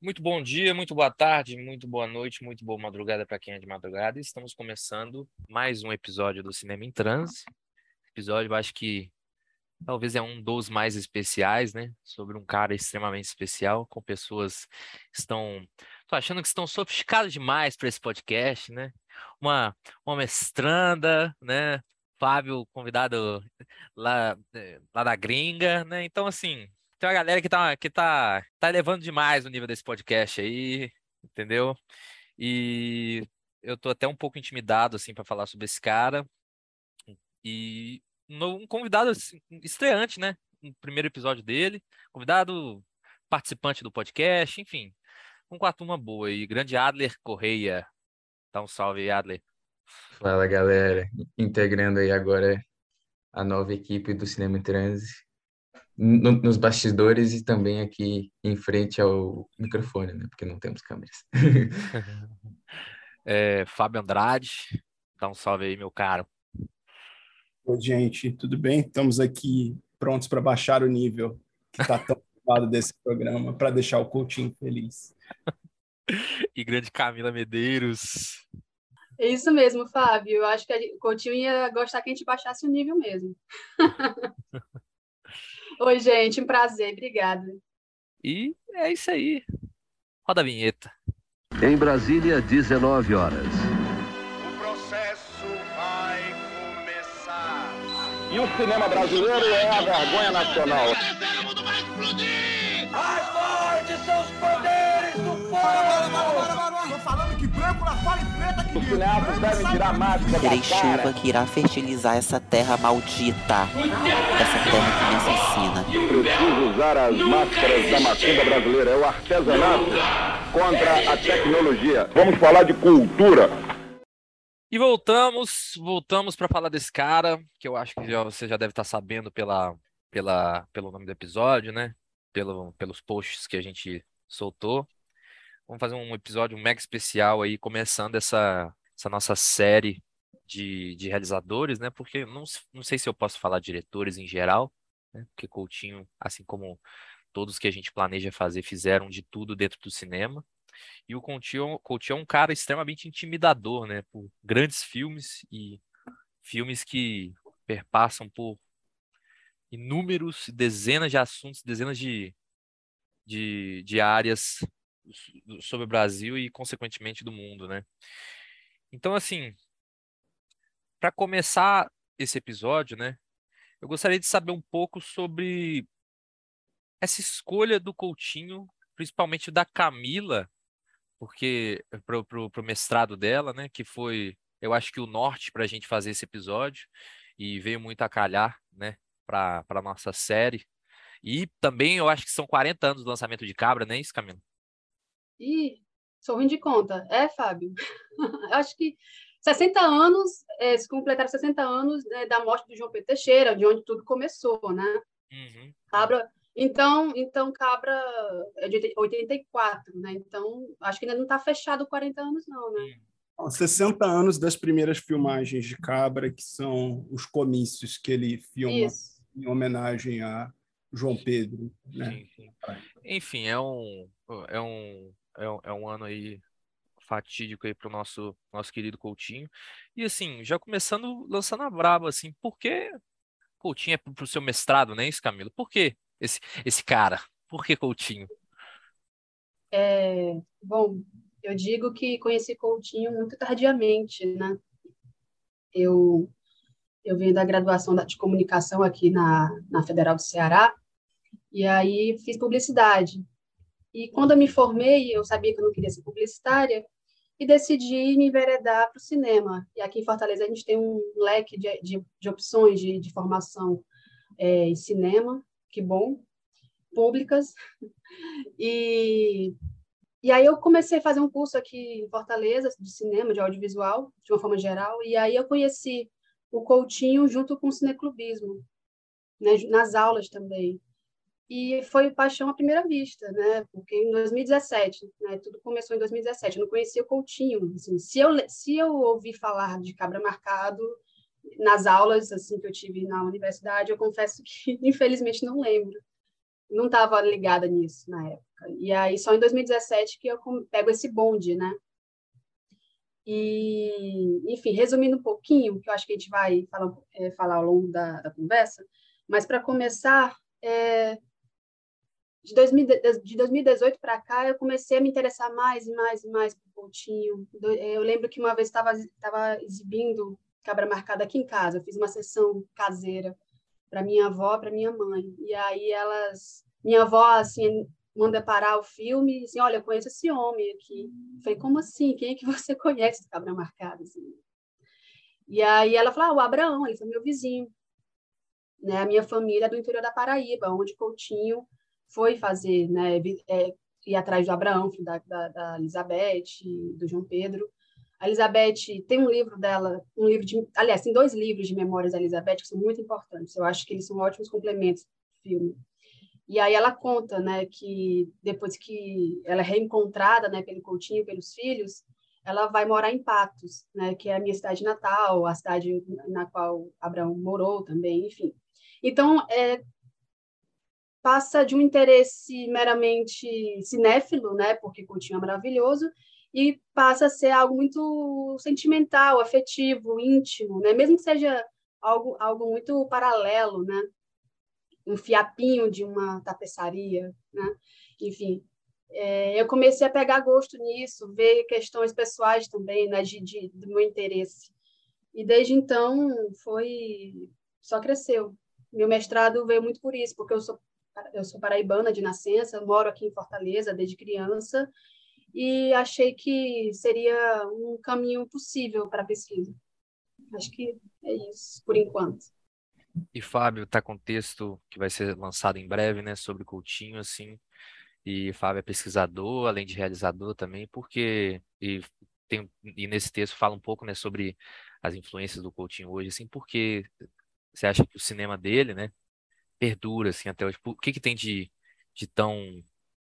Muito bom dia, muito boa tarde, muito boa noite, muito boa madrugada para quem é de madrugada. Estamos começando mais um episódio do Cinema em Transe. Episódio, acho que talvez é um dos mais especiais, né? Sobre um cara extremamente especial, com pessoas que estão. Tô achando que estão sofisticados demais para esse podcast, né? Uma, uma mestranda, né? Fábio, convidado lá, eh, lá da gringa, né? Então, assim, tem uma galera que tá, que tá, tá elevando demais o nível desse podcast aí, entendeu? E eu tô até um pouco intimidado, assim, para falar sobre esse cara. E um convidado assim, estreante, né? No primeiro episódio dele, convidado participante do podcast, enfim, um com a turma boa. E grande Adler Correia. Dá um salve aí, Adler. Fala, galera. Integrando aí agora a nova equipe do Cinema em no, nos bastidores e também aqui em frente ao microfone, né? Porque não temos câmeras. é, Fábio Andrade, dá um salve aí, meu caro. Oi, gente, tudo bem? Estamos aqui prontos para baixar o nível que está tão lado desse programa, para deixar o Coutinho feliz. e grande Camila Medeiros. É isso mesmo, Fábio. Eu acho que o Coutinho ia gostar que a gente baixasse o nível mesmo. Oi, gente, um prazer, obrigada. E é isso aí. Roda a vinheta. Em Brasília, 19 horas. O processo vai começar. E o cinema brasileiro é a vergonha nacional. Mais fortes são os poderes do povo! Aqui dentro. Os cineastas devem tirar máscara Terei chuva que irá fertilizar essa terra maldita. Essa terra que me assassina. Preciso usar as máscaras da macumba brasileira. É o artesanato contra a tecnologia. Vamos falar de cultura. E voltamos, voltamos para falar desse cara, que eu acho que já, você já deve estar sabendo pela, pela, pelo nome do episódio, né? Pelo, pelos posts que a gente soltou. Vamos fazer um episódio um mega especial aí, começando essa, essa nossa série de, de realizadores, né? Porque não, não sei se eu posso falar diretores em geral, né? Porque Coutinho, assim como todos que a gente planeja fazer, fizeram de tudo dentro do cinema. E o Coutinho, Coutinho é um cara extremamente intimidador, né? Por grandes filmes e filmes que perpassam por inúmeros, dezenas de assuntos, dezenas de, de, de áreas sobre o Brasil e, consequentemente, do mundo, né? Então, assim, para começar esse episódio, né, eu gostaria de saber um pouco sobre essa escolha do Coutinho, principalmente da Camila, porque pro, pro, pro mestrado dela, né, que foi, eu acho que o norte para a gente fazer esse episódio e veio muito a calhar, né, para nossa série. E também eu acho que são 40 anos do lançamento de Cabra, né, isso, Camila? Ih, sou ruim de conta. É, Fábio? Acho que 60 anos, é, se completaram 60 anos né, da morte do João Pedro Teixeira, de onde tudo começou, né? Uhum. Cabra, então, então Cabra é de 84, né? Então, acho que ainda não está fechado 40 anos, não, né? 60 anos das primeiras filmagens de Cabra, que são os comícios que ele filma Isso. em homenagem a João Pedro, né? Sim, sim. Enfim, é um, é um é um, é um ano aí fatídico aí para o nosso, nosso querido Coutinho. E assim, já começando lançando a braba, assim, por que Coutinho é para o seu mestrado, né, isso, Camilo? Por que esse, esse cara? Por que Coutinho? É, bom, eu digo que conheci Coutinho muito tardiamente, né? Eu, eu venho da graduação de comunicação aqui na, na Federal do Ceará, e aí fiz publicidade. E quando eu me formei, eu sabia que eu não queria ser publicitária e decidi me enveredar para o cinema. E aqui em Fortaleza a gente tem um leque de, de, de opções de, de formação é, em cinema, que bom, públicas. E, e aí eu comecei a fazer um curso aqui em Fortaleza de cinema, de audiovisual, de uma forma geral. E aí eu conheci o Coutinho junto com o cineclubismo, né, nas aulas também e foi paixão à primeira vista, né? Porque em 2017, né? Tudo começou em 2017. Eu não conhecia o Coutinho. Assim, se eu se eu ouvi falar de Cabra Marcado nas aulas assim que eu tive na universidade, eu confesso que infelizmente não lembro. não estava ligada nisso na época. E aí, só em 2017 que eu pego esse bonde, né? E, enfim, resumindo um pouquinho, que eu acho que a gente vai falar, é, falar ao longo da, da conversa, mas para começar, é, de, 2000, de 2018 para cá, eu comecei a me interessar mais e mais e mais por Coutinho. Eu lembro que uma vez estava exibindo Cabra Marcada aqui em casa, eu fiz uma sessão caseira para minha avó, para minha mãe. E aí elas, minha avó assim manda parar o filme e assim, olha, eu conheço esse homem aqui. Eu falei, como assim? Quem é que você conhece esse Cabra Marcada? Assim? E aí ela falou, ah, o Abraão, ele foi meu vizinho. Né? A minha família é do interior da Paraíba, onde Coutinho foi fazer, né? É, ir atrás do Abraão, da, da, da Elizabeth, do João Pedro. A Elizabeth tem um livro dela, um livro de, aliás, tem dois livros de memórias da Elizabeth que são muito importantes. Eu acho que eles são ótimos complementos do filme. E aí ela conta, né, que depois que ela é reencontrada, né, pelo Coutinho, pelos filhos, ela vai morar em Patos, né, que é a minha cidade natal, a cidade na qual Abraão morou também, enfim. Então, é, passa de um interesse meramente cinéfilo, né, porque Coutinho é maravilhoso, e passa a ser algo muito sentimental, afetivo, íntimo, né? Mesmo que seja algo, algo muito paralelo, né? Um fiapinho de uma tapeçaria, né? Enfim, é, eu comecei a pegar gosto nisso, ver questões pessoais também, né? De, de, do meu interesse. E desde então foi só cresceu. Meu mestrado veio muito por isso, porque eu sou eu sou paraibana de nascença, moro aqui em Fortaleza desde criança e achei que seria um caminho possível para a pesquisa. Acho que é isso, por enquanto. E Fábio está com texto que vai ser lançado em breve, né, sobre Coutinho, assim. E Fábio é pesquisador, além de realizador também, porque e tem e nesse texto fala um pouco, né, sobre as influências do Coutinho hoje, assim, porque você acha que o cinema dele, né, perdura assim até hoje? O que que tem de, de tão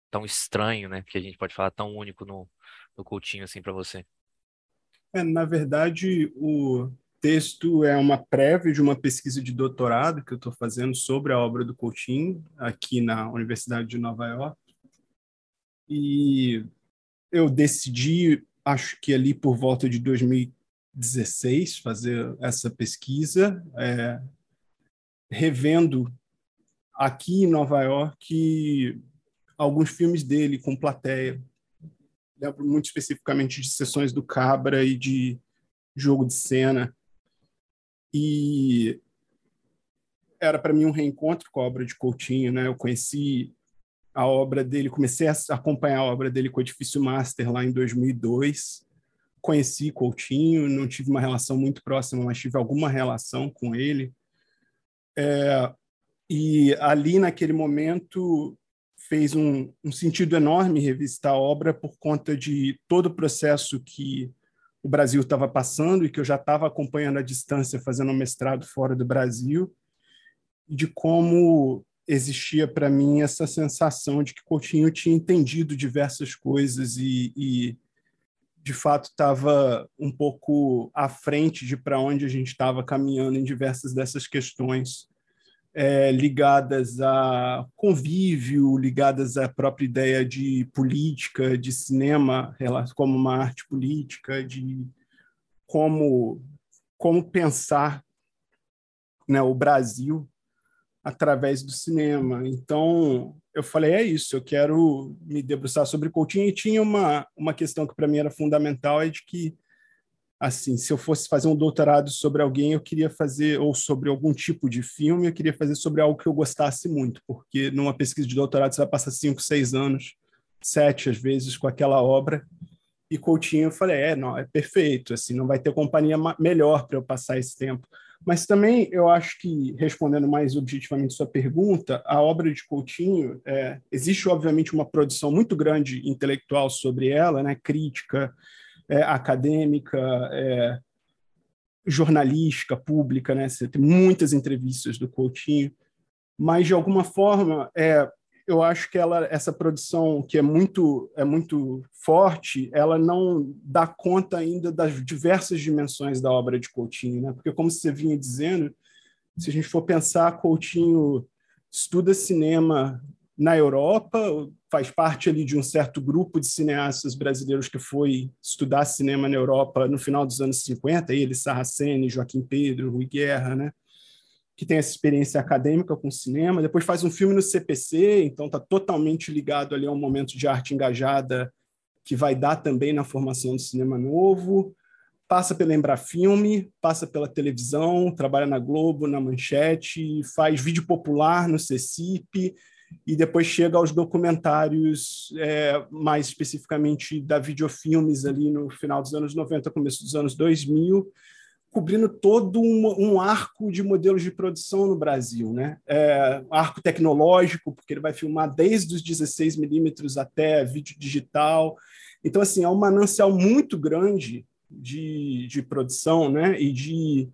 tão estranho, né? Que a gente pode falar tão único no, no Coutinho assim para você? É, na verdade, o texto é uma prévia de uma pesquisa de doutorado que eu estou fazendo sobre a obra do Coutinho aqui na Universidade de Nova York. E eu decidi, acho que ali por volta de 2016, fazer essa pesquisa, é, revendo aqui em Nova York alguns filmes dele com plateia. Lembro muito especificamente de sessões do Cabra e de jogo de cena. E era para mim um reencontro com a obra de Coutinho, né? Eu conheci a obra dele, comecei a acompanhar a obra dele com o Edifício Master lá em 2002. Conheci Coutinho, não tive uma relação muito próxima, mas tive alguma relação com ele. É, e ali, naquele momento, fez um, um sentido enorme revisitar a obra por conta de todo o processo que o Brasil estava passando e que eu já estava acompanhando à distância, fazendo um mestrado fora do Brasil, de como existia para mim essa sensação de que Coutinho tinha entendido diversas coisas e, e de fato estava um pouco à frente de para onde a gente estava caminhando em diversas dessas questões é, ligadas a convívio, ligadas à própria ideia de política, de cinema como uma arte política, de como, como pensar né, o Brasil através do cinema. Então, eu falei, é isso, eu quero me debruçar sobre Coutinho. E tinha uma, uma questão que para mim era fundamental, é de que assim, se eu fosse fazer um doutorado sobre alguém, eu queria fazer, ou sobre algum tipo de filme, eu queria fazer sobre algo que eu gostasse muito, porque numa pesquisa de doutorado você vai passar cinco, seis anos, sete às vezes, com aquela obra. E Coutinho, eu falei, é, não, é perfeito, assim, não vai ter companhia melhor para eu passar esse tempo. Mas também eu acho que, respondendo mais objetivamente sua pergunta, a obra de Coutinho, é, existe obviamente uma produção muito grande intelectual sobre ela, né, crítica, é, acadêmica, é, jornalística, pública, né? Você tem muitas entrevistas do Coutinho, mas de alguma forma, é, eu acho que ela, essa produção que é muito é muito forte, ela não dá conta ainda das diversas dimensões da obra de Coutinho, né? Porque como você vinha dizendo, se a gente for pensar, Coutinho estuda cinema na Europa, faz parte ali de um certo grupo de cineastas brasileiros que foi estudar cinema na Europa no final dos anos 50, ele, Sarraceni, Joaquim Pedro, Rui Guerra, né? que tem essa experiência acadêmica com cinema. Depois faz um filme no CPC, então está totalmente ligado ali a um momento de arte engajada que vai dar também na formação do cinema novo. Passa pela Embrafilme, passa pela televisão, trabalha na Globo, na Manchete, faz vídeo popular no CECIP, e depois chega aos documentários, é, mais especificamente da videofilmes ali no final dos anos 90, começo dos anos 2000, cobrindo todo um, um arco de modelos de produção no Brasil, né? É, arco tecnológico, porque ele vai filmar desde os 16 milímetros até vídeo digital. Então, assim, é um manancial muito grande de, de produção, né? E de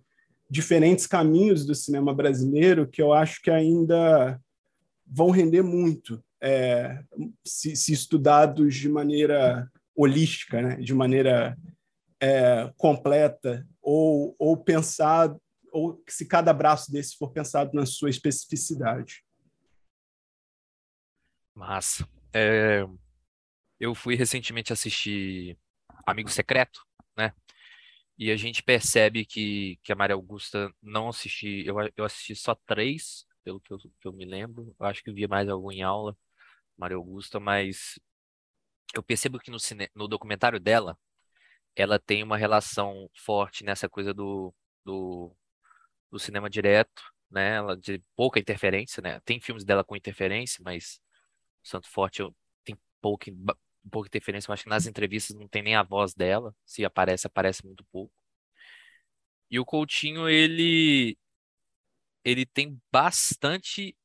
diferentes caminhos do cinema brasileiro que eu acho que ainda vão render muito é, se, se, estudados de maneira holística, né? de maneira é, completa, ou, ou pensado, ou se cada braço desse for pensado na sua especificidade. Massa. É, eu fui recentemente assistir Amigo Secreto, né? E a gente percebe que, que a Maria Augusta não assisti, eu, eu assisti só três pelo que eu, que eu me lembro. Eu acho que via mais algum em aula, Maria Augusta, mas eu percebo que no, cine, no documentário dela, ela tem uma relação forte nessa coisa do, do, do cinema direto, né? Ela de pouca interferência, né? Tem filmes dela com interferência, mas Santo Forte tem pouca, pouca interferência. Eu acho que nas entrevistas não tem nem a voz dela. Se aparece, aparece muito pouco. E o Coutinho, ele ele tem bastante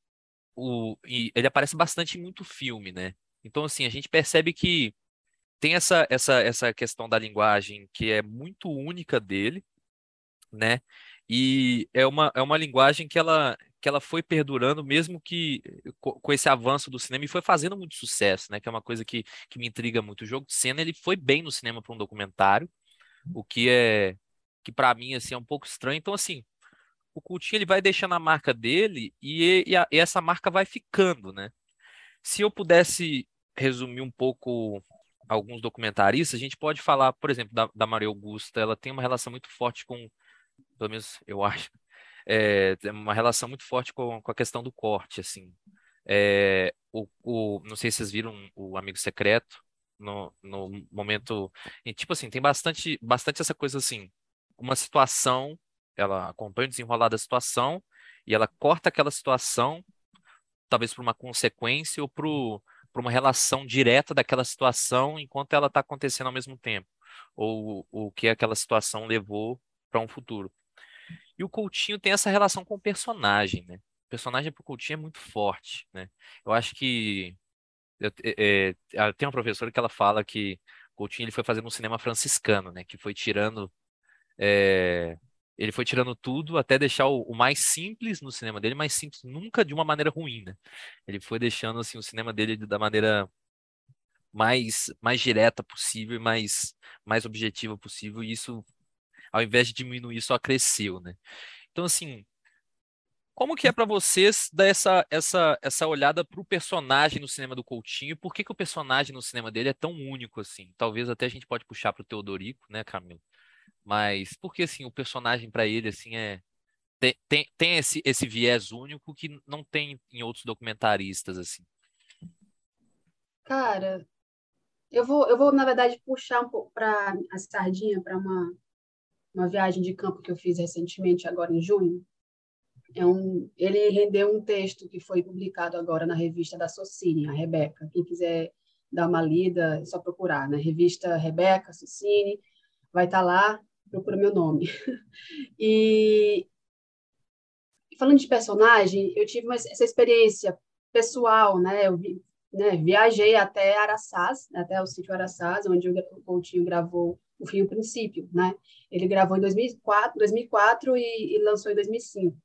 o ele aparece bastante em muito filme, né? Então assim, a gente percebe que tem essa essa essa questão da linguagem que é muito única dele, né? E é uma é uma linguagem que ela que ela foi perdurando mesmo que com esse avanço do cinema e foi fazendo muito sucesso, né? Que é uma coisa que, que me intriga muito. O jogo de cena ele foi bem no cinema para um documentário, o que é que para mim assim é um pouco estranho. Então assim, o Coutinho ele vai deixando a marca dele e, e, a, e, essa marca vai ficando, né? Se eu pudesse resumir um pouco alguns documentaristas, a gente pode falar, por exemplo, da, da Maria Augusta, ela tem uma relação muito forte com, pelo menos eu acho, é, uma relação muito forte com, com a questão do corte, assim. É, o, o, não sei se vocês viram o Amigo Secreto, no, no momento, e, tipo assim, tem bastante, bastante essa coisa assim, uma situação ela acompanha o desenrolar da situação e ela corta aquela situação, talvez por uma consequência ou por uma relação direta daquela situação enquanto ela está acontecendo ao mesmo tempo, ou o que aquela situação levou para um futuro. E o Coutinho tem essa relação com o personagem, né? O personagem para o Coutinho é muito forte, né? Eu acho que eu, é, é, tem uma professora que ela fala que Coutinho ele foi fazendo um cinema franciscano, né? Que foi tirando é, ele foi tirando tudo até deixar o, o, mais simples no cinema dele, mais simples, nunca de uma maneira ruim, né? Ele foi deixando assim o cinema dele da maneira mais mais direta possível e mais mais objetiva possível, e isso ao invés de diminuir, só cresceu, né? Então assim, como que é para vocês dar essa, essa, essa olhada para o personagem no cinema do Coutinho? Por que, que o personagem no cinema dele é tão único assim? Talvez até a gente pode puxar para o Teodorico, né, Camilo? Mas porque assim, o personagem para ele assim é tem, tem, tem esse, esse viés único que não tem em outros documentaristas assim. Cara, eu vou eu vou na verdade puxar um pouco para a sardinha para uma uma viagem de campo que eu fiz recentemente agora em junho. É um, ele rendeu um texto que foi publicado agora na revista da Socine, a Rebeca. Quem quiser dar uma lida, é só procurar, né? revista Rebeca Socine, vai estar tá lá procura meu nome. E falando de personagem, eu tive uma, essa experiência pessoal, né? Eu vi, né, viajei até Araçás, até o sítio Araçás, onde o Coutinho gravou o Fim o Princípio, né? Ele gravou em 2004, 2004 e, e lançou em 2005.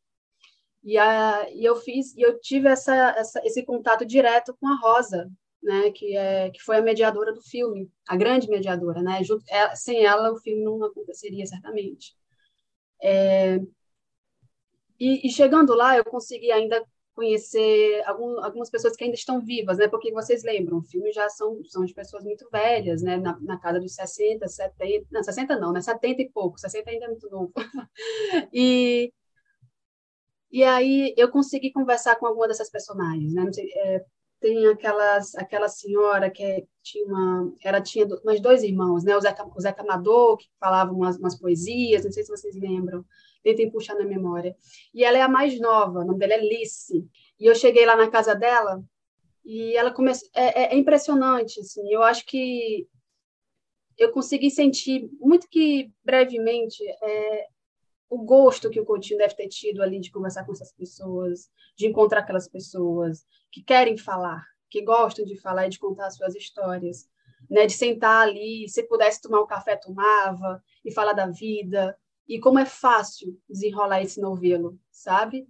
E, a, e eu fiz, e eu tive essa, essa, esse contato direto com a Rosa, né, que, é, que foi a mediadora do filme, a grande mediadora, né? Junto, ela, é, sem ela o filme não aconteceria certamente. É, e, e, chegando lá, eu consegui ainda conhecer algum, algumas pessoas que ainda estão vivas, né? Porque vocês lembram, filmes já são, são de pessoas muito velhas, né? Na, na casa dos 60, 70, não, 60 não, né? 70 e pouco, 60 ainda é muito novo. e, e aí eu consegui conversar com alguma dessas personagens, né? Sei, é, tem aquelas, aquela senhora que é, tinha uma, ela tinha mais dois irmãos, né? O Zeca, o Zeca Amador, que falava umas, umas poesias, não sei se vocês lembram tentem puxar na memória. E ela é a mais nova, o nome dela é Lice. E eu cheguei lá na casa dela e ela começou. É, é, é impressionante, assim. Eu acho que eu consegui sentir muito que brevemente é, o gosto que o Coutinho deve ter tido ali de conversar com essas pessoas, de encontrar aquelas pessoas que querem falar, que gostam de falar e de contar as suas histórias, né? De sentar ali, se pudesse tomar um café tomava e falar da vida, e como é fácil desenrolar esse novelo, sabe?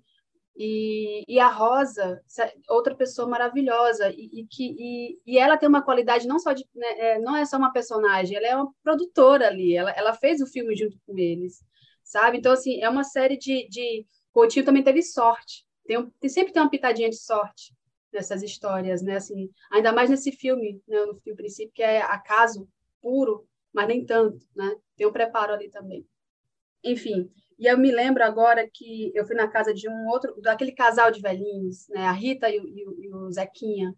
E, e a Rosa, outra pessoa maravilhosa, e, e que, e, e, ela tem uma qualidade não só de, né, é, não é só uma personagem, ela é uma produtora ali, ela, ela fez o filme junto com eles, sabe? Então, assim, é uma série de... de... Coutinho também teve sorte, tem, um, tem, sempre tem uma pitadinha de sorte nessas histórias, né? Assim, ainda mais nesse filme, né, no filme princípio, que é acaso puro, mas nem tanto, né? Tem um preparo ali também. Enfim, e eu me lembro agora que eu fui na casa de um outro, daquele casal de velhinhos, né? A Rita e o, e o, e o Zequinha.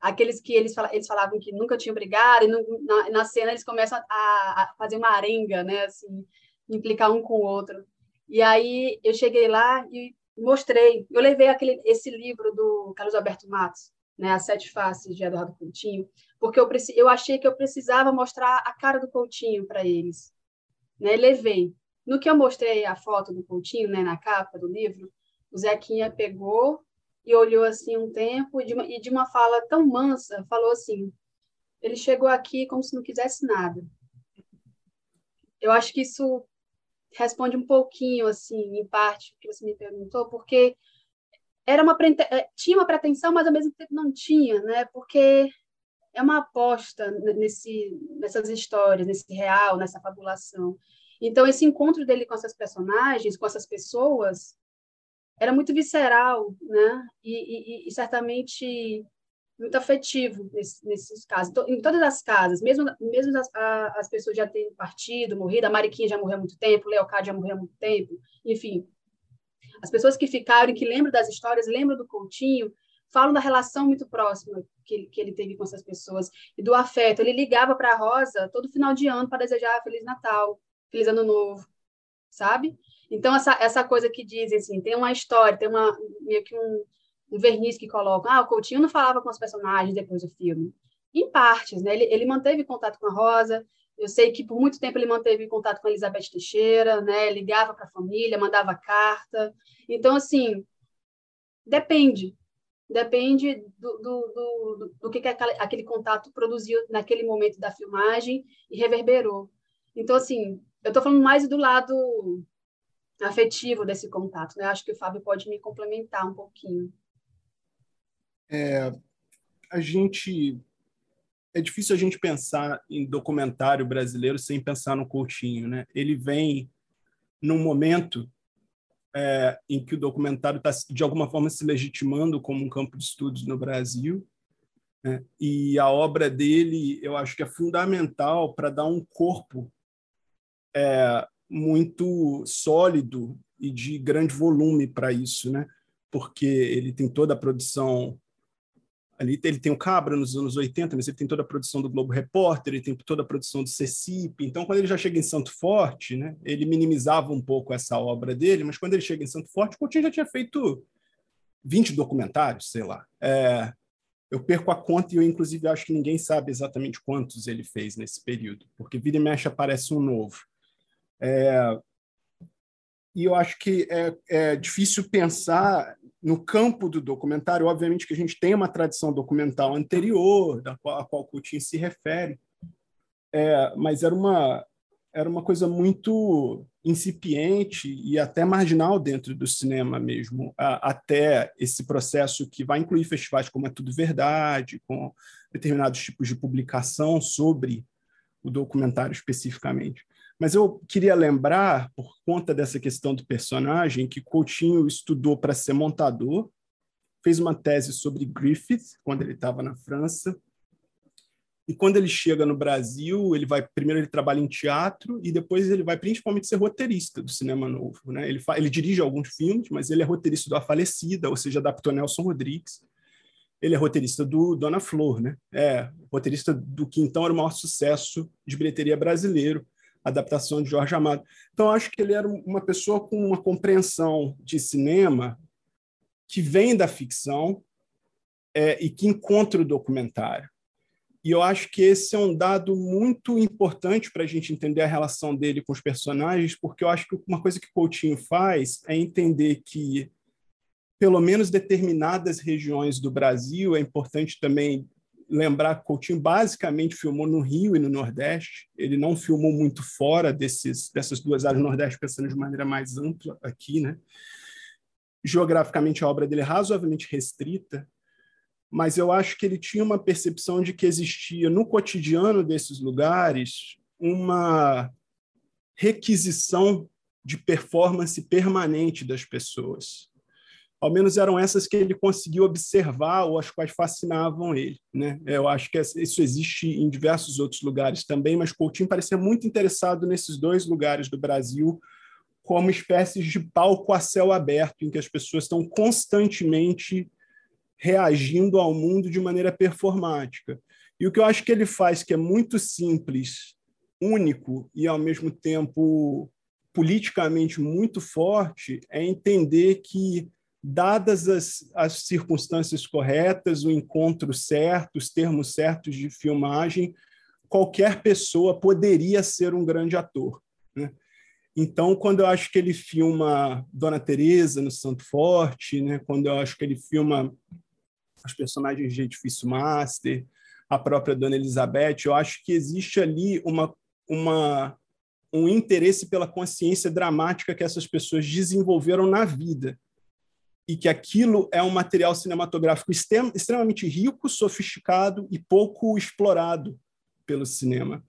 Aqueles que eles, eles falavam que nunca tinham brigado, e no, na, na, cena eles começam a, a, fazer uma arenga, né? Assim, implicar um com o outro. E aí eu cheguei lá e mostrei. Eu levei aquele, esse livro do Carlos Alberto Matos, né? As Sete Faces de Eduardo Coutinho, porque eu, eu achei que eu precisava mostrar a cara do Coutinho para eles. Né? Levei. No que eu mostrei a foto do Coutinho, né, na capa do livro, o Zequinha pegou e olhou assim um tempo e de uma, e de uma fala tão mansa, falou assim: ele chegou aqui como se não quisesse nada. Eu acho que isso responde um pouquinho, assim, em parte, o que você me perguntou, porque era uma é, tinha uma pretensão, mas ao mesmo tempo não tinha, né? Porque é uma aposta nesse, nessas histórias, nesse real, nessa fabulação. Então, esse encontro dele com essas personagens, com essas pessoas, era muito visceral, né? E, e, e certamente muito afetivo nesse, nesses casos. Em todas as casas, mesmo, mesmo as, as pessoas já terem partido, morrido, a Mariquinha já morreu há muito tempo, o Leocádio já morreu há muito tempo, enfim. As pessoas que ficaram que lembram das histórias, lembram do Coutinho, falam da relação muito próxima que, que ele teve com essas pessoas e do afeto. Ele ligava para a Rosa todo final de ano para desejar Feliz Natal. Feliz Ano Novo, sabe? Então, essa, essa coisa que dizem assim, tem uma história, tem uma, meio que um, um verniz que colocam, ah, o Coutinho não falava com os personagens depois do filme. Em partes, né? Ele, ele manteve contato com a Rosa, eu sei que por muito tempo ele manteve contato com a Elizabeth Teixeira, né? Ligava para a família, mandava carta. Então, assim, depende. Depende do, do, do, do que, que aquele, contato produziu naquele momento da filmagem e reverberou. Então, assim, eu estou falando mais do lado afetivo desse contato, né? Acho que o Fábio pode me complementar um pouquinho. É, a gente é difícil a gente pensar em documentário brasileiro sem pensar no Coutinho, né? Ele vem num momento é, em que o documentário está de alguma forma se legitimando como um campo de estudos no Brasil, né? e a obra dele eu acho que é fundamental para dar um corpo é, muito sólido e de grande volume para isso, né? Porque ele tem toda a produção ali ele tem o Cabra nos anos 80, mas ele tem toda a produção do Globo Repórter, ele tem toda a produção do CECIP. Então, quando ele já chega em Santo Forte, né, ele minimizava um pouco essa obra dele, mas quando ele chega em Santo Forte, Coutinho já tinha feito 20 documentários, sei lá. É, eu perco a conta e eu, inclusive, acho que ninguém sabe exatamente quantos ele fez nesse período, porque vira e mexe aparece um novo. É, e eu acho que é, é, difícil pensar no campo do documentário. Obviamente que a gente tem uma tradição documental anterior, da qual, a qual Coutinho se refere, é, mas era uma, era uma coisa muito incipiente e até marginal dentro do cinema mesmo, a, até esse processo que vai incluir festivais como É Tudo Verdade, com determinados tipos de publicação sobre o documentário especificamente. Mas eu queria lembrar, por conta dessa questão do personagem, que Coutinho estudou para ser montador, fez uma tese sobre Griffith, quando ele estava na França. E quando ele chega no Brasil, ele vai primeiro ele trabalha em teatro e depois ele vai principalmente ser roteirista do cinema novo. Né? Ele, ele dirige alguns filmes, mas ele é roteirista do A Falecida, ou seja, adaptou Nelson Rodrigues. Ele é roteirista do Dona Flor, né? É roteirista do que então era o maior sucesso de bilheteria brasileiro, adaptação de Jorge Amado. Então acho que ele era uma pessoa com uma compreensão de cinema que vem da ficção é, e que encontra o documentário. E eu acho que esse é um dado muito importante para a gente entender a relação dele com os personagens, porque eu acho que uma coisa que Coutinho faz é entender que, pelo menos determinadas regiões do Brasil, é importante também lembrar que Coutinho basicamente filmou no Rio e no Nordeste, ele não filmou muito fora desses, dessas duas áreas do Nordeste, pensando de maneira mais ampla aqui, né? Geograficamente, a obra dele é razoavelmente restrita, mas eu acho que ele tinha uma percepção de que existia no cotidiano desses lugares uma requisição de performance permanente das pessoas. Ao menos eram essas que ele conseguiu observar ou as quais fascinavam ele. Né? Eu acho que isso existe em diversos outros lugares também, mas Coutinho parecia muito interessado nesses dois lugares do Brasil como espécies de palco a céu aberto, em que as pessoas estão constantemente reagindo ao mundo de maneira performática. E o que eu acho que ele faz, que é muito simples, único e, ao mesmo tempo, politicamente muito forte, é entender que, dadas as, as circunstâncias corretas, o encontro certo, os termos certos de filmagem, qualquer pessoa poderia ser um grande ator. Né? Então, quando eu acho que ele filma Dona Teresa no Santo Forte, né? quando eu acho que ele filma os personagens de Edifício Master, a própria Dona Elizabeth, eu acho que existe ali uma, uma, um interesse pela consciência dramática que essas pessoas desenvolveram na vida e que aquilo é um material cinematográfico extremamente rico, sofisticado e pouco explorado pelo cinema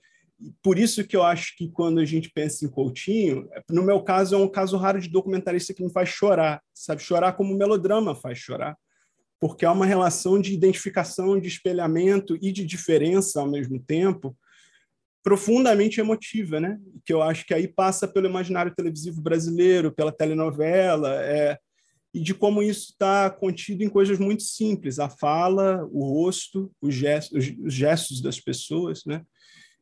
por isso que eu acho que quando a gente pensa em Coutinho, no meu caso é um caso raro de documentarista que me faz chorar, sabe? Chorar como um melodrama faz chorar, porque há uma relação de identificação, de espelhamento e de diferença ao mesmo tempo, profundamente emotiva, né? Que eu acho que aí passa pelo imaginário televisivo brasileiro, pela telenovela, é, e de como isso está contido em coisas muito simples, a fala, o rosto, os gestos, os gestos das pessoas, né?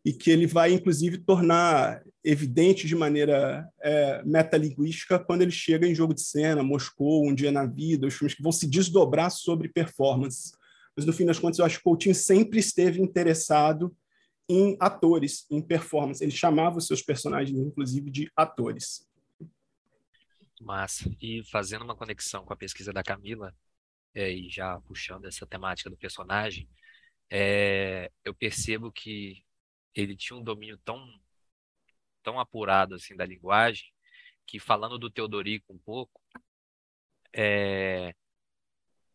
e que ele vai, inclusive, tornar evidente de maneira é, metalinguística quando ele chega em Jogo de Cena, Moscou, Um Dia na Vida, os filmes que vão se desdobrar sobre performance. Mas, no fim das contas, eu acho que Coutinho sempre esteve interessado em atores, em performance. Ele chamava os seus personagens, inclusive, de atores. Massa. E fazendo uma conexão com a pesquisa da Camila, é, e já puxando essa temática do personagem, é, eu percebo que ele tinha um domínio tão, tão apurado assim da linguagem que falando do Teodorico um pouco, é,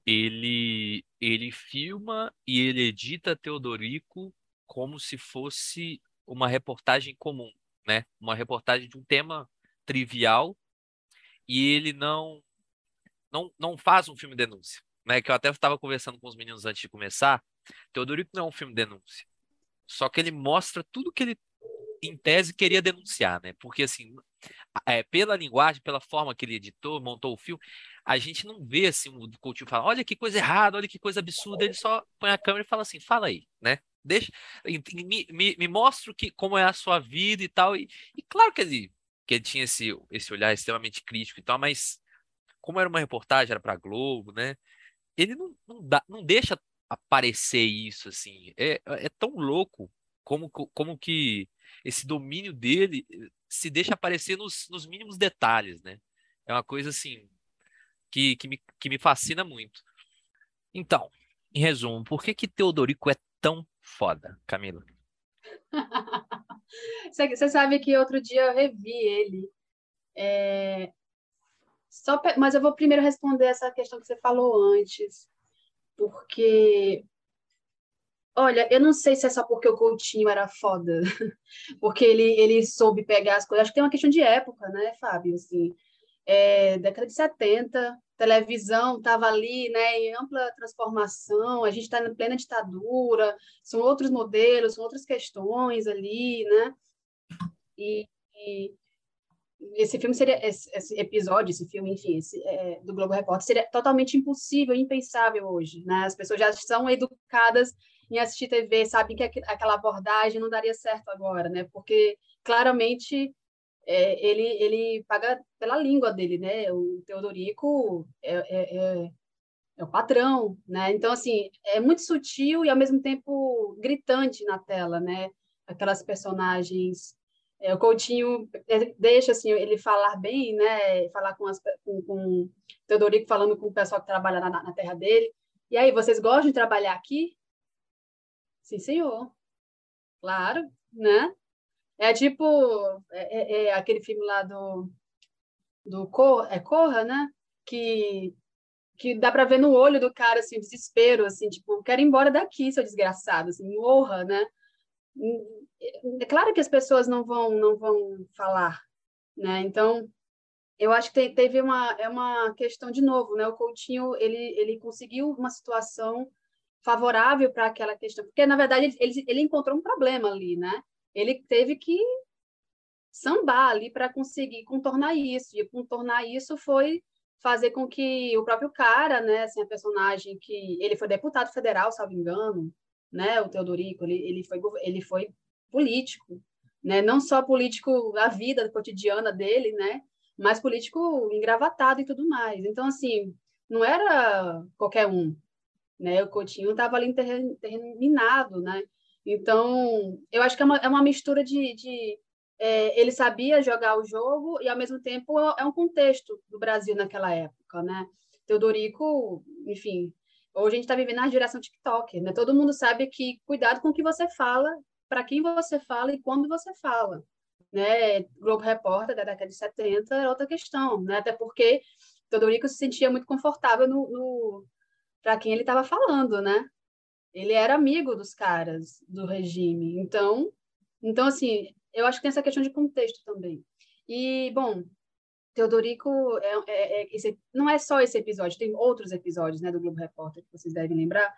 ele ele filma e ele edita Teodorico como se fosse uma reportagem comum, né? Uma reportagem de um tema trivial e ele não não não faz um filme denúncia, né? Que eu até estava conversando com os meninos antes de começar. Teodorico não é um filme denúncia. Só que ele mostra tudo que ele, em tese, queria denunciar, né? Porque, assim, é, pela linguagem, pela forma que ele editou, montou o filme, a gente não vê, assim, o Coutinho falar, olha que coisa errada, olha que coisa absurda. Ele só põe a câmera e fala assim, fala aí, né? Deixa, me, me, me mostra que, como é a sua vida e tal. E, e claro que ele, que ele tinha esse, esse olhar extremamente crítico e tal, mas como era uma reportagem, era para Globo, né? Ele não, não, dá, não deixa aparecer isso, assim. É, é tão louco como, como que esse domínio dele eh, se deixa aparecer nos, nos mínimos detalhes, né? É uma coisa, assim, que, que, me, que me fascina muito. Então, em resumo, por que que Teodorico é tão foda, Camila? Você sabe que outro dia eu revi ele. É... Só, mas eu vou primeiro responder essa questão que você falou antes porque Olha, eu não sei se é só porque o Coutinho era foda, porque ele, ele soube pegar as coisas. Acho que tem uma questão de época, né, Fábio? Assim, é, década de 70, televisão estava ali, né, em ampla transformação, a gente está na plena ditadura, são outros modelos, são outras questões ali, né, e, e esse filme seria, esse, esse, episódio, esse filme, enfim, esse, é, do Globo Repórter seria totalmente impossível, impensável hoje, né, as pessoas já são educadas em assistir TV, sabem que aquela abordagem não daria certo agora, né, porque claramente é, ele, ele paga pela língua dele, né? O Teodorico é, é, é, é, o patrão, né? Então, assim, é muito sutil e, ao mesmo tempo, gritante na tela, né? Aquelas personagens... É, o Coutinho deixa, assim, ele falar bem, né? Falar com, as, com, com o Teodorico falando com o pessoal que trabalha na, na terra dele. E aí, vocês gostam de trabalhar aqui? Sim, senhor. Claro, né? É tipo é, é, é aquele filme lá do, do Cor, é Corra, né? Que, que dá para ver no olho do cara assim, o desespero, assim, tipo, quero ir embora daqui, seu desgraçado, assim, morra, né? É claro que as pessoas não vão não vão falar, né? Então, eu acho que teve uma é uma questão de novo, né? O Coutinho ele ele conseguiu uma situação favorável para aquela questão, porque na verdade ele, ele encontrou um problema ali, né? Ele teve que sambar ali para conseguir contornar isso. E contornar isso foi fazer com que o próprio cara, né, assim, a personagem que ele foi deputado federal, salvo engano, né, o Teodorico, ele, ele foi ele foi político, né, não só político a vida cotidiana dele, né, mas político engravatado e tudo mais. Então assim, não era qualquer um, né? O Coutinho estava ali em terreno, terreno minado, né? Então, eu acho que é uma, é uma mistura de. de é, ele sabia jogar o jogo e, ao mesmo tempo, é um contexto do Brasil naquela época, né? Teodorico, enfim, hoje a gente está vivendo na geração TikTok, né? Todo mundo sabe que cuidado com o que você fala, para quem você fala e quando você fala, né? Globo Repórter da década de 70 era outra questão, né? Até porque Teodorico se sentia muito confortável no, no para quem ele estava falando, né? Ele era amigo dos caras do regime. Então, então assim, eu acho que tem essa questão de contexto também. E, bom, Teodorico é, é, é esse, não é só esse episódio, tem outros episódios né, do Globo Repórter que vocês devem lembrar.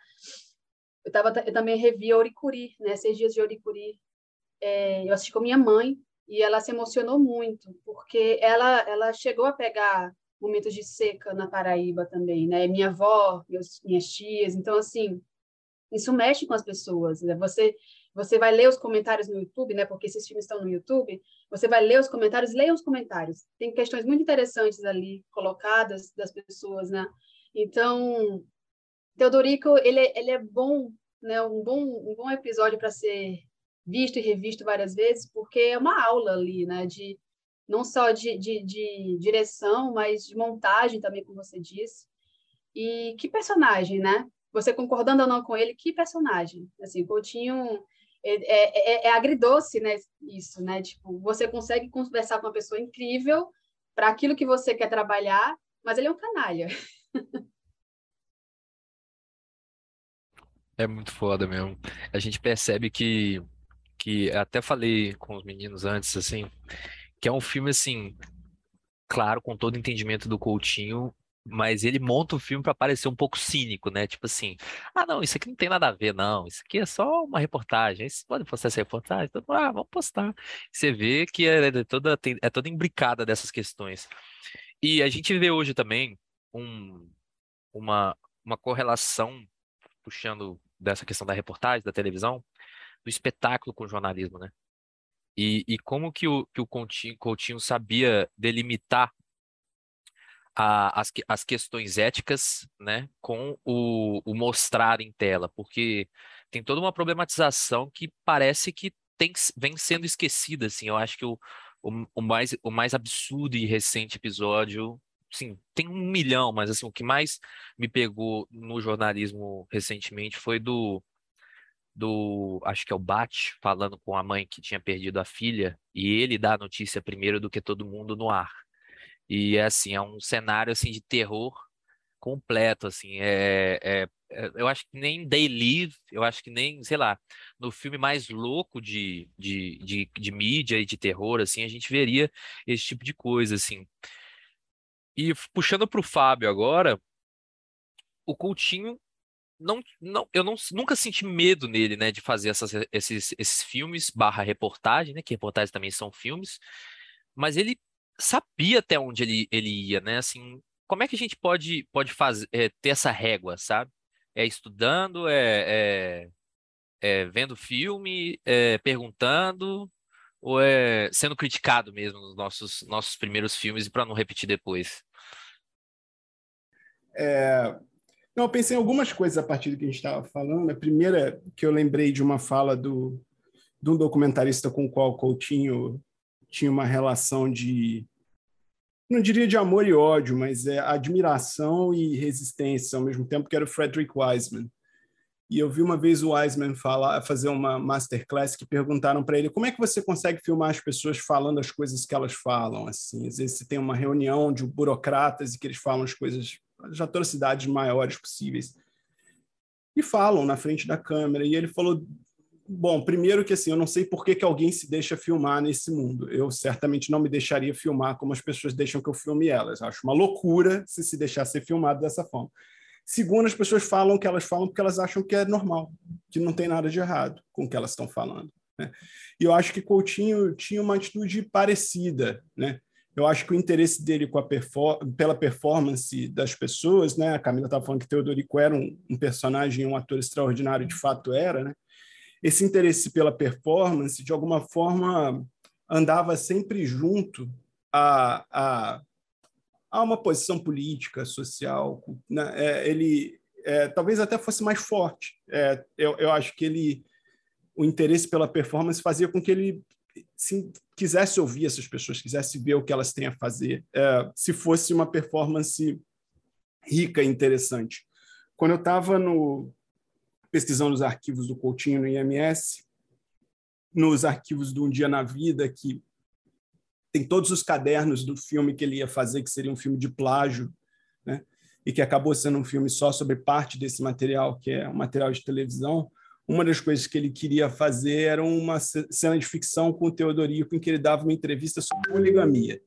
Eu, tava, eu também revi Oricuri, né, Seis Dias de Oricuri. É, eu assisti com minha mãe e ela se emocionou muito, porque ela, ela chegou a pegar momentos de seca na Paraíba também, né? Minha avó, meus, minhas tias. Então, assim, isso mexe com as pessoas. Né? Você você vai ler os comentários no YouTube, né? Porque esses filmes estão no YouTube. Você vai ler os comentários, leia os comentários. Tem questões muito interessantes ali colocadas das pessoas, né? Então, Teodorico, ele, ele é bom, né? Um bom um bom episódio para ser visto e revisto várias vezes, porque é uma aula ali, né? De não só de, de, de direção, mas de montagem também, como você disse. E que personagem, né? Você concordando ou não com ele, que personagem. Assim, Coutinho é, é, é, é agridoce, né? Isso, né? Tipo, você consegue conversar com uma pessoa incrível para aquilo que você quer trabalhar, mas ele é um canalha. É muito foda mesmo. A gente percebe que, que até falei com os meninos antes, assim, que é um filme assim, claro, com todo o entendimento do Coutinho, mas ele monta o filme para parecer um pouco cínico, né? Tipo assim, ah, não, isso aqui não tem nada a ver, não. Isso aqui é só uma reportagem. Vocês podem postar essa reportagem? Então, ah, vamos postar. Você vê que é, toda, é toda imbricada dessas questões. E a gente vê hoje também um, uma, uma correlação, puxando dessa questão da reportagem, da televisão, do espetáculo com o jornalismo, né? E, e como que o, que o Coutinho, Coutinho sabia delimitar a, as, as questões éticas né, com o, o mostrar em tela, porque tem toda uma problematização que parece que tem, vem sendo esquecida. Assim, eu acho que o, o, o, mais, o mais absurdo e recente episódio, sim, tem um milhão, mas assim, o que mais me pegou no jornalismo recentemente foi do do, acho que é o Bat, falando com a mãe que tinha perdido a filha, e ele dá a notícia primeiro do que todo mundo no ar. E é assim, é um cenário assim de terror completo, assim, é, é, é, eu acho que nem They Live, eu acho que nem, sei lá, no filme mais louco de, de, de, de mídia e de terror, assim, a gente veria esse tipo de coisa, assim. E puxando para o Fábio agora, o Coutinho não, não, eu não, nunca senti medo nele, né, de fazer essas, esses, esses filmes barra reportagem, né, que reportagens também são filmes, mas ele sabia até onde ele, ele ia, né, assim, como é que a gente pode, pode fazer, é, ter essa régua, sabe? É estudando, é, é, é vendo filme, é perguntando, ou é sendo criticado mesmo nos nossos, nossos primeiros filmes para não repetir depois? É, não, eu pensei em algumas coisas a partir do que a gente estava falando. A primeira que eu lembrei de uma fala do, de um documentarista com o qual Coutinho tinha uma relação de, não diria de amor e ódio, mas é admiração e resistência ao mesmo tempo, que era o Frederick Wiseman. E eu vi uma vez o Wiseman falar, fazer uma masterclass que perguntaram para ele como é que você consegue filmar as pessoas falando as coisas que elas falam. Assim, às vezes você tem uma reunião de burocratas e que eles falam as coisas as atrocidades maiores possíveis. E falam na frente da câmera. E ele falou: Bom, primeiro que assim, eu não sei por que, que alguém se deixa filmar nesse mundo. Eu certamente não me deixaria filmar como as pessoas deixam que eu filme elas. acho uma loucura se se deixar ser filmado dessa forma. Segundo, as pessoas falam o que elas falam porque elas acham que é normal, que não tem nada de errado com o que elas estão falando. Né? E eu acho que Coutinho tinha uma atitude parecida. Né? Eu acho que o interesse dele com a pela performance das pessoas, né? A Camila estava falando que Teodorico era um, um, personagem, um ator extraordinário, de fato era, né? Esse interesse pela performance, de alguma forma, andava sempre junto a, a, a uma posição política, social. Né? É, ele é, talvez até fosse mais forte. É, eu, eu acho que ele o interesse pela performance fazia com que ele se quisesse ouvir essas pessoas, quisesse ver o que elas têm a fazer, é, se fosse uma performance rica e interessante. Quando eu estava no pesquisando os arquivos do Coutinho no IMS, nos arquivos do Um Dia na Vida, que tem todos os cadernos do filme que ele ia fazer, que seria um filme de plágio, né? e que acabou sendo um filme só sobre parte desse material, que é um material de televisão uma das coisas que ele queria fazer era uma cena de ficção com o Teodorico, em que ele dava uma entrevista sobre poligamia.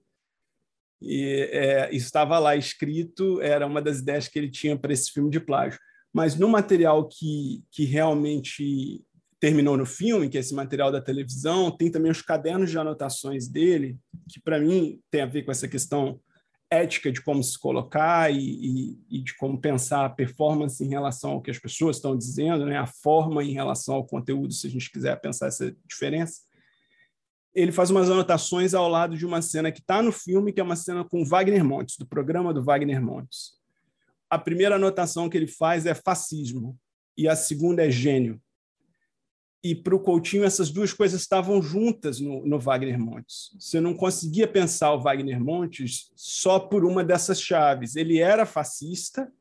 E é, estava lá escrito, era uma das ideias que ele tinha para esse filme de plágio. Mas no material que, que realmente terminou no filme, que é esse material da televisão, tem também os cadernos de anotações dele, que para mim tem a ver com essa questão ética de como se colocar e, e, e, de como pensar a performance em relação ao que as pessoas estão dizendo, né? a forma em relação ao conteúdo, se a gente quiser pensar essa diferença. Ele faz umas anotações ao lado de uma cena que está no filme, que é uma cena com Wagner Montes, do programa do Wagner Montes. A primeira anotação que ele faz é fascismo, e a segunda é gênio e para o Coutinho essas duas coisas estavam juntas no, no, Wagner Montes. Você não conseguia pensar o Wagner Montes só por uma dessas chaves. Ele era fascista,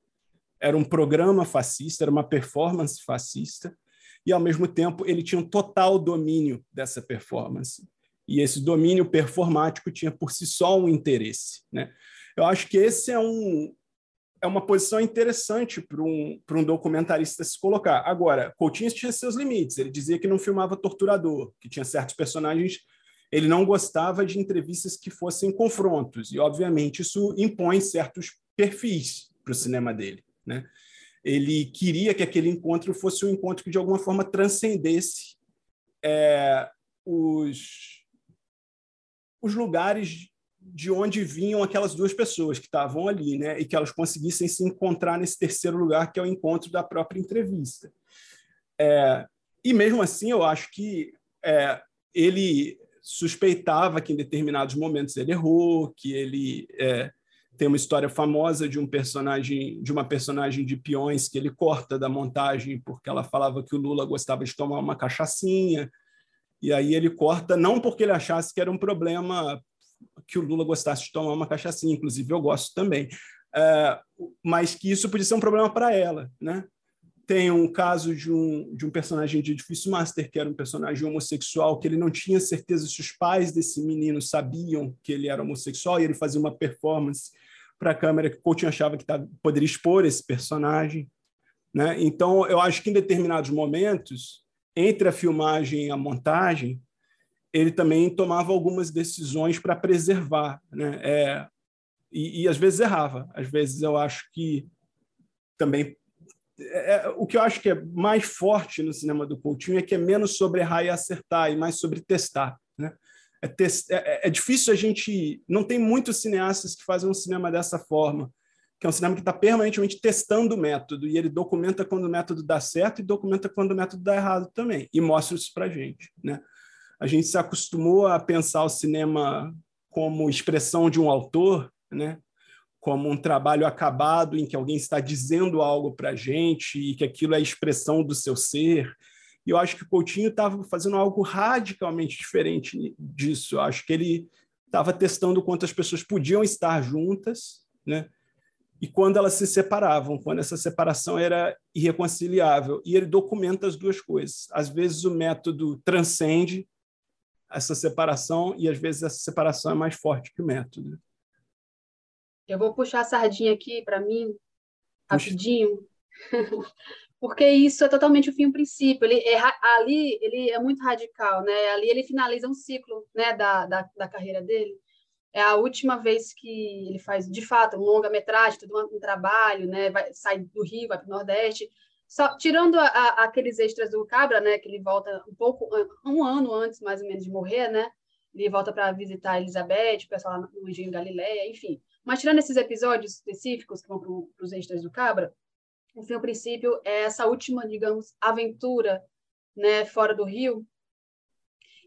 era um programa fascista, era uma performance fascista, e ao mesmo tempo ele tinha um total domínio dessa performance. E esse domínio performático tinha por si só um interesse. Né? Eu acho que esse é um, é uma posição interessante para um, um documentarista se colocar. Agora, Coutinho tinha seus limites. Ele dizia que não filmava torturador, que tinha certos personagens. Ele não gostava de entrevistas que fossem confrontos. E, obviamente, isso impõe certos perfis para o cinema dele. Né? Ele queria que aquele encontro fosse um encontro que, de alguma forma, transcendesse é, os, os lugares de onde vinham aquelas duas pessoas que estavam ali, né? E que elas conseguissem se encontrar nesse terceiro lugar, que é o encontro da própria entrevista. É, e mesmo assim, eu acho que é, ele suspeitava que em determinados momentos ele errou, que ele é, tem uma história famosa de um personagem, de uma personagem de peões que ele corta da montagem porque ela falava que o Lula gostava de tomar uma cachaçinha. E aí ele corta não porque ele achasse que era um problema que o Lula gostasse de tomar uma cachaçinha, inclusive eu gosto também, é, mas que isso podia ser um problema para ela, né? Tem um caso de um, de um personagem de Difícil Master, que era um personagem homossexual, que ele não tinha certeza se os pais desse menino sabiam que ele era homossexual, e ele fazia uma performance para a câmera que o Coutinho achava que tá, poderia expor esse personagem. Né? Então, eu acho que em determinados momentos, entre a filmagem e a montagem, ele também tomava algumas decisões para preservar. Né? É, E, e às vezes errava. Às vezes eu acho que também é, é, o que eu acho que é mais forte no cinema do Coutinho é que é menos sobre errar e acertar e mais sobre testar. Né? É, test, é, é, difícil a gente. Não tem muitos cineastas que fazem um cinema dessa forma, que é um cinema que está permanentemente testando o método e ele documenta quando o método dá certo e documenta quando o método dá errado também e mostra isso para gente. Né? A gente se acostumou a pensar o cinema como expressão de um autor, né? como um trabalho acabado em que alguém está dizendo algo para a gente e que aquilo é expressão do seu ser. E eu acho que o Coutinho estava fazendo algo radicalmente diferente disso. Eu acho que ele estava testando quantas pessoas podiam estar juntas, né? E quando elas se separavam, quando essa separação era irreconciliável. E ele documenta as duas coisas. Às vezes o método transcende essa separação e às vezes essa separação é mais forte que o método. Eu vou puxar a sardinha aqui para mim, rapidinho, porque isso é totalmente o fim o princípio. Ele é, ali ele é muito radical, né? Ali ele finaliza um ciclo, né, da, da, da carreira dele. É a última vez que ele faz, de fato, um longa-metragem, todo um, trabalho, né? Vai, sai do Rio, vai para o Nordeste. Só, tirando a, a, aqueles extras do Cabra, né? Que ele volta um pouco, um ano antes, mais ou menos, de morrer, né? Ele volta para visitar a Elizabeth, o pessoal lá no Engenho Galileia, enfim. Mas tirando esses episódios específicos que vão para os extras do Cabra, o fim, o princípio, é essa última, digamos, aventura né, fora do Rio.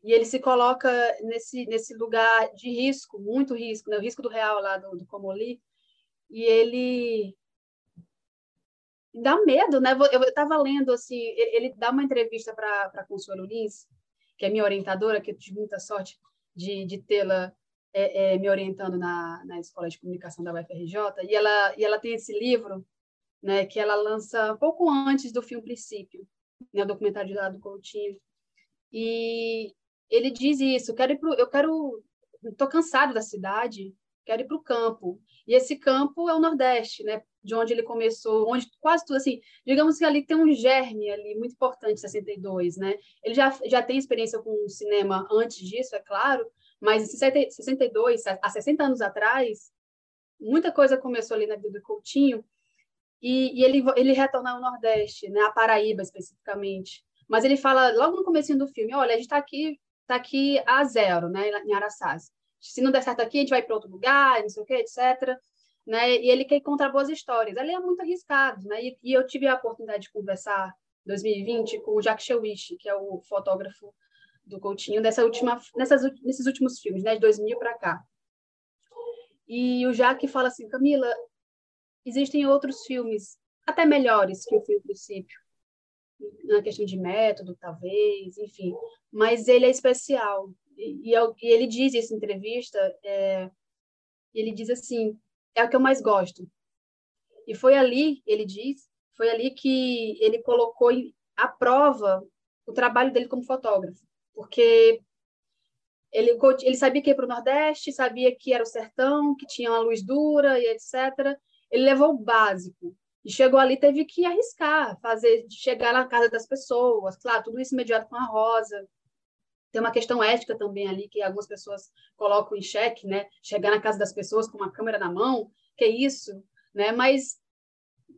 E ele se coloca nesse, nesse lugar de risco, muito risco, né, o risco do real lá do, do Comoli. E ele dá medo, né? Eu estava lendo, assim, ele dá uma entrevista para a Consuelo Lins, que é minha orientadora, que eu tive muita sorte de, de tê-la é, é, me orientando na, na Escola de Comunicação da UFRJ, e ela, e ela tem esse livro, né, que ela lança pouco antes do filme Princípio, né, o documentário de Dado Coutinho, e ele diz isso, eu quero pro, eu quero, estou cansado da cidade, quero ir para o campo, e esse campo é o Nordeste, né, de onde ele começou, onde quase tudo, assim, digamos que ali tem um germe ali muito importante, 62, né, ele já, já tem experiência com cinema antes disso, é claro, mas em 62, há 60 anos atrás, muita coisa começou ali na vida do Coutinho, e, e ele, ele retorna ao Nordeste, né, a Paraíba especificamente. Mas ele fala logo no começo do filme, olha, a gente está aqui, tá aqui a zero, né, em Araçás. Se não der certo aqui, a gente vai para outro lugar, não sei o quê, etc. Né? E ele quer contar boas histórias. Ele é muito arriscado, né? E, e eu tive a oportunidade de conversar em 2020 com o Jacques Chewish, que é o fotógrafo do Coutinho nessa última, nessas, nesses últimos filmes, né, de 2000 para cá. E o Jaque fala assim, Camila, existem outros filmes até melhores que o filme Princípio, na questão de método, talvez, enfim, mas ele é especial. E, e, ele diz isso em entrevista, é, ele diz assim, é o que eu mais gosto. E foi ali, ele diz, foi ali que ele colocou à prova o trabalho dele como fotógrafo porque ele, ele sabia que ia para o Nordeste, sabia que era o sertão, que tinha uma luz dura e etc. Ele levou o básico e chegou ali teve que arriscar, fazer, chegar na casa das pessoas, claro, tudo isso imediato com a Rosa. Tem uma questão ética também ali que algumas pessoas colocam em xeque, né? Chegar na casa das pessoas com uma câmera na mão, que é isso, né? Mas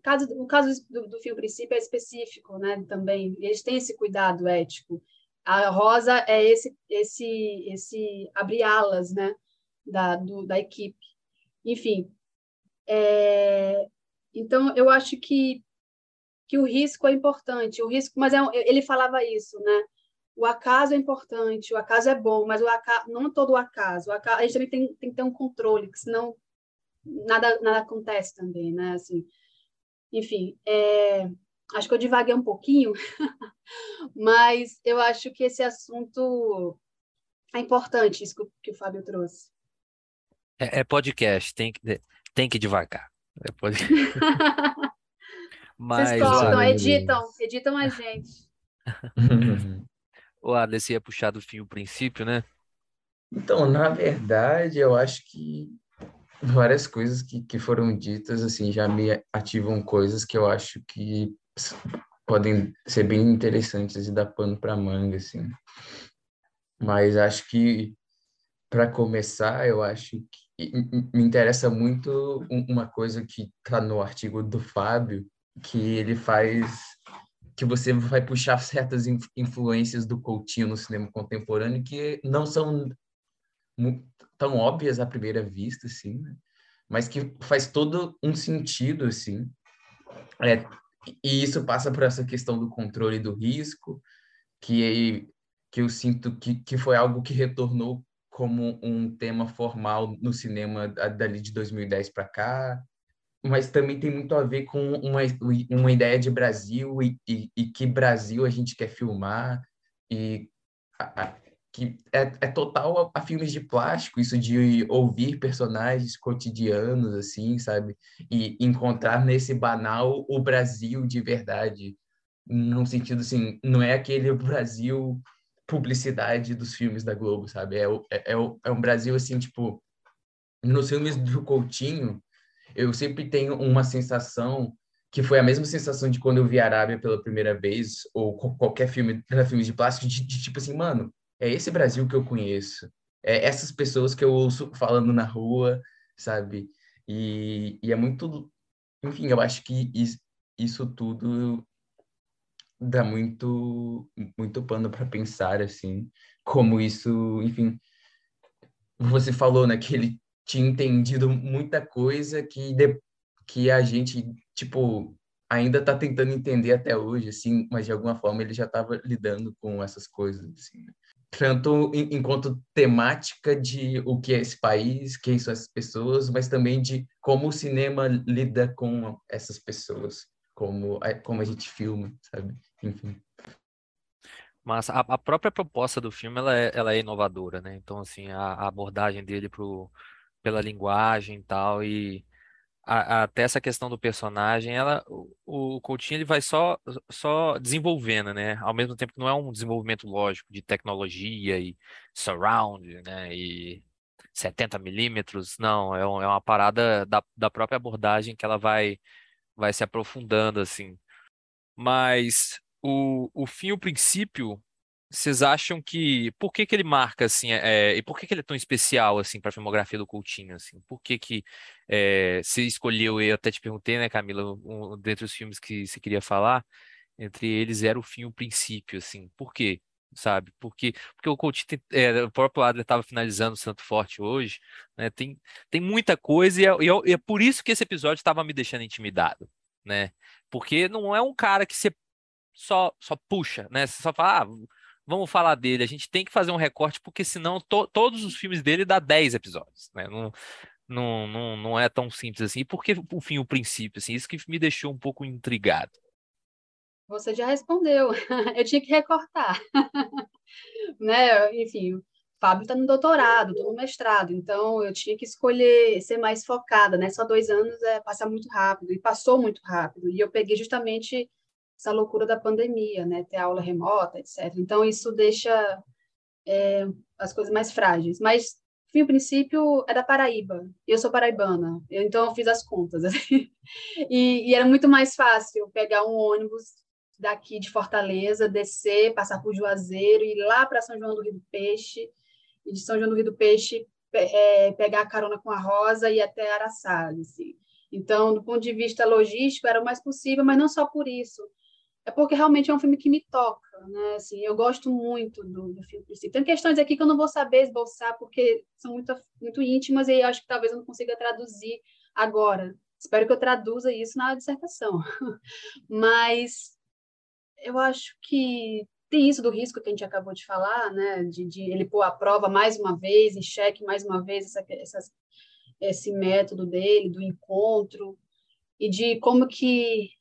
caso, o caso do, do filme Princípio é específico, né? Também eles têm esse cuidado ético a rosa é esse esse esse abrir alas, né, da do, da equipe. Enfim, é, então eu acho que que o risco é importante, o risco, mas é, ele falava isso, né? O acaso é importante, o acaso é bom, mas o acaso, não todo o acaso. O acaso, a gente também tem, tem que ter um controle, que senão nada nada acontece também, né? Assim, enfim, é, acho que eu divaguei um pouquinho, mas eu acho que esse assunto é importante, isso que o Fábio trouxe. É, é podcast, tem que, tem que devagar. É pod... mas, Vocês cortam, editam, editam a gente. o Alex ia puxar do fim o princípio, né? Então, na verdade, eu acho que várias coisas que, que foram ditas, assim, já me ativam coisas que eu acho que podem ser bem interessantes e dar pano para manga, assim. Mas acho que, para começar, eu acho me interessa muito uma coisa que está no artigo do Fábio, que ele faz que você vai puxar certas influências do Coutinho no cinema contemporâneo que não são tão óbvias à primeira vista, assim, né? mas que faz todo um sentido, assim. É, e isso passa por essa questão do controle do risco, que, que eu sinto que, que foi algo que retornou como um tema formal no cinema dali de 2010 para cá, mas também tem muito a ver com uma, uma ideia de Brasil e, e, e que Brasil a gente quer filmar e a, a, que é, é total a, a, filmes de plástico, isso de ouvir personagens cotidianos, assim, sabe? E encontrar nesse banal o Brasil de verdade, num sentido assim, não é aquele Brasil publicidade dos filmes da Globo, sabe? É, é, é, é um Brasil, assim, tipo, nos filmes do Coutinho, eu sempre tenho uma sensação que foi a mesma sensação de quando eu vi Arábia pela primeira vez, ou qualquer filme, filmes de plástico, de, de tipo assim, mano, é esse Brasil que eu conheço. É essas pessoas que eu ouço falando na rua, sabe? E, e é muito. Enfim, eu acho que isso, isso tudo dá muito, muito pano para pensar, assim, como isso, enfim. Você falou, né, que ele tinha entendido muita coisa que, de, que a gente, tipo, ainda está tentando entender até hoje, assim, mas de alguma forma ele já estava lidando com essas coisas, assim. Né? tanto em, enquanto temática de o que é esse país, quem são essas pessoas, mas também de como o cinema lida com essas pessoas, como a, como a gente filma, sabe? Enfim. Mas a, a própria proposta do filme ela é, ela é inovadora, né? Então assim a, a abordagem dele pro, pela linguagem e tal e a, até essa questão do personagem, ela, o, o Coutinho ele vai só, só desenvolvendo, né? Ao mesmo tempo que não é um desenvolvimento lógico de tecnologia e surround, né? E 70 milímetros, não, é, um, é uma parada da, da própria abordagem que ela vai, vai se aprofundando, assim. Mas o, o fim e o princípio vocês acham que por que que ele marca assim é, e por que que ele é tão especial assim para a filmografia do Coutinho assim? Por que que é, você escolheu eu até te perguntei né Camila um, dentre os filmes que você queria falar entre eles era o fim o princípio assim por quê sabe? Porque porque o Coutinho tem, é, o próprio Adler estava finalizando o Santo Forte hoje né tem tem muita coisa e é, e é por isso que esse episódio estava me deixando intimidado né? Porque não é um cara que você só só puxa né? Você só fala ah, vamos falar dele. A gente tem que fazer um recorte, porque senão to, todos os filmes dele dá 10 episódios, né? Não, não, não, não é tão simples assim. Por que o fim, o princípio? Assim, isso que me deixou um pouco intrigado. Você já respondeu. Eu tinha que recortar. né? Enfim, o Fábio está no doutorado, estou no mestrado, então eu tinha que escolher ser mais focada, né? Só dois anos é passar muito rápido, e passou muito rápido. E eu peguei justamente essa loucura da pandemia, né? Ter aula remota, etc. Então, isso deixa é, as coisas mais frágeis. Mas, fim, o princípio é da Paraíba. Eu sou paraibana, então eu fiz as contas. Assim. E, e era muito mais fácil pegar um ônibus daqui de Fortaleza, descer, passar por Juazeiro, ir lá para São João do Rio do Peixe, e de São João do Rio do Peixe é, pegar a carona com a Rosa e ir até Araçá. Assim. Então, do ponto de vista logístico, era o mais possível, mas não só por isso é porque realmente é um filme que me toca, né? Assim, eu gosto muito do, do filme. Tem questões aqui que eu não vou saber esboçar porque são muito, muito íntimas e acho que talvez eu não consiga traduzir agora. Espero que eu traduza isso na dissertação. Mas eu acho que tem isso do risco que a gente acabou de falar, né? De, de ele pôr a prova mais uma vez, em xeque mais uma vez essa, esse método dele, do encontro, e de como que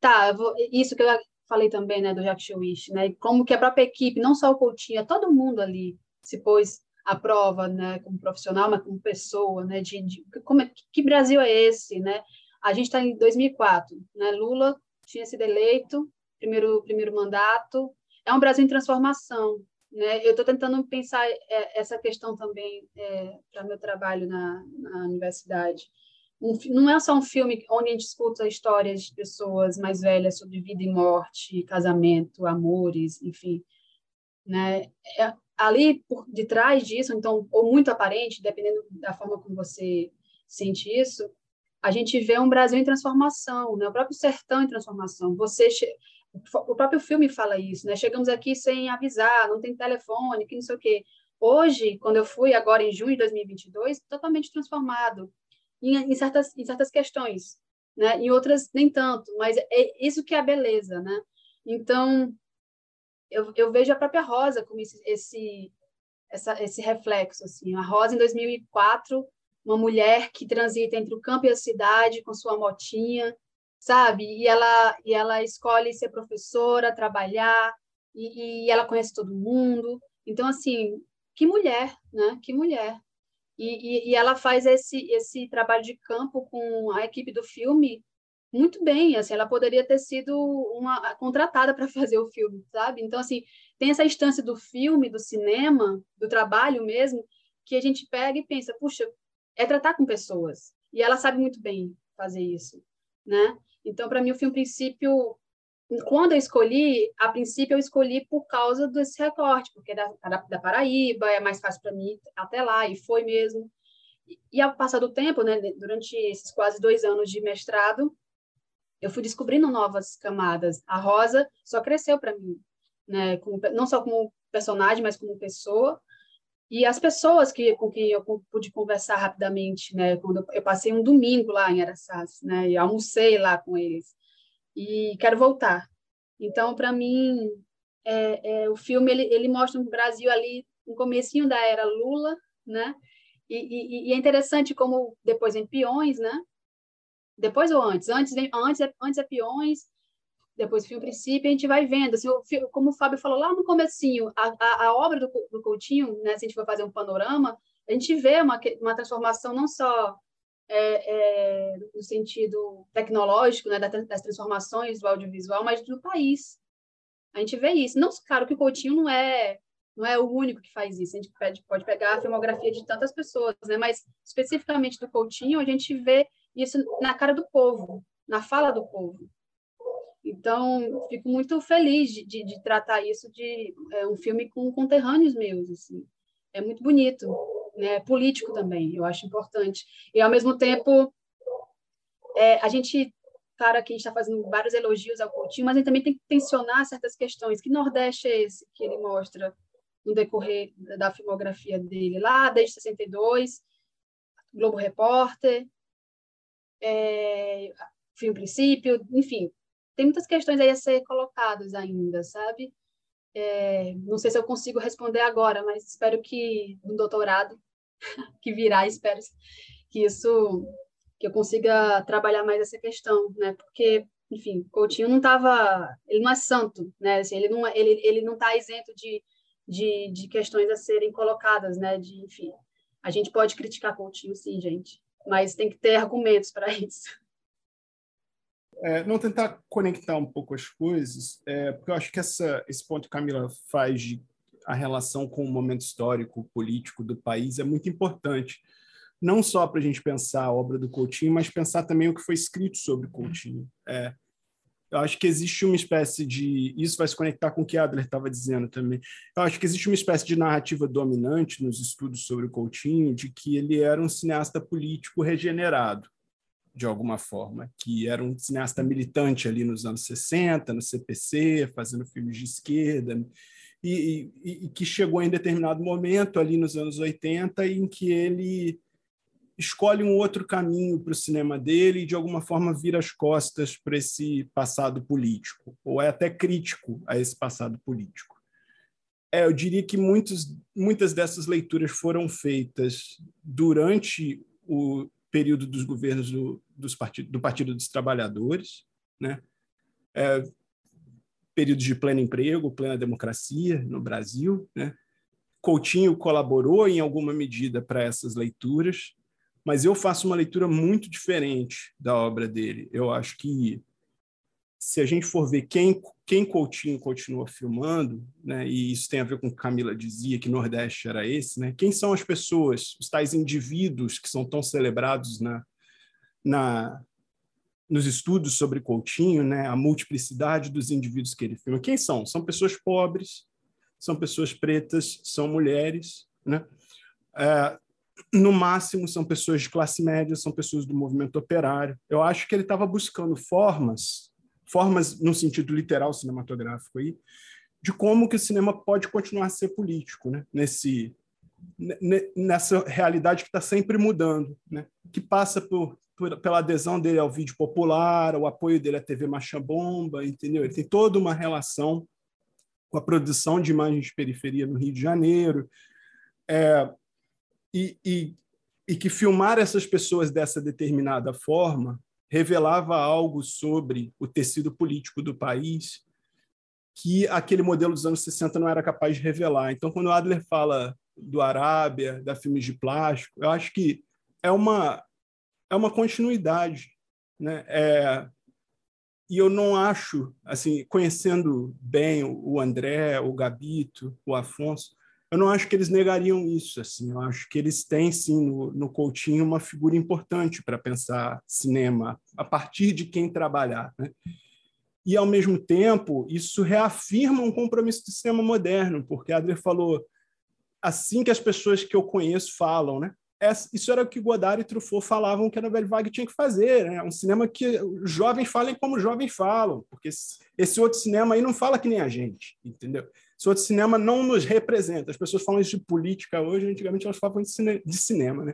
tá, vou, isso que eu falei também, né, do Jack Wish, né, como que a própria equipe, não só o Coutinho, todo mundo ali se pôs à prova, né, como profissional, mas como pessoa, né, de, de como é, que Brasil é esse, né? A gente está em 2004, né? Lula tinha sido eleito, primeiro primeiro mandato, é um Brasil em transformação, né? Eu estou tentando pensar é, essa questão também é, para meu trabalho na, na universidade um, não é só um filme onde a gente escuta histórias de pessoas mais velhas sobre vida e morte, casamento, amores, enfim. Né? É, ali por detrás disso, então, ou muito aparente, dependendo da forma como você sente isso, a gente vê um Brasil em transformação, né? O próprio sertão em transformação. Você o próprio filme fala isso, né? Chegamos aqui sem avisar, não tem telefone, que não sei o quê. Hoje, quando eu fui agora em junho de 2022, totalmente transformado em, em certas em certas questões, né? Em outras nem tanto, mas é isso que é a beleza, né? Então, eu, eu vejo a própria Rosa como esse, esse, essa, esse reflexo. Assim. A Rosa, em 2004, uma mulher que transita entre o campo e a cidade com sua motinha, sabe? E ela, e ela escolhe ser professora, trabalhar, e, e ela conhece todo mundo. Então, assim, que mulher, né? Que mulher. E, e, e, ela faz esse, esse trabalho de campo com a equipe do filme muito bem, assim, ela poderia ter sido uma contratada para fazer o filme, sabe? Então, assim, tem essa instância do filme, do cinema, do trabalho mesmo, que a gente pega e pensa, puxa, é tratar com pessoas. E ela sabe muito bem fazer isso, né? Então, para mim, o filme Princípio, quando eu escolhi, a princípio eu escolhi por causa desse recorte, porque é da, da Paraíba, é mais fácil para mim até lá, e foi mesmo. E ao passar do tempo, né, durante esses quase dois anos de mestrado, eu fui descobrindo novas camadas. A Rosa só cresceu para mim, né? Como, não só como personagem, mas como pessoa. E as pessoas que, com quem eu pude conversar rapidamente, né? Quando eu passei um domingo lá em Araçás, né? E almocei lá com eles. E quero voltar. Então, para mim, é, é, o filme ele, ele mostra um Brasil ali no comecinho da era Lula, né? E, e, e, é interessante como depois em Peões, né? Depois ou antes? Antes, antes, é, antes é peões, depois fio princípio, a gente vai vendo. Assim, como o Fábio falou lá no comecinho, a, a, a obra do, do Coutinho, né, se a gente for fazer um panorama, a gente vê uma, uma transformação não só é, é, no sentido tecnológico, né, das transformações do audiovisual, mas do país. A gente vê isso. Não, claro que o Coutinho não é não é o único que faz isso. A gente pode, pode pegar a filmografia de tantas pessoas, né? mas especificamente do Coutinho, a gente vê isso na cara do povo, na fala do povo. Então, fico muito feliz de, de, de tratar isso de é, um filme com conterrâneos meus. Assim. É muito bonito, né? político também, eu acho importante. E, ao mesmo tempo, é, a gente, claro que a gente está fazendo vários elogios ao Coutinho, mas a gente também tem que tensionar certas questões. Que Nordeste é esse que ele mostra no decorrer da filmografia dele? Lá, desde 62, Globo Repórter, é, fim princípio, enfim, tem muitas questões aí a ser colocadas ainda, sabe? É, não sei se eu consigo responder agora, mas espero que no doutorado que virá, espero que isso que eu consiga trabalhar mais essa questão, né? Porque, enfim, Coutinho não estava, ele não é santo, né? Assim, ele não é, ele ele não está isento de, de, de questões a serem colocadas, né? De, enfim, a gente pode criticar Coutinho, sim, gente mas tem que ter argumentos para isso. É, não tentar conectar um pouco as coisas, é, porque eu acho que essa, esse ponto que a Camila faz de a relação com o momento histórico, político do país é muito importante. Não só para a gente pensar a obra do Coutinho, mas pensar também o que foi escrito sobre Coutinho. É, eu acho que existe uma espécie de. Isso vai se conectar com o que Adler estava dizendo também. Eu acho que existe uma espécie de narrativa dominante nos estudos sobre o Coutinho de que ele era um cineasta político regenerado, de alguma forma, que era um cineasta militante ali nos anos 60, no CPC, fazendo filmes de esquerda, e, e, e que chegou em determinado momento, ali nos anos 80, em que ele escolhe um outro caminho para o cinema dele e, de alguma forma, vira as costas para esse passado político, ou é até crítico a esse passado político. É, eu diria que muitos, muitas dessas leituras foram feitas durante o período dos governos do, dos partido, do Partido dos Trabalhadores, né? É, períodos de pleno emprego, plena democracia no Brasil. Né? Coutinho colaborou em alguma medida para essas leituras, mas eu faço uma leitura muito diferente da obra dele. Eu acho que se a gente for ver quem quem Coutinho continua filmando, né, e isso tem a ver com o que Camila dizia que Nordeste era esse, né? Quem são as pessoas, os tais indivíduos que são tão celebrados na, na nos estudos sobre Coutinho, né, a multiplicidade dos indivíduos que ele filma. Quem são? São pessoas pobres, são pessoas pretas, são mulheres, né? É, no máximo são pessoas de classe média, são pessoas do movimento operário. Eu acho que ele estava buscando formas, formas no sentido literal cinematográfico aí, de como que o cinema pode continuar a ser político, né? Nesse nessa realidade que está sempre mudando, né? Que passa por, por, pela adesão dele ao vídeo popular, o apoio dele à TV Marcha Bomba, entendeu? Ele tem toda uma relação com a produção de imagens de periferia no Rio de Janeiro. É, e, e, e que filmar essas pessoas dessa determinada forma revelava algo sobre o tecido político do país que aquele modelo dos anos 60 não era capaz de revelar. Então, quando o Adler fala do Arábia, da filmes de plástico, eu acho que é uma é uma continuidade, né? É, e eu não acho, assim, conhecendo bem o André, o Gabito, o Afonso, eu não acho que eles negariam isso. Assim, eu acho que eles têm sim no, no Coutinho uma figura importante para pensar cinema a partir de quem trabalhar. Né? E ao mesmo tempo isso reafirma um compromisso do cinema moderno, porque Adler falou assim que as pessoas que eu conheço falam, né? Isso era o que Godard e Truffaut falavam que a Nouvelle Vague tinha que fazer, né? um cinema que os jovens falem como os jovens falam, porque esse outro cinema aí não fala que nem a gente, entendeu? Esse outro cinema não nos representa. As pessoas falam isso de política hoje, antigamente elas falavam de, cine, de cinema, né?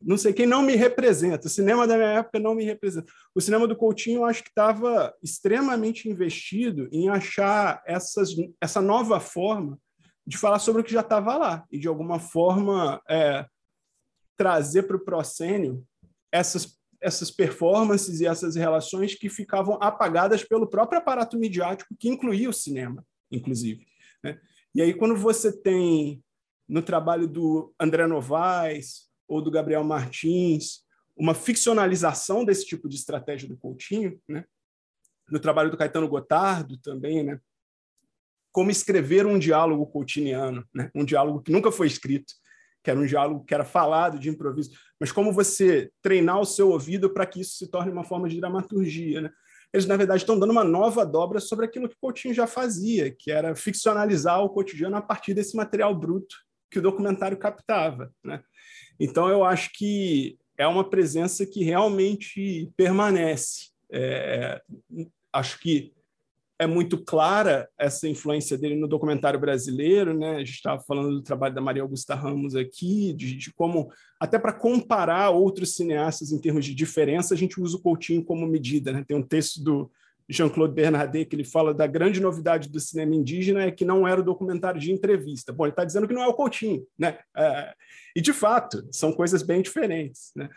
Não sei quem não me representa. O cinema da minha época não me representa. O cinema do Coutinho, eu acho que estava extremamente investido em achar essas, essa nova forma de falar sobre o que já estava lá e, de alguma forma, é, trazer para o proscênio essas, essas performances e essas relações que ficavam apagadas pelo próprio aparato midiático, que incluía o cinema, inclusive. Né? E aí, quando você tem no trabalho do André Novaes ou do Gabriel Martins uma ficcionalização desse tipo de estratégia do Coutinho, né? no trabalho do Caetano Gotardo também, né? como escrever um diálogo coutiniano, né? um diálogo que nunca foi escrito, que era um diálogo que era falado de improviso, mas como você treinar o seu ouvido para que isso se torne uma forma de dramaturgia. Né? eles, na verdade, estão dando uma nova dobra sobre aquilo que Coutinho já fazia, que era ficcionalizar o cotidiano a partir desse material bruto que o documentário captava. Né? Então, eu acho que é uma presença que realmente permanece. É, acho que é muito clara essa influência dele no documentário brasileiro, né? A gente estava falando do trabalho da Maria Augusta Ramos aqui, de, de como, até para comparar outros cineastas em termos de diferença, a gente usa o Coutinho como medida, né? Tem um texto do Jean-Claude Bernardet que ele fala da grande novidade do cinema indígena é que não era o documentário de entrevista. Bom, ele está dizendo que não é o Coutinho, né? É, e de fato são coisas bem diferentes, né?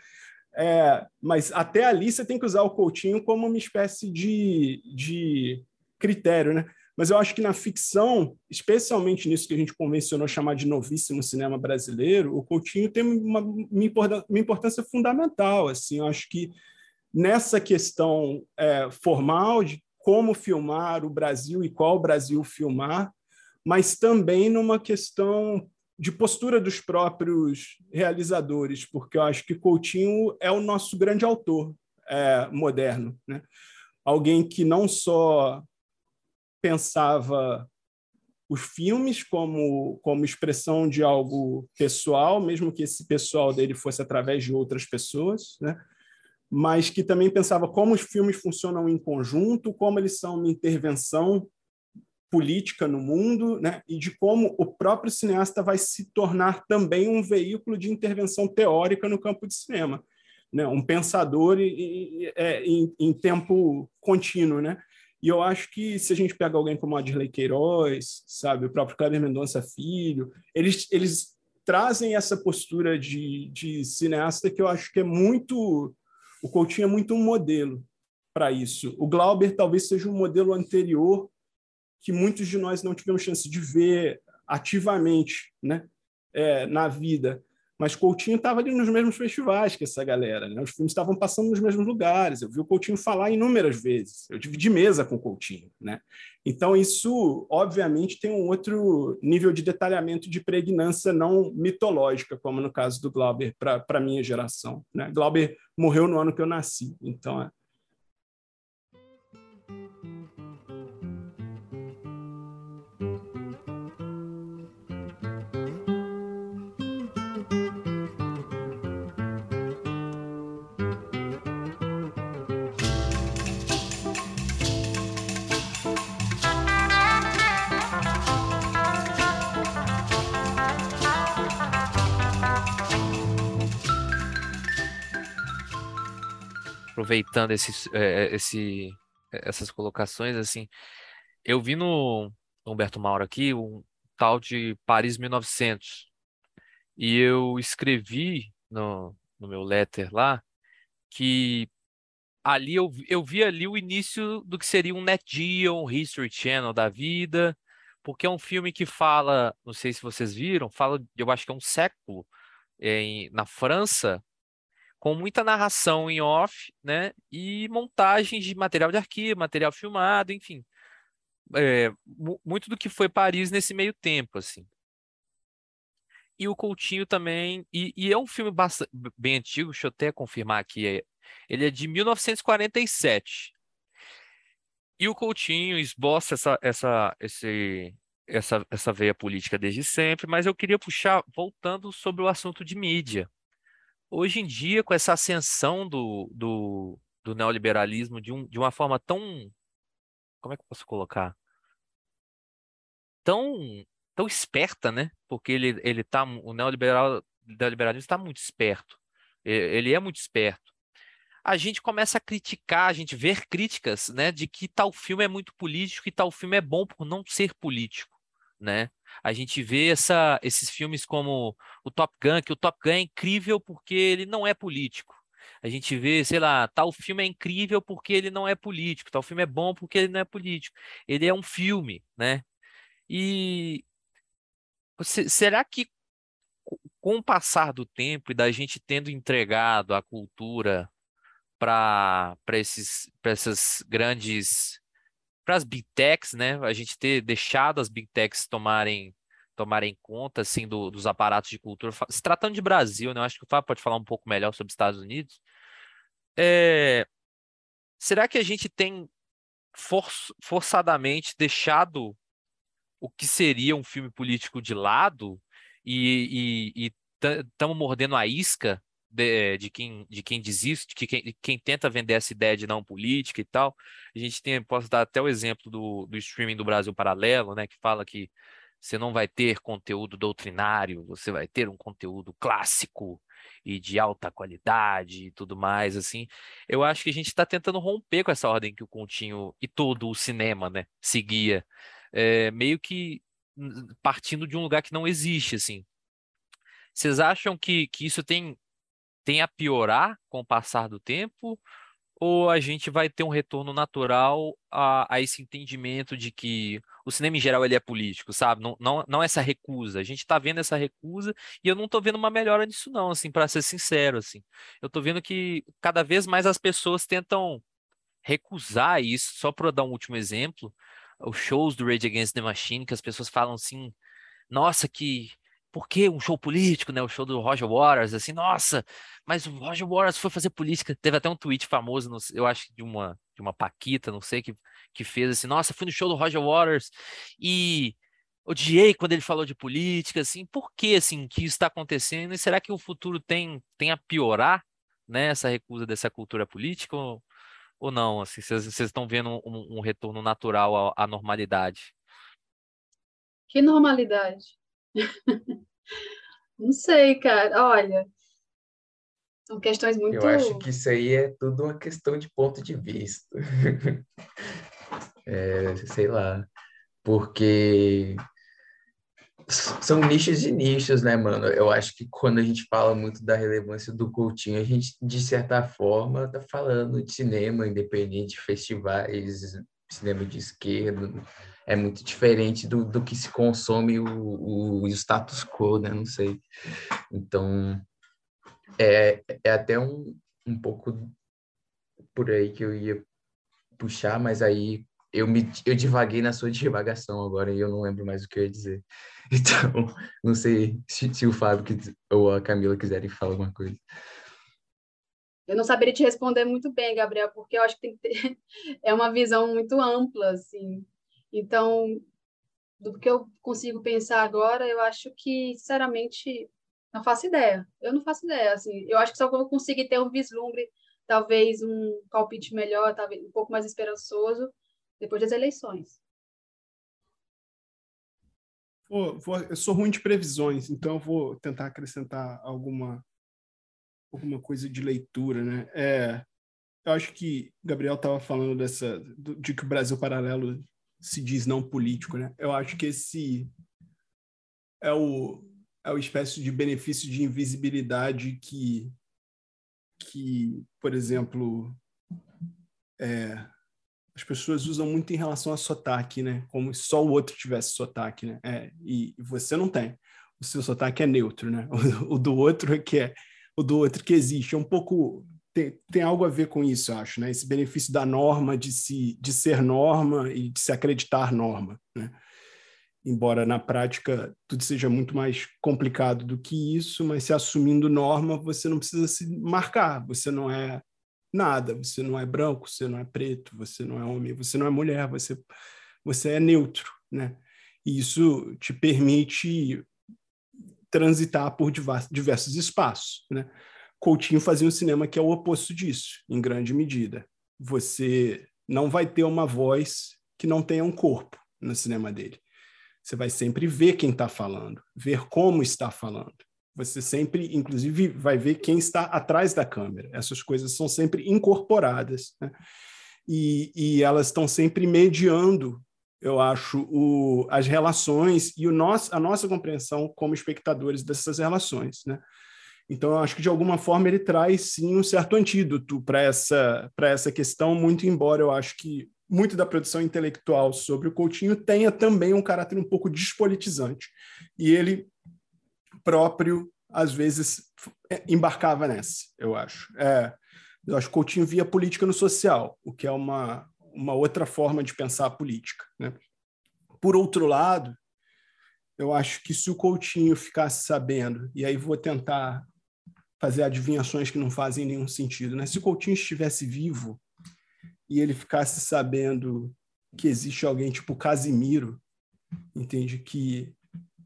É, mas até ali você tem que usar o Coutinho como uma espécie de, de critério, né? Mas eu acho que na ficção, especialmente nisso que a gente convencionou chamar de novíssimo cinema brasileiro, o Coutinho tem uma, uma importância fundamental. Assim, eu acho que nessa questão é, formal de como filmar o Brasil e qual Brasil filmar, mas também numa questão de postura dos próprios realizadores, porque eu acho que Coutinho é o nosso grande autor é, moderno, né? Alguém que não só pensava os filmes como, como expressão de algo pessoal, mesmo que esse pessoal dele fosse através de outras pessoas, né? mas que também pensava como os filmes funcionam em conjunto, como eles são uma intervenção política no mundo, né? e de como o próprio cineasta vai se tornar também um veículo de intervenção teórica no campo de cinema, né? um pensador em, é, em, em tempo contínuo, né? E eu acho que se a gente pega alguém como Adley Queiroz, sabe, o próprio Kleber Mendonça Filho, eles, eles trazem essa postura de, de cineasta que eu acho que é muito. O Coutinho é muito um modelo para isso. O Glauber talvez seja um modelo anterior que muitos de nós não tivemos chance de ver ativamente né, é, na vida. Mas Coutinho estava ali nos mesmos festivais que essa galera, né? Os filmes estavam passando nos mesmos lugares. Eu vi o Coutinho falar inúmeras vezes. Eu dividi mesa com o Coutinho, né? Então isso, obviamente, tem um outro nível de detalhamento de pregnância não mitológica, como no caso do Glauber para minha geração, né? Glauber morreu no ano que eu nasci, então aproveitando esses, é, esse, essas colocações, assim, eu vi no Humberto Mauro aqui um tal de Paris 1900 e eu escrevi no, no meu letter lá que ali eu, eu vi ali o início do que seria um Net Geo, um History Channel da vida, porque é um filme que fala, não sei se vocês viram, fala, eu acho que é um século em, na França, com muita narração em off, né, e montagens de material de arquivo, material filmado, enfim, é, muito do que foi Paris nesse meio tempo, assim. E o Coutinho também, e, e é um filme bastante, bem antigo, deixa eu até confirmar aqui, é, ele é de 1947. E o Coutinho esboça essa, essa, esse, essa, essa veia política desde sempre, mas eu queria puxar, voltando sobre o assunto de mídia. Hoje em dia, com essa ascensão do, do, do neoliberalismo de, um, de uma forma tão. Como é que eu posso colocar? Tão, tão esperta, né? Porque ele, ele tá. O neoliberal, neoliberalismo está muito esperto. Ele é muito esperto a gente começa a criticar, a gente ver críticas, né, de que tal filme é muito político e tal filme é bom por não ser político, né? A gente vê essa, esses filmes como o Top Gun, que o Top Gun é incrível porque ele não é político. A gente vê, sei lá, tal filme é incrível porque ele não é político, tal filme é bom porque ele não é político. Ele é um filme, né? E será que com o passar do tempo e da gente tendo entregado a cultura para essas grandes para as big techs, né? A gente ter deixado as big techs tomarem tomarem conta assim do, dos aparatos de cultura. Se tratando de Brasil, né? Eu acho que o Fábio pode falar um pouco melhor sobre os Estados Unidos. É... Será que a gente tem for, forçadamente deixado o que seria um filme político de lado e estamos mordendo a isca de, de, quem, de quem desiste, de quem, de quem tenta vender essa ideia de não política e tal. A gente tem, posso dar até o exemplo do, do streaming do Brasil Paralelo, né, que fala que você não vai ter conteúdo doutrinário, você vai ter um conteúdo clássico e de alta qualidade e tudo mais, assim. Eu acho que a gente está tentando romper com essa ordem que o Continho e todo o cinema, né, seguia, é, meio que partindo de um lugar que não existe, assim. Vocês acham que, que isso tem tem a piorar com o passar do tempo? Ou a gente vai ter um retorno natural a, a esse entendimento de que o cinema em geral ele é político, sabe? Não, não, não essa recusa. A gente está vendo essa recusa e eu não estou vendo uma melhora nisso, não, assim, para ser sincero, assim. Eu estou vendo que cada vez mais as pessoas tentam recusar isso. Só para dar um último exemplo, os shows do Rage Against the Machine, que as pessoas falam assim, nossa, que por que um show político, né? O show do Roger Waters, assim, nossa, mas o Roger Waters foi fazer política. Teve até um tweet famoso, eu acho de uma de uma paquita, não sei, que, que fez assim, nossa, fui no show do Roger Waters e odiei quando ele falou de política, assim, por que assim que isso está acontecendo? E será que o futuro tem tem a piorar, né? Essa recusa dessa cultura política ou, ou não? Assim, vocês estão vendo um, um retorno natural à, à normalidade? Que normalidade? Não sei, cara. Olha, são questões muito. Eu acho que isso aí é tudo uma questão de ponto de vista. é, sei lá. Porque são nichos de nichos, né, mano? Eu acho que quando a gente fala muito da relevância do Coutinho, a gente, de certa forma, tá falando de cinema independente, festivais, cinema de esquerda, é muito diferente do, do que se consome o, o, o status quo, né? Não sei. Então, é, é até um, um pouco por aí que eu ia puxar, mas aí eu me eu divaguei na sua divagação agora e eu não lembro mais o que eu ia dizer. Então, não sei se, se o Fábio ou a Camila quiserem falar alguma coisa. Eu não saberia te responder muito bem, Gabriel, porque eu acho que tem que ter é uma visão muito ampla, assim. Então, do que eu consigo pensar agora, eu acho que, sinceramente, não faço ideia. Eu não faço ideia, assim. Eu acho que só vou conseguir ter um vislumbre, talvez um palpite melhor, talvez um pouco mais esperançoso, depois das eleições. Eu sou ruim de previsões, então eu vou tentar acrescentar alguma alguma coisa de leitura, né? É, eu acho que Gabriel estava falando dessa de que o Brasil paralelo se diz não político, né? Eu acho que esse é o é o espécie de benefício de invisibilidade que que, por exemplo, é, as pessoas usam muito em relação a sotaque, né? Como se só o outro tivesse sotaque, né? É, e você não tem. O seu sotaque é neutro, né? O, o do outro é que é o do outro que existe. É um pouco tem, tem algo a ver com isso, acho, né? Esse benefício da norma de se de ser norma e de se acreditar norma, né? Embora na prática tudo seja muito mais complicado do que isso, mas se assumindo norma, você não precisa se marcar, você não é nada, você não é branco, você não é preto, você não é homem, você não é mulher, você você é neutro, né? E isso te permite transitar por diversos espaços, né? Coutinho fazia um cinema que é o oposto disso, em grande medida. Você não vai ter uma voz que não tenha um corpo no cinema dele. Você vai sempre ver quem está falando, ver como está falando. Você sempre, inclusive, vai ver quem está atrás da câmera. Essas coisas são sempre incorporadas. Né? E, e, elas estão sempre mediando, eu acho, o, as relações e o nosso, a nossa compreensão como espectadores dessas relações. Né? Então, eu acho que de alguma forma ele traz sim um certo antídoto para essa, essa questão, muito embora eu acho que muito da produção intelectual sobre o Coutinho tenha também um caráter um pouco despolitizante. E ele próprio, às vezes, é, embarcava nessa, eu acho. É, eu acho que Coutinho via política no social, o que é uma, uma outra forma de pensar a política. Né? Por outro lado, eu acho que se o Coutinho ficasse sabendo, e aí vou tentar fazer adivinhações que não fazem nenhum sentido. Né? Se o Coutinho estivesse vivo e ele ficasse sabendo que existe alguém tipo Casimiro, entende? Que,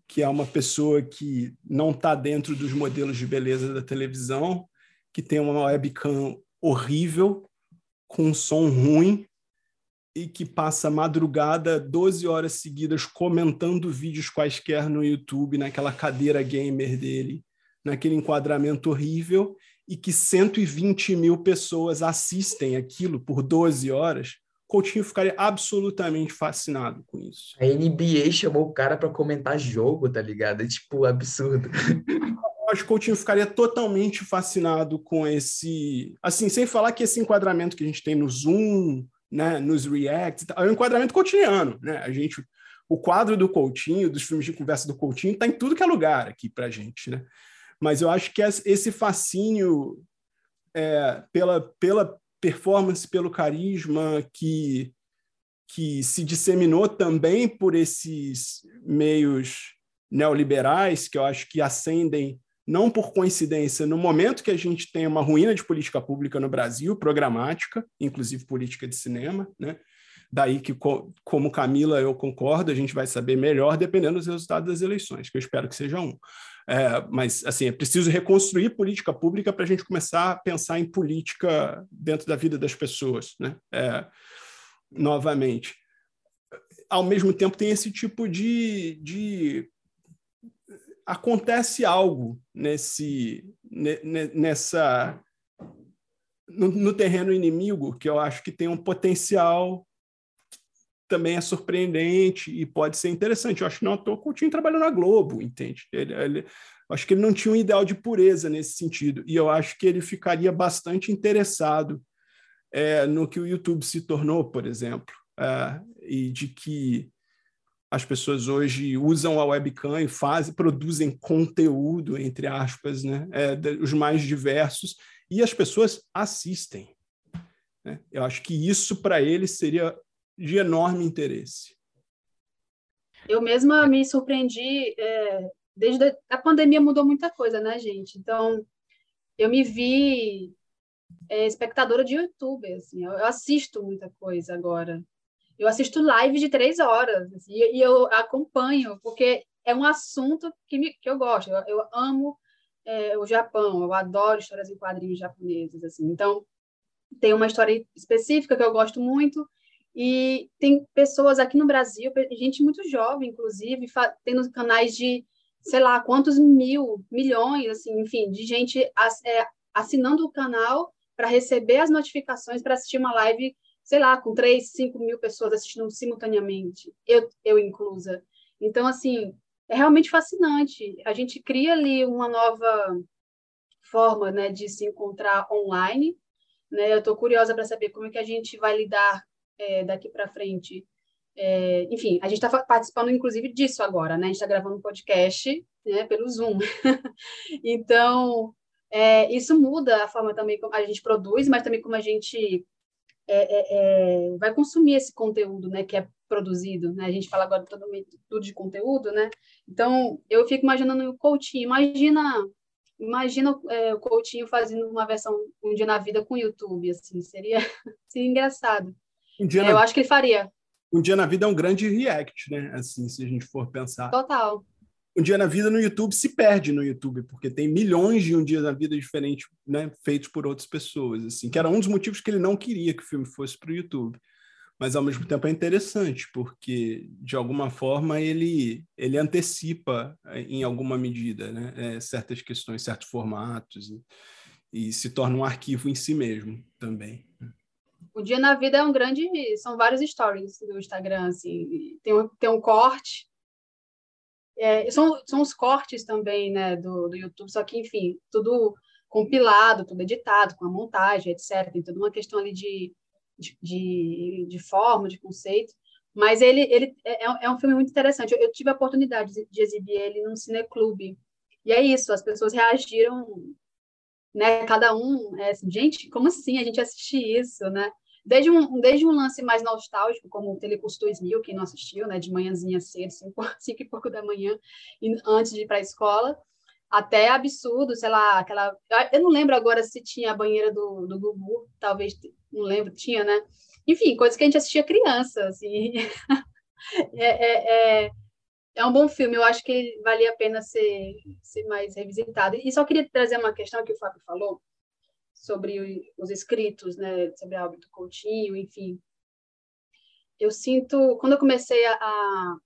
que é uma pessoa que não está dentro dos modelos de beleza da televisão, que tem uma webcam horrível, com um som ruim, e que passa madrugada 12 horas seguidas comentando vídeos quaisquer no YouTube, naquela cadeira gamer dele, naquele enquadramento horrível e que 120 mil pessoas assistem aquilo por 12 horas, Coutinho ficaria absolutamente fascinado com isso. A NBA chamou o cara para comentar jogo, tá ligado? É tipo absurdo. Eu acho que Coutinho ficaria totalmente fascinado com esse. Assim, sem falar que esse enquadramento que a gente tem no Zoom, né, nos Reacts, é um enquadramento coutinhiano, né? A gente. O quadro do Coutinho, dos filmes de conversa do Coutinho, está em tudo que é lugar aqui para gente, né? Mas eu acho que esse fascínio é, pela, pela performance, pelo carisma que, que se disseminou também por esses meios neoliberais, que eu acho que ascendem não por coincidência, no momento que a gente tem uma ruína de política pública no Brasil, programática, inclusive política de cinema, né? Daí que, como Camila, eu concordo, a gente vai saber melhor dependendo dos resultados das eleições, que eu espero que seja um. É, mas, assim, é preciso reconstruir política pública para a gente começar a pensar em política dentro da vida das pessoas, né? É, novamente. Ao mesmo tempo, tem esse tipo de, de acontece algo nesse nessa no, no, terreno inimigo que eu acho que tem um potencial também é surpreendente e pode ser interessante. Eu acho que não o Coutinho trabalhou na Globo, entende? Ele, ele, acho que ele não tinha um ideal de pureza nesse sentido. E eu acho que ele ficaria bastante interessado é, no que o YouTube se tornou, por exemplo, é, e de que as pessoas hoje usam a webcam e fazem, produzem conteúdo, entre aspas, né? É, os mais diversos, e as pessoas assistem. Né? Eu acho que isso para ele seria de enorme interesse. Eu mesma me surpreendi, é, desde a pandemia mudou muita coisa, né, gente? Então, eu me vi é, espectadora de YouTube, assim, eu, eu, assisto muita coisa agora. Eu assisto live de três horas, assim, e, e, eu acompanho, porque é um assunto que, me, que eu gosto. Eu, eu amo é, o Japão, eu adoro histórias em quadrinhos japoneses, assim. Então, tem uma história específica que eu gosto muito, e tem pessoas aqui no Brasil, gente muito jovem, inclusive, tendo canais de, sei lá, quantos mil, milhões, assim, enfim, de gente é, assinando o canal para receber as notificações para assistir uma live, sei lá, com 3, 5 mil pessoas assistindo simultaneamente, eu, eu inclusa. Então, assim, é realmente fascinante. A gente cria ali uma nova forma né, de se encontrar online. Né? Eu estou curiosa para saber como é que a gente vai lidar é, daqui para frente. É, enfim, a gente está participando, inclusive, disso agora, né? A gente está gravando um podcast né, pelo Zoom. então, é, isso muda a forma também como a gente produz, mas também como a gente é, é, é vai consumir esse conteúdo, né, que é produzido, né? A gente fala agora todo tudo de conteúdo, né? Então, eu fico imaginando o Coutinho, imagina imagina é, o Coutinho fazendo uma versão um dia na vida com o YouTube, assim, seria, seria engraçado. Um dia é, na... Eu acho que ele faria. Um dia na vida é um grande react, né? Assim, se a gente for pensar. Total um dia na vida no YouTube se perde no YouTube, porque tem milhões de um dia na vida diferentes, né, feitos por outras pessoas, assim, que era um dos motivos que ele não queria que o filme fosse para o YouTube. Mas ao mesmo tempo é interessante, porque de alguma forma ele ele antecipa eh, em alguma medida, né, é, certas questões, certos formatos e, e se torna um arquivo em si mesmo também. O dia na vida é um grande, são vários stories do Instagram, assim, tem um, tem um corte é, são, são os cortes também né, do, do YouTube, só que, enfim, tudo compilado, tudo editado, com a montagem, etc. Tem toda uma questão ali de, de, de, de forma, de conceito. Mas ele, ele é, é, é um filme muito interessante. Eu, eu tive a oportunidade de, exibir ele num cineclube. E é isso, as pessoas reagiram, né? Cada um, é assim, gente, como assim a gente assistir isso, né? Desde um, desde um lance mais nostálgico, como o Telecurso 2000, quem não assistiu, né, de manhãzinha cedo, cinco, cinco e pouco da manhã, antes de ir para a escola, até absurdo, sei lá, aquela... Eu não lembro agora se tinha a banheira do, do Gugu, talvez, não lembro, tinha, né? Enfim, coisas que a gente assistia criança, assim. é, é, é, é um bom filme, eu acho que valia a pena ser, ser mais revisitado. E só queria trazer uma questão que o Fábio falou, sobre os escritos, né, sobre Alberto Coutinho, enfim. Eu sinto, quando eu comecei a,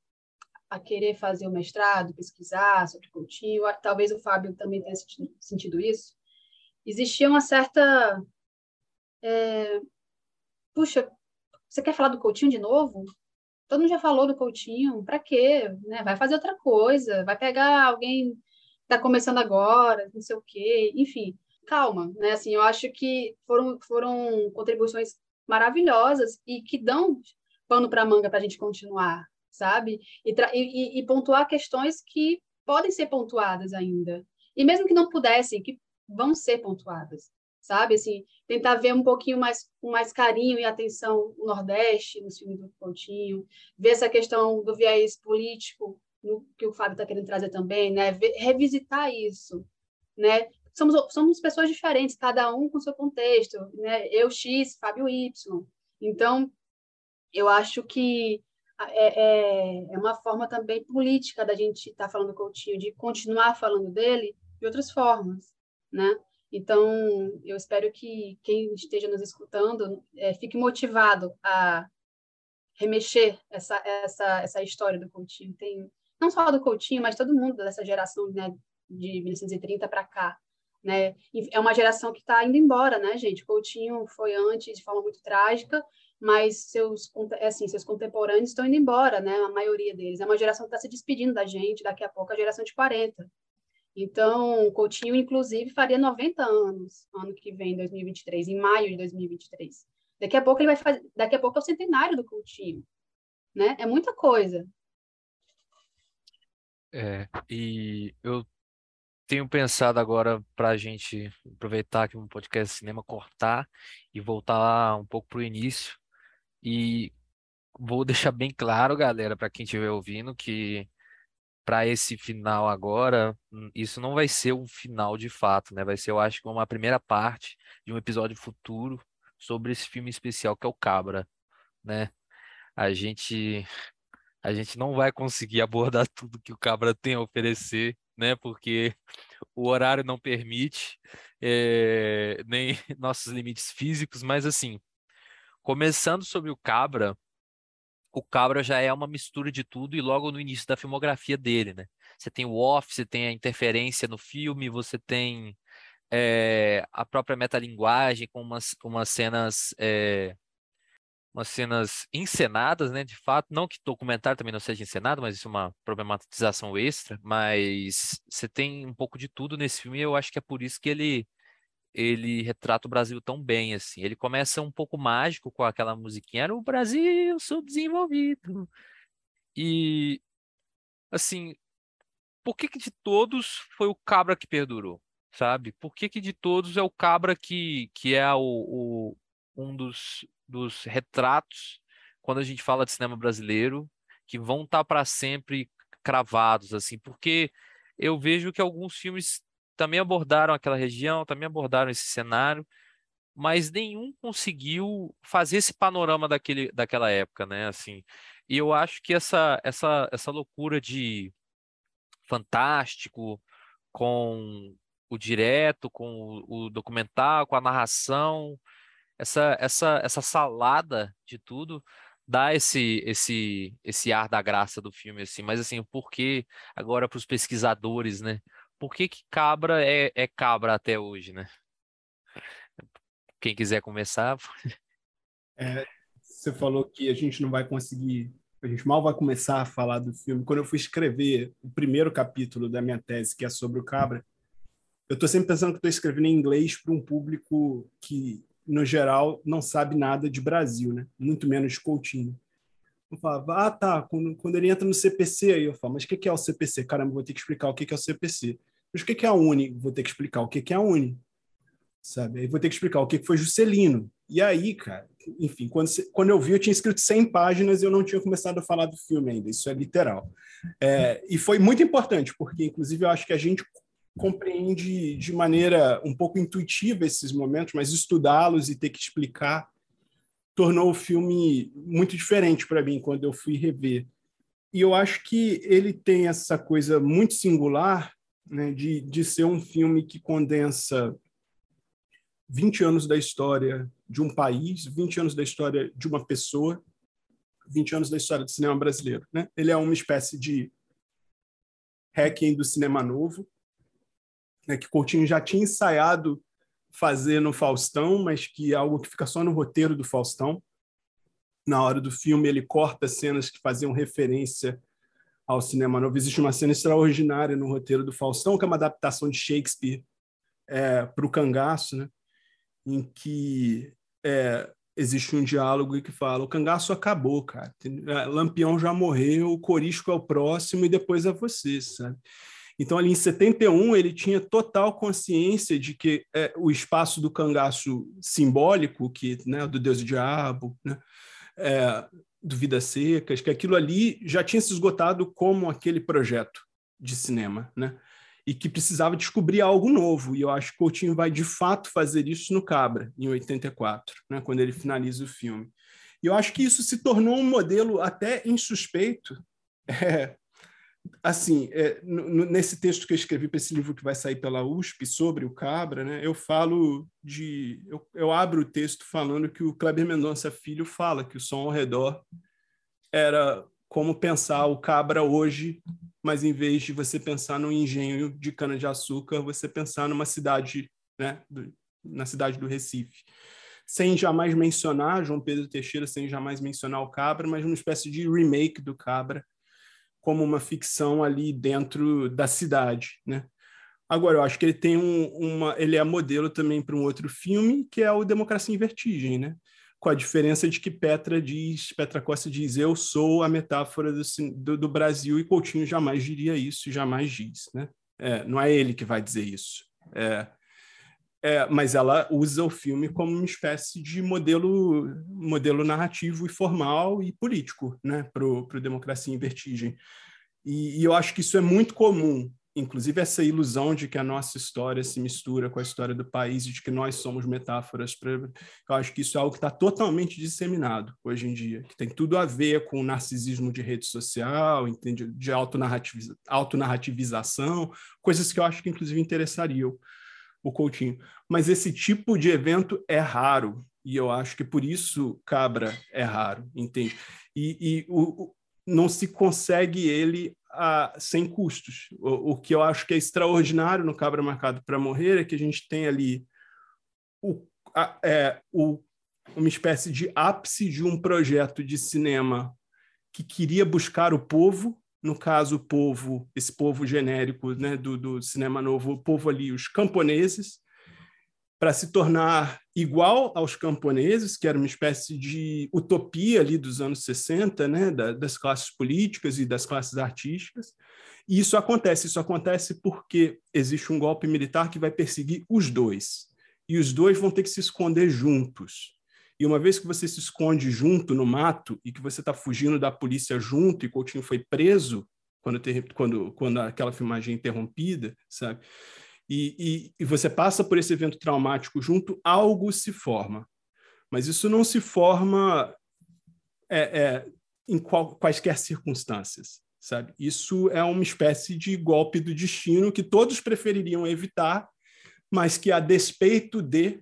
a querer fazer o mestrado, pesquisar sobre Coutinho, talvez o Fábio também tenha sentido, sentido isso, existia uma certa. É, puxa, você quer falar do Coutinho de novo? Todo mundo já falou do Coutinho, para quê? Né? Vai fazer outra coisa, vai pegar alguém que está começando agora, não sei o quê, enfim calma, né? Assim, eu acho que foram, foram contribuições maravilhosas e que dão pano para manga para a gente continuar, sabe? E, e, e, pontuar questões que podem ser pontuadas ainda. E mesmo que não pudessem, que vão ser pontuadas, sabe? Assim, tentar ver um pouquinho mais com mais carinho e atenção o Nordeste, no filme do Pontinho, ver essa questão do viés político, no, que o Fábio está querendo trazer também, né? Ver, revisitar isso, né? Somos, somos pessoas diferentes, cada um com seu contexto, né? Eu X, Fábio Y. Então, eu acho que é, é, é uma forma também política da gente estar tá falando do Coutinho, de continuar falando dele de outras formas, né? Então, eu espero que quem esteja nos escutando é, fique motivado a remexer essa, essa, essa história do Coutinho. Tem, não só do Coutinho, mas todo mundo dessa geração né, de 1930 para cá, né? É uma geração que está indo embora, né, gente? Coutinho foi antes de forma muito trágica, mas seus, assim, seus contemporâneos estão indo embora, né? A maioria deles. É uma geração que está se despedindo da gente, daqui a pouco a geração de 40. Então, Coutinho, inclusive, faria 90 anos ano que vem, 2023, em maio de 2023. Daqui a pouco ele vai fazer, daqui a pouco é o centenário do Coutinho, né? É muita coisa. É, e eu tenho pensado agora para a gente aproveitar que um podcast cinema cortar e voltar um pouco para o início. E vou deixar bem claro, galera, para quem estiver ouvindo, que para esse final agora, hum, isso não vai ser um final de fato, né? Vai ser, eu acho, uma primeira parte de um episódio futuro sobre esse filme especial que é o Cabra, né? A gente a gente não vai conseguir abordar tudo que o Cabra tem a oferecer né? Porque o horário não permite, é, nem nossos limites físicos, mas assim, começando sobre o Cabra, o Cabra já é uma mistura de tudo e logo no início da filmografia dele, né? Você tem o off, você tem a interferência no filme, você tem é, a própria metalinguagem com umas, umas cenas é, umas cenas encenadas, né, de fato, não que documentário também não seja encenado, mas isso é uma problematização extra, mas você tem um pouco de tudo nesse filme e eu acho que é por isso que ele ele retrata o Brasil tão bem, assim. Ele começa um pouco mágico com aquela musiquinha, era o Brasil subdesenvolvido. E, assim, por que que de todos foi o Cabra que perdurou, sabe? Por que que de todos é o Cabra que, que é o, o um dos, dos retratos, quando a gente fala de cinema brasileiro, que vão estar tá para sempre cravados, assim, porque eu vejo que alguns filmes também abordaram aquela região, também abordaram esse cenário, mas nenhum conseguiu fazer esse panorama daquele, daquela época, né? Assim, e eu acho que essa, essa, essa loucura de fantástico com o direto, com o, o documental, com a narração, essa, essa, essa salada de tudo dá esse esse esse ar da graça do filme assim mas assim o porquê agora para os pesquisadores né por que, que cabra é, é cabra até hoje, né? Quem quiser começar. É, você falou que a gente não vai conseguir, a gente mal vai começar a falar do filme. Quando eu fui escrever o primeiro capítulo da minha tese, que é sobre o cabra, eu estou sempre pensando que estou escrevendo em inglês para um público que, no geral, não sabe nada de Brasil, né? Muito menos de Coutinho. Eu falava, ah, tá, quando, quando ele entra no CPC, aí eu falo, mas o que é o CPC? Caramba, vou ter que explicar o que é o CPC. Mas o que é a Uni? Vou ter que explicar o que é a Uni. Sabe? Aí vou ter que explicar o que foi Juscelino. E aí, cara, enfim, quando, quando eu vi, eu tinha escrito 100 páginas e eu não tinha começado a falar do filme ainda. Isso é literal. É, e foi muito importante, porque, inclusive, eu acho que a gente compreende de maneira um pouco intuitiva esses momentos, mas estudá-los e ter que explicar tornou o filme muito diferente para mim quando eu fui rever. E eu acho que ele tem essa coisa muito singular né, de, de ser um filme que condensa 20 anos da história de um país, 20 anos da história de uma pessoa, 20 anos da história do cinema brasileiro. Né? Ele é uma espécie de hacking do cinema novo, né, que Coutinho já tinha ensaiado fazer no Faustão, mas que é algo que fica só no roteiro do Faustão. Na hora do filme, ele corta cenas que faziam referência ao cinema novo. Existe uma cena extraordinária no roteiro do Faustão, que é uma adaptação de Shakespeare é, para o cangaço, né? em que é, existe um diálogo que fala: o cangaço acabou, cara. É, Lampião já morreu, o Corisco é o próximo e depois é você, sabe? Então, ali em 71, ele tinha total consciência de que é, o espaço do cangaço simbólico, que né, do Deus e Diabo, né, é, do Vidas Secas, que aquilo ali já tinha se esgotado como aquele projeto de cinema, né? E que precisava descobrir algo novo. E eu acho que Coutinho vai de fato fazer isso no Cabra, em 84, né? quando ele finaliza o filme. E eu acho que isso se tornou um modelo até insuspeito é, assim, é, nesse texto que eu escrevi para esse livro que vai sair pela USP sobre o Cabra, né, eu falo de. Eu, eu abro o texto falando que o Kleber Mendonça Filho fala que o som ao redor era como pensar o Cabra hoje, mas em vez de você pensar no engenho de cana-de-açúcar, você pensar numa cidade, né, do, na cidade do Recife. Sem jamais mencionar João Pedro Teixeira, sem jamais mencionar o Cabra, mas uma espécie de remake do Cabra como uma ficção ali dentro da cidade, né? Agora, eu acho que ele tem um, uma, ele é modelo também para um outro filme que é o Democracia em Vertigem, né? Com a diferença de que Petra diz, Petra Costa diz, eu sou a metáfora do, do, do Brasil e Coutinho jamais diria isso, jamais diz, né? É, não é ele que vai dizer isso. É, é, mas ela usa o filme como uma espécie de modelo, modelo narrativo e formal e político né, para o Democracia em Vertigem. E, e, eu acho que isso é muito comum, inclusive essa ilusão de que a nossa história se mistura com a história do país e de que nós somos metáforas. Pra, eu acho que isso é algo que está totalmente disseminado hoje em dia, que tem tudo a ver com o narcisismo de rede social, entende? de autonarrativiza, autonarrativização, coisas que eu acho que inclusive interessariam o Coutinho. Mas esse tipo de evento é raro, e eu acho que por isso Cabra é raro, entende? E, e o, não se consegue ele a, sem custos. O, o, que eu acho que é extraordinário no Cabra Marcado para Morrer é que a gente tem ali o, a, é, o, uma espécie de ápice de um projeto de cinema que queria buscar o povo, no caso, o povo, esse povo genérico né, do, do cinema novo, o povo ali, os camponeses, para se tornar igual aos camponeses, que era uma espécie de utopia ali dos anos 60, né, das classes políticas e das classes artísticas. E isso acontece, isso acontece porque existe um golpe militar que vai perseguir os dois. E os dois vão ter que se esconder juntos. E uma vez que você se esconde junto no mato e que você está fugindo da polícia junto e Coutinho foi preso quando, quando, quando aquela filmagem é interrompida, sabe? e, e, e você passa por esse evento traumático junto, algo se forma. Mas isso não se forma é, é, em qual, quaisquer circunstâncias, sabe? Isso é uma espécie de golpe do destino que todos prefeririam evitar, mas que, a despeito de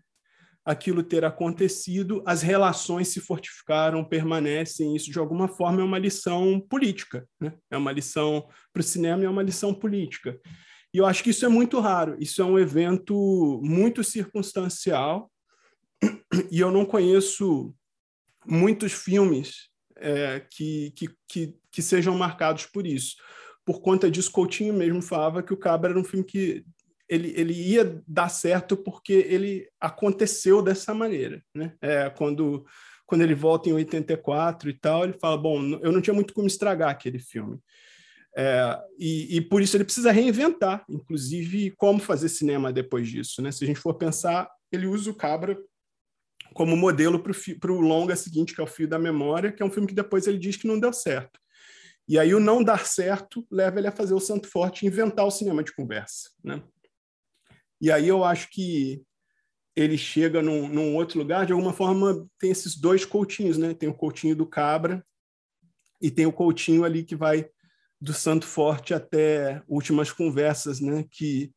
aquilo ter acontecido, as relações se fortificaram, permanecem. Isso, de alguma forma, é uma lição política. Né? É uma lição para o cinema, é uma lição política. E eu acho que isso é muito raro. Isso é um evento muito circunstancial e eu não conheço muitos filmes é, que, que, que, que, sejam marcados por isso. Por conta disso, Coutinho mesmo falava que o Cabra era um filme que ele, ele ia dar certo porque ele aconteceu dessa maneira. Né? É, quando, quando ele volta em 84 e tal, ele fala, bom, eu não tinha muito como estragar aquele filme. É, e, e, por isso ele precisa reinventar, inclusive, como fazer cinema depois disso. Né? Se a gente for pensar, ele usa o Cabra como modelo para o longa seguinte, que é o Fio da Memória, que é um filme que depois ele diz que não deu certo. E aí o não dar certo leva ele a fazer o Santo Forte inventar o cinema de conversa. Né? E aí eu acho que ele chega num, num, outro lugar, de alguma forma tem esses dois coutinhos, né? Tem o coutinho do Cabra e tem o coutinho ali que vai do Santo Forte até Últimas Conversas, né? que,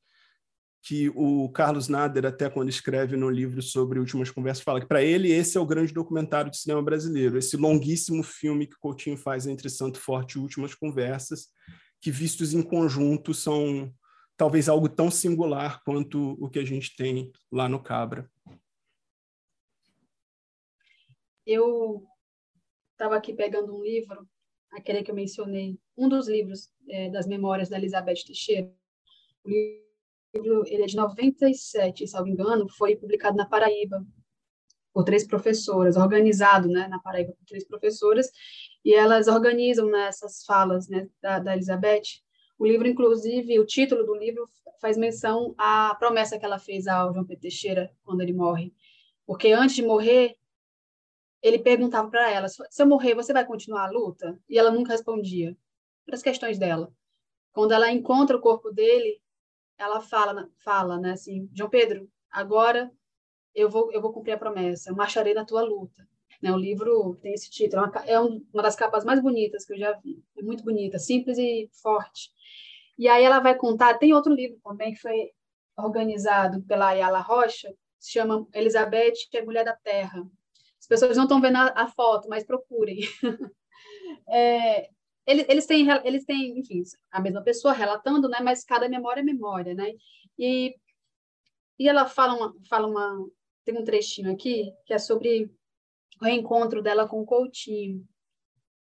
que o Carlos Nader, até quando escreve no livro sobre Últimas Conversas, fala que para ele esse é o grande documentário de cinema brasileiro, esse longuíssimo filme que Coutinho faz entre Santo Forte e Últimas Conversas, que vistos em conjunto são talvez algo tão singular quanto o que a gente tem lá no Cabra. Eu estava aqui pegando um livro aquele que eu mencionei, um dos livros é, das memórias da Elizabeth Teixeira. O livro ele é de 97, se não me engano, foi publicado na Paraíba por três professoras, organizado né, na Paraíba por três professoras, e elas organizam né, essas falas né, da, da Elizabeth. O livro, inclusive, o título do livro faz menção à promessa que ela fez ao João Pedro Teixeira quando ele morre. Porque antes de morrer, ele perguntava para ela: se eu morrer, você vai continuar a luta? E ela nunca respondia para as questões dela. Quando ela encontra o corpo dele, ela fala, fala, né, assim, João Pedro, agora eu vou, eu vou cumprir a promessa, eu marcharei na tua luta. Né, o livro tem esse título, é uma, é uma das capas mais bonitas que eu já vi, é muito bonita, simples e forte. E aí ela vai contar, tem outro livro também que foi organizado pela Ayala Rocha, se chama Elizabeth, que é Mulher da Terra, as pessoas não estão vendo a, a, foto, mas procurem. é, eles, eles, têm, eles têm, enfim, a mesma pessoa relatando, né? Mas cada memória é memória, né? E, e ela fala uma, fala uma, tem um trechinho aqui que é sobre o reencontro dela com o Coutinho.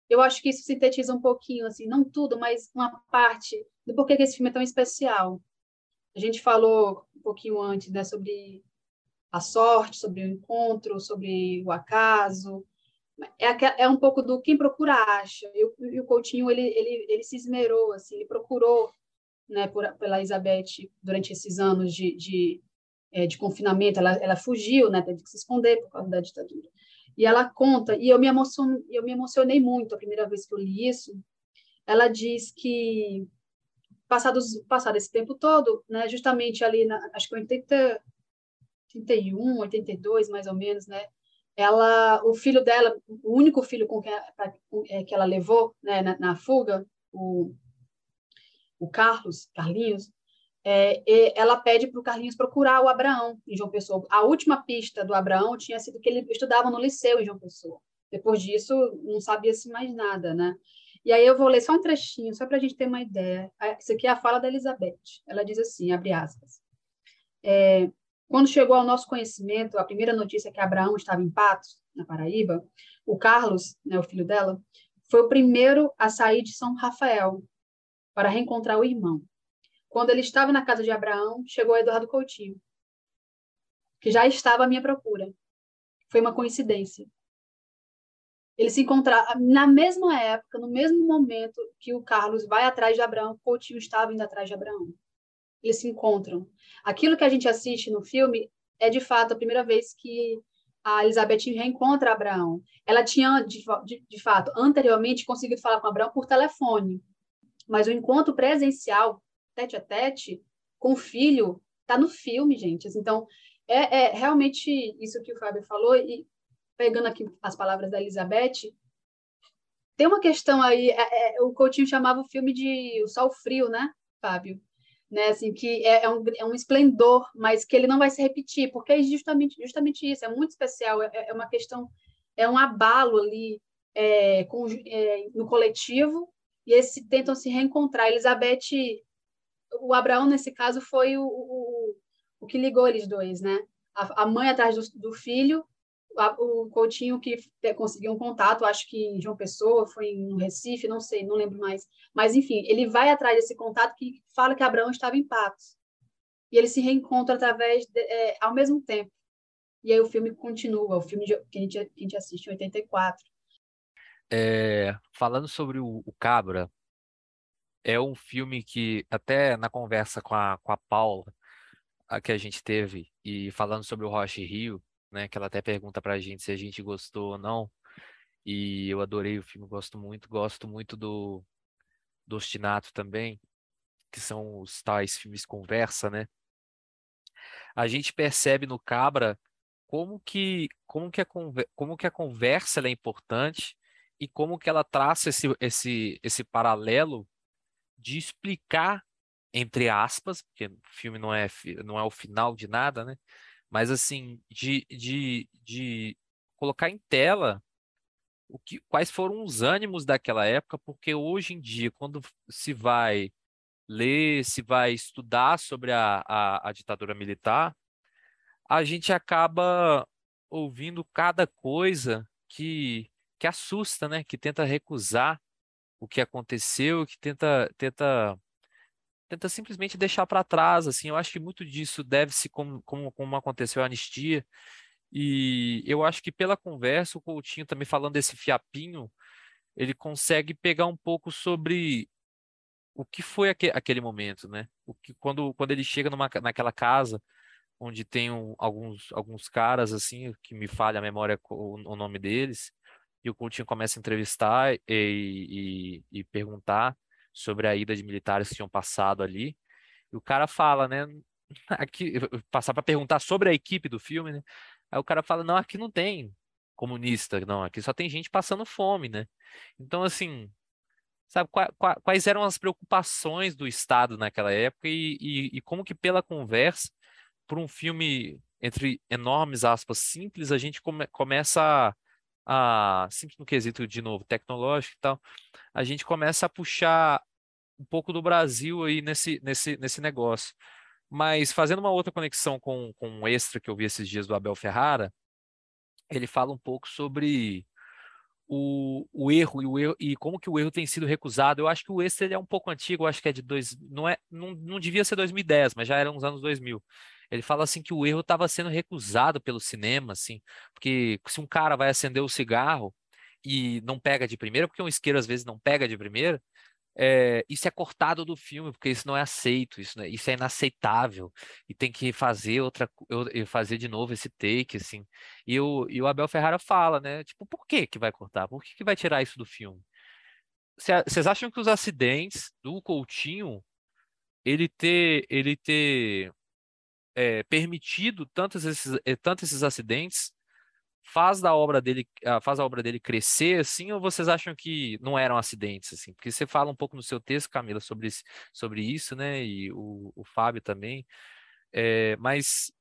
Eu acho que isso sintetiza um pouquinho, assim, não tudo, mas uma parte do porquê que esse filme é tão especial. A gente falou um pouquinho antes, né, sobre a sorte, sobre o encontro, sobre o acaso. É, é um pouco do quem procura acha. E o, e o Coutinho ele, ele, ele se esmerou, assim, ele procurou né, por, pela Elizabeth durante esses anos de, de, é, de confinamento. Ela, ela fugiu, né, teve que se esconder por causa da ditadura. E ela conta, e eu me, emocion, eu me emocionei muito a primeira vez que eu li isso. Ela diz que, passados, passado esse tempo todo, né, justamente ali, na, acho que 80, 81, 82, mais ou menos, né? Ela, o filho dela, o único filho com que, é, que ela levou né, na, na fuga, o, o Carlos, Carlinhos, é, ela pede para o Carlinhos procurar o Abraão em João Pessoa. A última pista do Abraão tinha sido que ele estudava no liceu em João Pessoa. Depois disso, não sabia-se mais nada, né? E aí eu vou ler só um trechinho, só para a gente ter uma ideia. Isso aqui é a fala da Elizabeth. Ela diz assim, abre aspas. É, quando chegou ao nosso conhecimento a primeira notícia que Abraão estava em Patos, na Paraíba, o Carlos, né, o filho dela, foi o primeiro a sair de São Rafael para reencontrar o irmão. Quando ele estava na casa de Abraão, chegou Eduardo Coutinho, que já estava à minha procura. Foi uma coincidência. Ele se encontraram na mesma época, no mesmo momento que o Carlos vai atrás de Abraão, Coutinho estava indo atrás de Abraão. Eles se encontram. Aquilo que a gente assiste no filme é de fato a primeira vez que a Elizabeth reencontra Abraão. Ela tinha, de, de, de fato, anteriormente conseguido falar com Abraão por telefone, mas o encontro presencial, tete a tete, com o filho, está no filme, gente. Então, é, é realmente isso que o Fábio falou, e pegando aqui as palavras da Elizabeth, tem uma questão aí, é, é, o Coutinho chamava o filme de O Sol Frio, né, Fábio? Né, assim, que é, é, um, é um esplendor, mas que ele não vai se repetir, porque é justamente, justamente isso, é muito especial, é, é uma questão, é um abalo ali é, com, é, no coletivo, e eles tentam se reencontrar. Elizabeth, o Abraão, nesse caso, foi o, o, o que ligou eles dois, né? A, a mãe atrás do, do filho o Coutinho que conseguiu um contato, acho que em João Pessoa, foi em Recife, não sei, não lembro mais. Mas, enfim, ele vai atrás desse contato que fala que Abraão estava em Patos. E ele se reencontra através, de, é, ao mesmo tempo. E aí o filme continua, o filme de, que, a gente, que a gente assiste em 84. É, falando sobre o, o, Cabra, é um filme que, até na conversa com a, com a Paula, a que a gente teve, e falando sobre o Roche Rio, né? Que ela até pergunta pra gente se a gente gostou ou não. E eu adorei o filme, gosto muito, gosto muito do, do Ostinato também, que são os tais filmes conversa, né? A gente percebe no Cabra como que como que a, como que a conversa é importante e como que ela traça esse, esse, esse paralelo de explicar entre aspas, porque o filme não é não é o final de nada, né? mas assim, de, de, de colocar em tela o que, quais foram os ânimos daquela época, porque hoje em dia, quando se vai ler, se vai estudar sobre a, a, a ditadura militar, a gente acaba ouvindo cada coisa que, que assusta, né? Que tenta recusar o que aconteceu, que tenta, tenta tenta simplesmente deixar para trás, assim, eu acho que muito disso deve-se como, como, como aconteceu a anistia, e eu acho que pela conversa, o Coutinho também falando desse fiapinho, ele consegue pegar um pouco sobre o que foi aquele, aquele momento, né? O que, quando, quando ele chega numa, naquela casa onde tem um, alguns, alguns caras, assim, que me falha a memória o, o nome deles, e o Coutinho começa a entrevistar e, e, e perguntar, sobre a ida de militares que tinham passado ali. E o cara fala, né? Aqui, passar para perguntar sobre a equipe do filme, né? Aí o cara fala: não, aqui não tem comunista, não, aqui só tem gente passando fome, né? Então, assim, sabe, quais eram as preocupações do Estado naquela época e, e, e como que pela conversa, por um filme entre enormes aspas simples, a gente come, começa a, a, simples no quesito de novo tecnológico e tal, a gente começa a puxar um pouco do Brasil aí nesse, nesse, nesse negócio. Mas fazendo uma outra conexão com, com um extra que eu vi esses dias do Abel Ferrara, ele fala um pouco sobre o, o erro e o erro e como que o erro tem sido recusado. Eu acho que o extra ele é um pouco antigo, acho que é de dois, não é, não, não devia ser 2010, mas já era nos anos 2000. Ele fala assim que o erro estava sendo recusado pelo cinema, assim, porque se um cara vai acender o cigarro e não pega de primeira, porque um isqueiro às vezes não pega de primeira, é, isso é cortado do filme, porque isso não é aceito, isso, é, isso é inaceitável, e tem que fazer outra, fazer de novo esse take, assim. E o, e o Abel Ferrara fala, né? Tipo, por que que vai cortar? Por que que vai tirar isso do filme? Vocês acham que os acidentes do Coutinho, ele ter, ele ter é, permitido tantos esses, eh, tantos esses acidentes, faz da obra dele ah, faz a obra dele crescer assim ou vocês acham que não eram acidentes assim porque você fala um pouco no seu texto Camila sobre sobre isso né e o, o Fábio também é, mas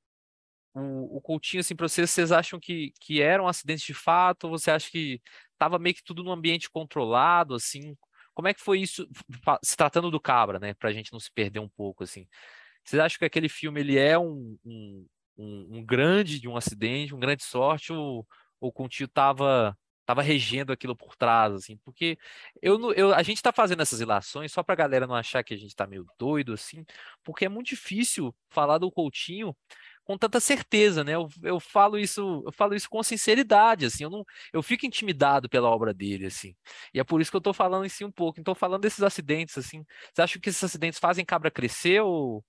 o, o Coutinho assim para vocês vocês acham que que eram acidentes de fato ou você acha que estava meio que tudo num ambiente controlado assim como é que foi isso, se tratando do Cabra, né? Pra gente não se perder um pouco, assim. Vocês acham que aquele filme ele é um, um, um, um grande de um acidente, um grande sorte, ou, ou o Coutinho tava, tava regendo aquilo por trás, assim? Porque eu, eu, a gente tá fazendo essas ilações só pra galera não achar que a gente tá meio doido, assim, porque é muito difícil falar do Coutinho com tanta certeza, né? Eu, eu falo isso, eu falo isso com sinceridade, assim, eu não, eu fico intimidado pela obra dele, assim. E é por isso que eu tô falando em si um pouco. Então, falando desses acidentes, assim, você acha que esses acidentes fazem Cabra crescer ou,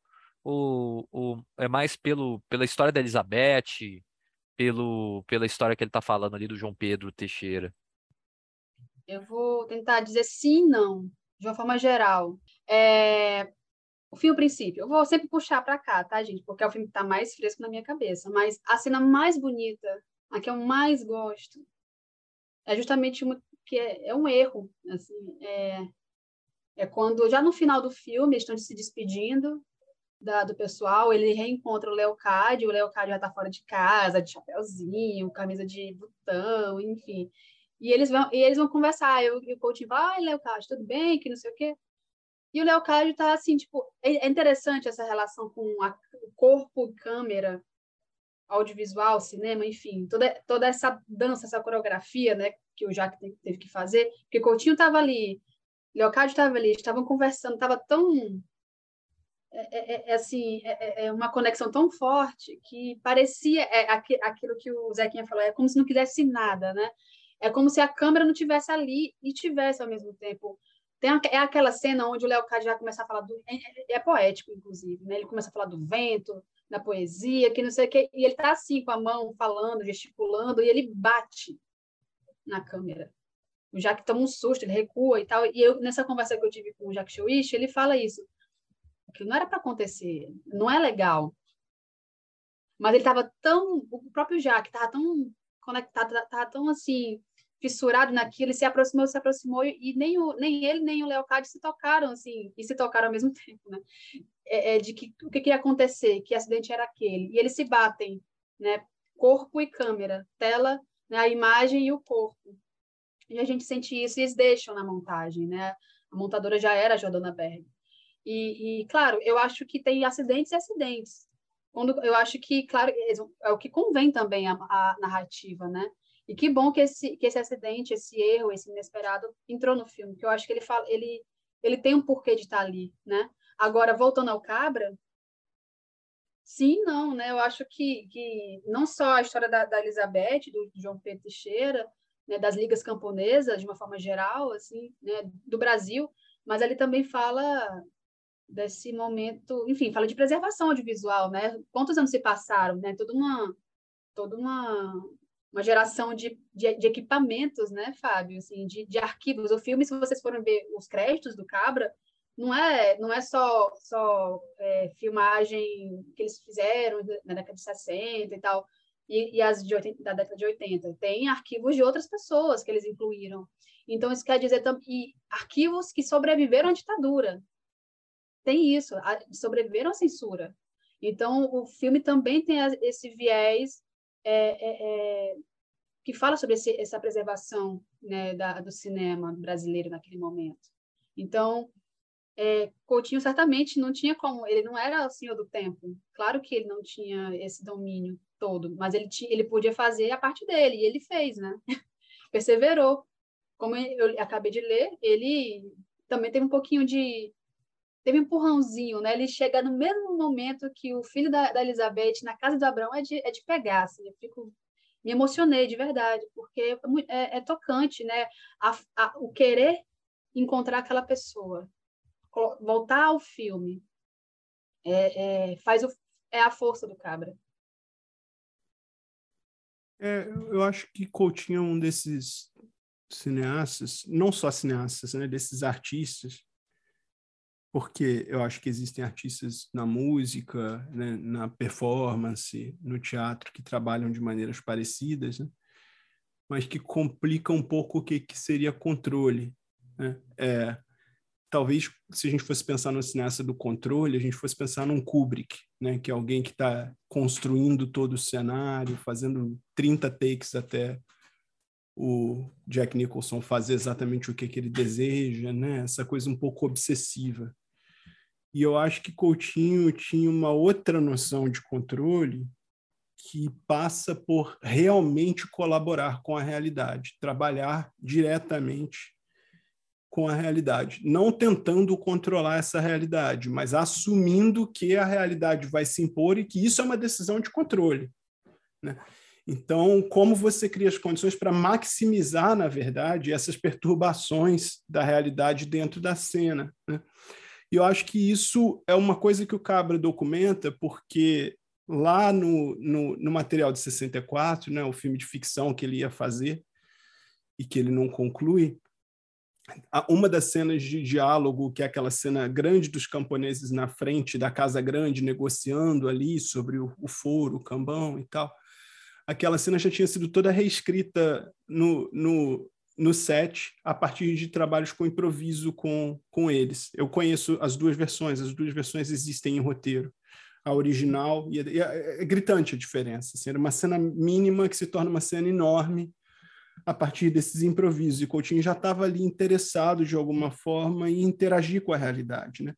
ou, ou é mais pelo, pela história da Elizabeth, pelo, pela história que ele tá falando ali do João Pedro Teixeira? Eu vou tentar dizer sim e não, de uma forma geral. É, O filme, o princípio, eu vou sempre puxar para cá, tá, gente? Porque é o filme que tá mais fresco na minha cabeça. Mas a cena mais bonita, a que eu mais gosto, é justamente uma que é, é um erro, assim, é, é quando já no final do filme eles estão se despedindo da, do pessoal, ele reencontra o Leocádio, o Leocádio já tá fora de casa, de chapéuzinho, camisa de botão, enfim. E eles vão, e eles vão conversar, eu, e o Coutinho vai, ai, Leocádio, tudo bem, que não sei o quê. E o Leocádio tá assim, tipo, é é interessante essa relação com a, o corpo, câmera, audiovisual, cinema, enfim, toda, toda essa dança, essa coreografia, né, que o Jacques te- teve que fazer, porque Coutinho estava ali, Leocádio estava ali, estavam conversando, estava tão é, é- é assim, é, é- é uma conexão tão forte que parecia é, aqui- aquilo que o Zequinha falou, é como se não quisesse nada, né? É como se a câmera não tivesse ali e tivesse ao mesmo tempo. Tem a- é aquela cena onde o Leocádio já começa a falar do é, é- é poético, inclusive, né? Ele começa a falar do vento, da poesia, que não sei o e ele tá assim com a mão falando, gesticulando, e ele bate na câmera. O Jack toma um susto, ele recua e tal. E eu nessa conversa que eu tive com o Jack Showish, ele fala isso que não era para acontecer, não é legal. Mas ele estava tão, o próprio Jack estava tão conectado, estava tão assim fissurado naquilo, ele se aproximou, se aproximou e nem o, nem ele nem o Leocádio se tocaram assim e se tocaram ao mesmo tempo, né? É, é de que o que, que ia acontecer, que acidente era aquele e eles se batem, né? Corpo e câmera, tela, né? A imagem e o corpo. E a gente sente isso e eles deixam na montagem, né? A montadora já era a Jordana Berg. E, e, claro, eu acho que tem acidentes e acidentes. Quando, eu acho que, claro, é o que convém também a, a narrativa, né? E que bom que esse, que esse acidente, esse erro, esse inesperado entrou no filme, que eu acho que ele fala, ele, ele tem um porquê de estar ali, né? Agora, voltando ao Cabra, sim, não, né? Eu acho que, que não só a história da, da Elizabeth, do João Pedro Teixeira, né, das ligas camponesas, de uma forma geral, assim, né, do Brasil, mas ele também fala desse momento, enfim, fala de preservação audiovisual, né? Quantos anos se passaram, né? Toda uma, toda uma, uma geração de, de, de equipamentos, né, Fábio? Assim, de, de arquivos. O filme, se vocês forem ver os créditos do Cabra, não é, não é só, só é, filmagem que eles fizeram na década de 60 e tal, e, e as de 80, da década de 80. Tem arquivos de outras pessoas que eles incluíram. Então, isso quer dizer também arquivos que sobreviveram à ditadura, tem isso, sobreviveram à censura. Então, o filme também tem esse viés é, é, é, que fala sobre esse, essa preservação né, da, do cinema brasileiro naquele momento. Então, é, Coutinho certamente não tinha como, ele não era o senhor do tempo. Claro que ele não tinha esse domínio todo, mas ele, tinha, ele podia fazer a parte dele, e ele fez, né? Perseverou. Como eu acabei de ler, ele também teve um pouquinho de teve um empurrãozinho, né? Ele chega no mesmo momento que o filho da, da Elizabeth na casa do Abraão é de, é de pegar, assim, eu fico me emocionei de verdade, porque é, é tocante, né? A, a, o querer encontrar aquela pessoa, voltar ao filme, é, é, faz o, é a força do Cabra. É, eu acho que Coutinho é um desses cineastas, não só cineastas, né? Desses artistas porque eu acho que existem artistas na música, né, na performance, no teatro que trabalham de maneiras parecidas, né, mas que complica um pouco o que, que seria controle. Né? É, talvez se a gente fosse pensar no cineasta do controle, a gente fosse pensar num Kubrick, né, que é alguém que está construindo todo o cenário, fazendo 30 takes até o Jack Nicholson fazer exatamente o que, que ele deseja, né? Essa coisa um pouco obsessiva. E eu acho que Coutinho tinha uma outra noção de controle que passa por realmente colaborar com a realidade, trabalhar diretamente com a realidade, não tentando controlar essa realidade, mas assumindo que a realidade vai se impor e que isso é uma decisão de controle. Né? Então, como você cria as condições para maximizar, na verdade, essas perturbações da realidade dentro da cena? Né? E eu acho que isso é uma coisa que o Cabra documenta, porque lá no, no, no material de 64, né, o filme de ficção que ele ia fazer e que ele não conclui, uma das cenas de diálogo, que é aquela cena grande dos camponeses na frente da Casa Grande, negociando ali sobre o, o foro, o cambão e tal, aquela cena já tinha sido toda reescrita no, no, no set a partir de trabalhos com improviso com, com eles. Eu conheço as duas versões, as duas versões existem em roteiro. A original, e é, é, gritante a diferença. Assim, era uma cena mínima que se torna uma cena enorme a partir desses improvisos. E Coutinho já estava ali interessado, de alguma forma, em interagir com a realidade. Né?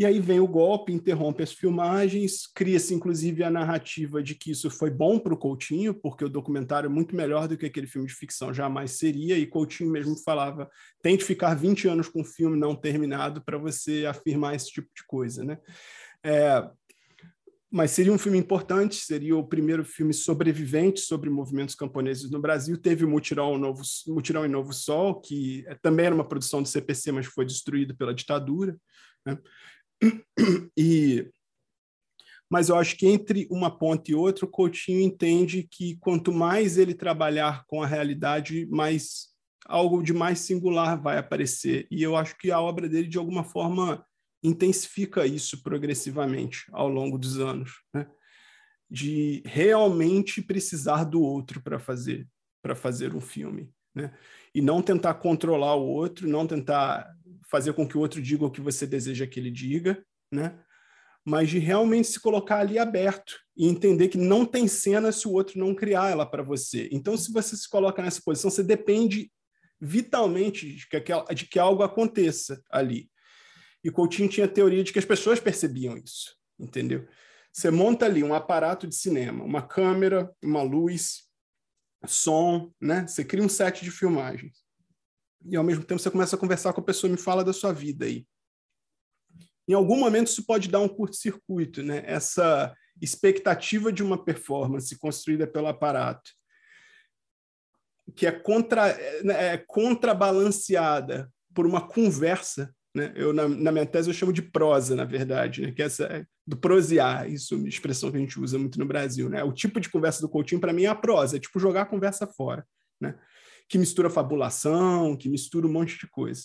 E aí vem o golpe, interrompe as filmagens, cria-se inclusive a narrativa de que isso foi bom para o Coutinho, porque o documentário é muito melhor do que aquele filme de ficção jamais seria, e Coutinho mesmo falava: tente ficar 20 anos com o filme não terminado para você afirmar esse tipo de coisa. Né? É, mas seria um filme importante, seria o primeiro filme sobrevivente sobre movimentos camponeses no Brasil. Teve o Mutirão, Novo, Mutirão em Novo Sol, que também era uma produção do CPC, mas foi destruído pela ditadura. Né? E, mas eu acho que entre uma ponta e outra, o Coutinho entende que quanto mais ele trabalhar com a realidade, mais algo de mais singular vai aparecer. E eu acho que a obra dele, de alguma forma, intensifica isso progressivamente ao longo dos anos, né? de realmente precisar do outro para fazer para fazer um filme, né? E não tentar controlar o outro, não tentar fazer com que o outro diga o que você deseja que ele diga, né? Mas de realmente se colocar ali aberto e entender que não tem cena se o outro não criar ela para você. Então, se você se coloca nessa posição, você depende vitalmente de que, de que algo aconteça ali. E Coutinho tinha a teoria de que as pessoas percebiam isso, entendeu? Você monta ali um aparato de cinema, uma câmera, uma luz, som, né? Você cria um set de filmagens e ao mesmo tempo você começa a conversar com a pessoa, me fala da sua vida aí. Em algum momento isso pode dar um curto-circuito, né? Essa expectativa de uma performance construída pelo aparato, que é, contra, é, é contrabalanceada por uma conversa, né? Eu na, na, minha tese eu chamo de prosa, na verdade, né? Que é essa é do prosear, isso é uma expressão que a gente usa muito no Brasil, né? O tipo de conversa do Coutinho para mim é a prosa, é tipo jogar a conversa fora, né? Que mistura fabulação, que mistura um monte de coisa.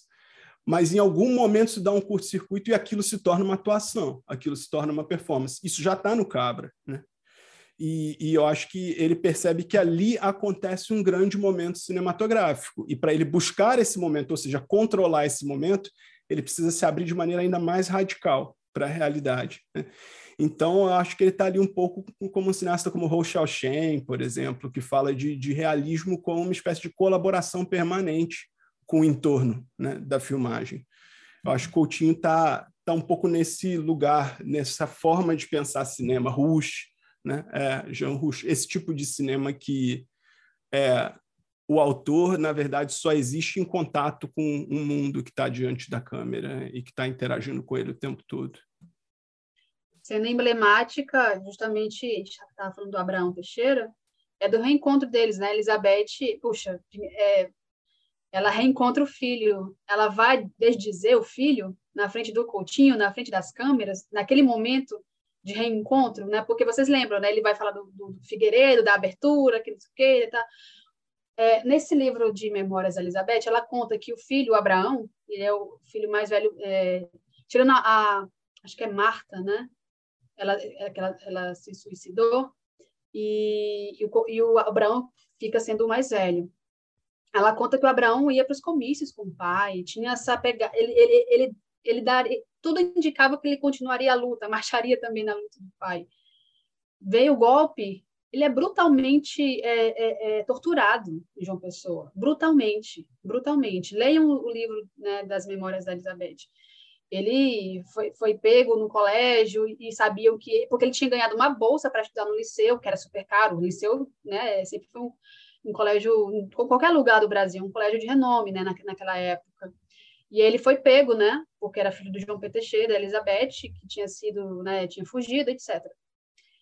Mas em algum momento se dá um curto-circuito e aquilo se torna uma atuação, aquilo se torna uma performance. Isso já está no Cabra, né? E, e, eu acho que ele percebe que ali acontece um grande momento cinematográfico. E para ele buscar esse momento, ou seja, controlar esse momento, ele precisa se abrir de maneira ainda mais radical para a realidade. Né? Então, eu acho que ele está ali um pouco como um cineasta como Hou Xiaoshen, por exemplo, que fala de, de realismo como uma espécie de colaboração permanente com o entorno né, da filmagem. Eu acho que Coutinho está tá um pouco nesse lugar, nessa forma de pensar cinema, Rush, né, é, Jean Rush, esse tipo de cinema que é, o autor, na verdade, só existe em contato com um mundo que está diante da câmera e que está interagindo com ele o tempo todo cena emblemática, justamente, a gente estava falando do Abraão Teixeira, é do reencontro deles, né? Elizabeth, puxa, é, ela reencontra o filho, ela vai desdizer o filho na frente do Coutinho, na frente das câmeras, naquele momento de reencontro, né? Porque vocês lembram, né? Ele vai falar do, do Figueiredo, da abertura, que não sei o quê, tá? É, nesse livro de Memórias da Elizabeth, ela conta que o filho, o Abraão, ele é o filho mais velho, é, tirando a, a, acho que é Marta, né? Ela, ela, ela se suicidou e, e, o, e o Abraão fica sendo o mais velho. Ela conta que o Abraão ia para os comícios com o pai, tinha essa pegada, ele, ele, ele, ele daria, tudo indicava que ele continuaria a luta, marcharia também na luta do pai. Veio o golpe, ele é brutalmente é, é, é, torturado João Pessoa, brutalmente, brutalmente. Leiam o livro né, das Memórias da Elizabeth. Ele foi, foi pego no colégio e sabiam que porque ele tinha ganhado uma bolsa para estudar no liceu, que era super caro. O liceu, né, sempre foi um, um colégio em qualquer lugar do Brasil, um colégio de renome, né, na, naquela época. E ele foi pego, né, porque era filho do João P. Teixeira, da Elizabeth, que tinha sido, né, tinha fugido, etc.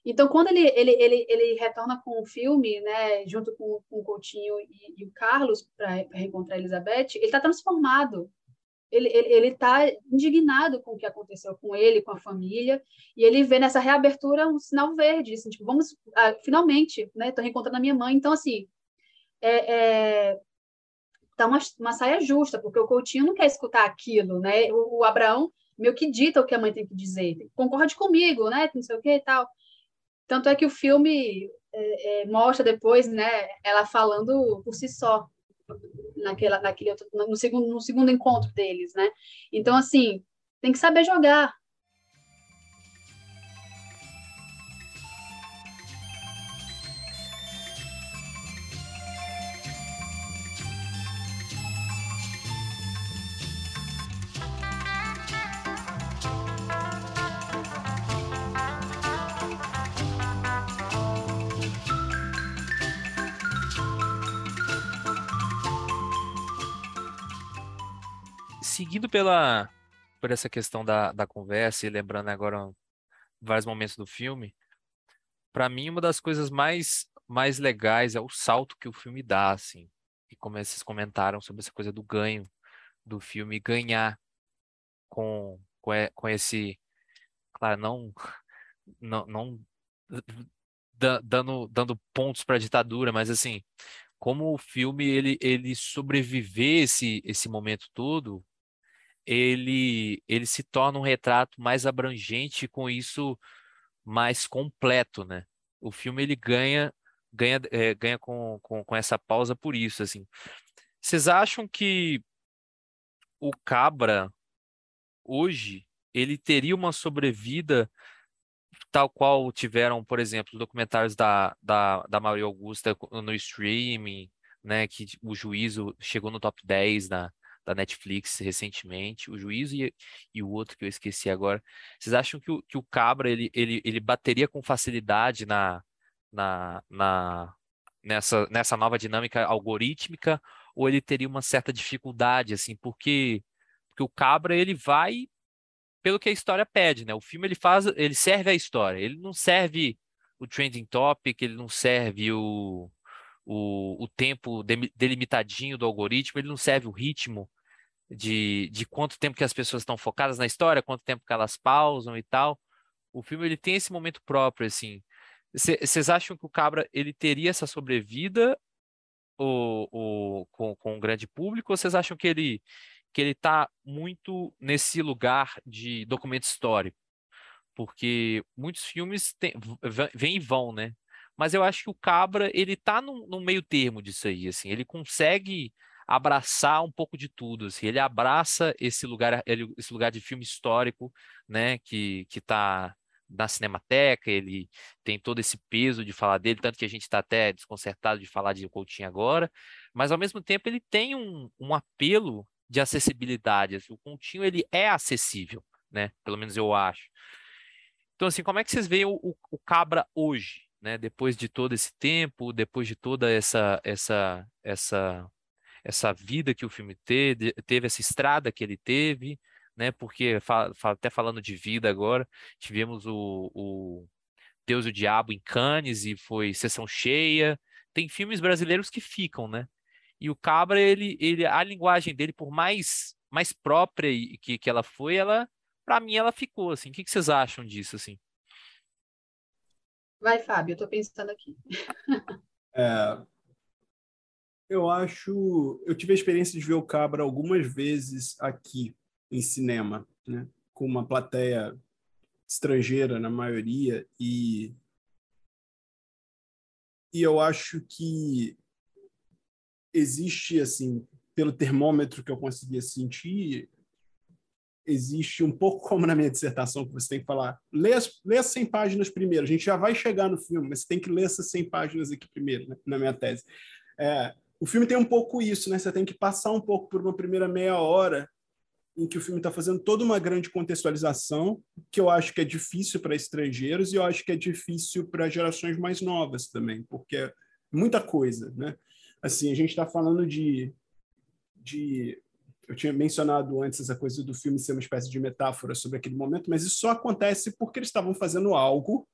Então, quando ele, ele, ele, ele retorna com o filme, né, junto com, com o Coutinho e, e o Carlos, para reencontrar a Elizabeth, ele está transformado. Ele está indignado com o que aconteceu com ele, com a família, e ele vê nessa reabertura um sinal verde, assim, tipo, vamos, ah, finalmente, né, estou reencontrando a minha mãe. Então, assim, é, é, tá uma, uma saia justa, porque o Coutinho não quer escutar aquilo, né? O, o Abraão meio que dita o que a mãe tem que dizer, concorde comigo, né? Não sei o que e tal. Tanto é que o filme é, é, mostra depois, né, ela falando por si só, naquela, naquele outro, no segundo, no segundo encontro deles, né? Então, assim, tem que saber jogar, seguindo pela por essa questão da, da conversa e lembrando agora vários momentos do filme, para mim uma das coisas mais mais legais é o salto que o filme dá, assim. E como vocês comentaram sobre essa coisa do ganho do filme, ganhar com com, com esse, claro, não não, não dando dando pontos para a ditadura, mas assim, como o filme ele ele sobreviver esse esse momento todo ele, ele se torna um retrato mais abrangente com isso mais completo, né? O filme ele ganha ganha, é, ganha com, com, com essa pausa por isso, assim. Vocês acham que o Cabra hoje ele teria uma sobrevida tal qual tiveram, por exemplo, os documentários da, da, da Maria Augusta no streaming, né, que o juízo chegou no top 10 na, da Netflix recentemente, o Juízo e, e o outro que eu esqueci agora. Vocês acham que o, que o Cabra ele, ele, ele bateria com facilidade na, na, na, nessa, nessa nova dinâmica algorítmica ou ele teria uma certa dificuldade, assim, porque, porque o Cabra ele vai pelo que a história pede, né? O filme ele faz, ele serve a história, ele não serve o trending topic, ele não serve o, o, o tempo delimitadinho do algoritmo, ele não serve o ritmo de, de quanto tempo que as pessoas estão focadas na história, quanto tempo que elas pausam e tal. O filme ele tem esse momento próprio, assim. Vocês acham que o Cabra ele teria essa sobrevida ou, ou, com, com o grande público, ou vocês acham que ele que ele está muito nesse lugar de documento histórico? Porque muitos filmes vêm e vão, né? Mas eu acho que o Cabra ele tá no, no meio termo disso aí, assim. Ele consegue abraçar um pouco de tudo. Assim. Ele abraça esse lugar, ele, esse lugar de filme histórico, né, que que está na Cinemateca, ele tem todo esse peso de falar dele, tanto que a gente está até desconcertado de falar de Coutinho agora, mas ao mesmo tempo ele tem um, um apelo de acessibilidade. Assim, o Coutinho ele é acessível, né? Pelo menos eu acho. Então, assim, como é que vocês veem o, o, o Cabra hoje, né? Depois de todo esse tempo, depois de toda essa essa essa essa vida que o filme teve, teve essa estrada que ele teve, né? Porque até falando de vida agora, tivemos o, o Deus e o Diabo em Cannes e foi sessão cheia. Tem filmes brasileiros que ficam, né? E o Cabra, ele, ele, a linguagem dele, por mais mais própria que, que ela foi, ela, para mim, ela ficou assim. O que, que vocês acham disso, assim? Vai, Fábio, eu estou pensando aqui. é, eu acho. Eu tive a experiência de ver o Cabra algumas vezes aqui em cinema, né? com uma plateia estrangeira na maioria e e eu acho que existe assim pelo termômetro que eu conseguia sentir existe um pouco como na minha dissertação, que você tem que falar, lê as, lê as 100 páginas primeiro, a gente já vai chegar no filme, mas você tem que ler essas 100 páginas aqui primeiro, né, na minha tese. É, o filme tem um pouco isso, né? Você tem que passar um pouco por uma primeira meia hora em que o filme está fazendo toda uma grande contextualização, que eu acho que é difícil para estrangeiros e eu acho que é difícil para gerações mais novas também, porque é muita coisa, né? Assim, a gente está falando de, de eu tinha mencionado antes essa coisa do filme ser uma espécie de metáfora sobre aquele momento, mas isso só acontece porque eles estavam fazendo algo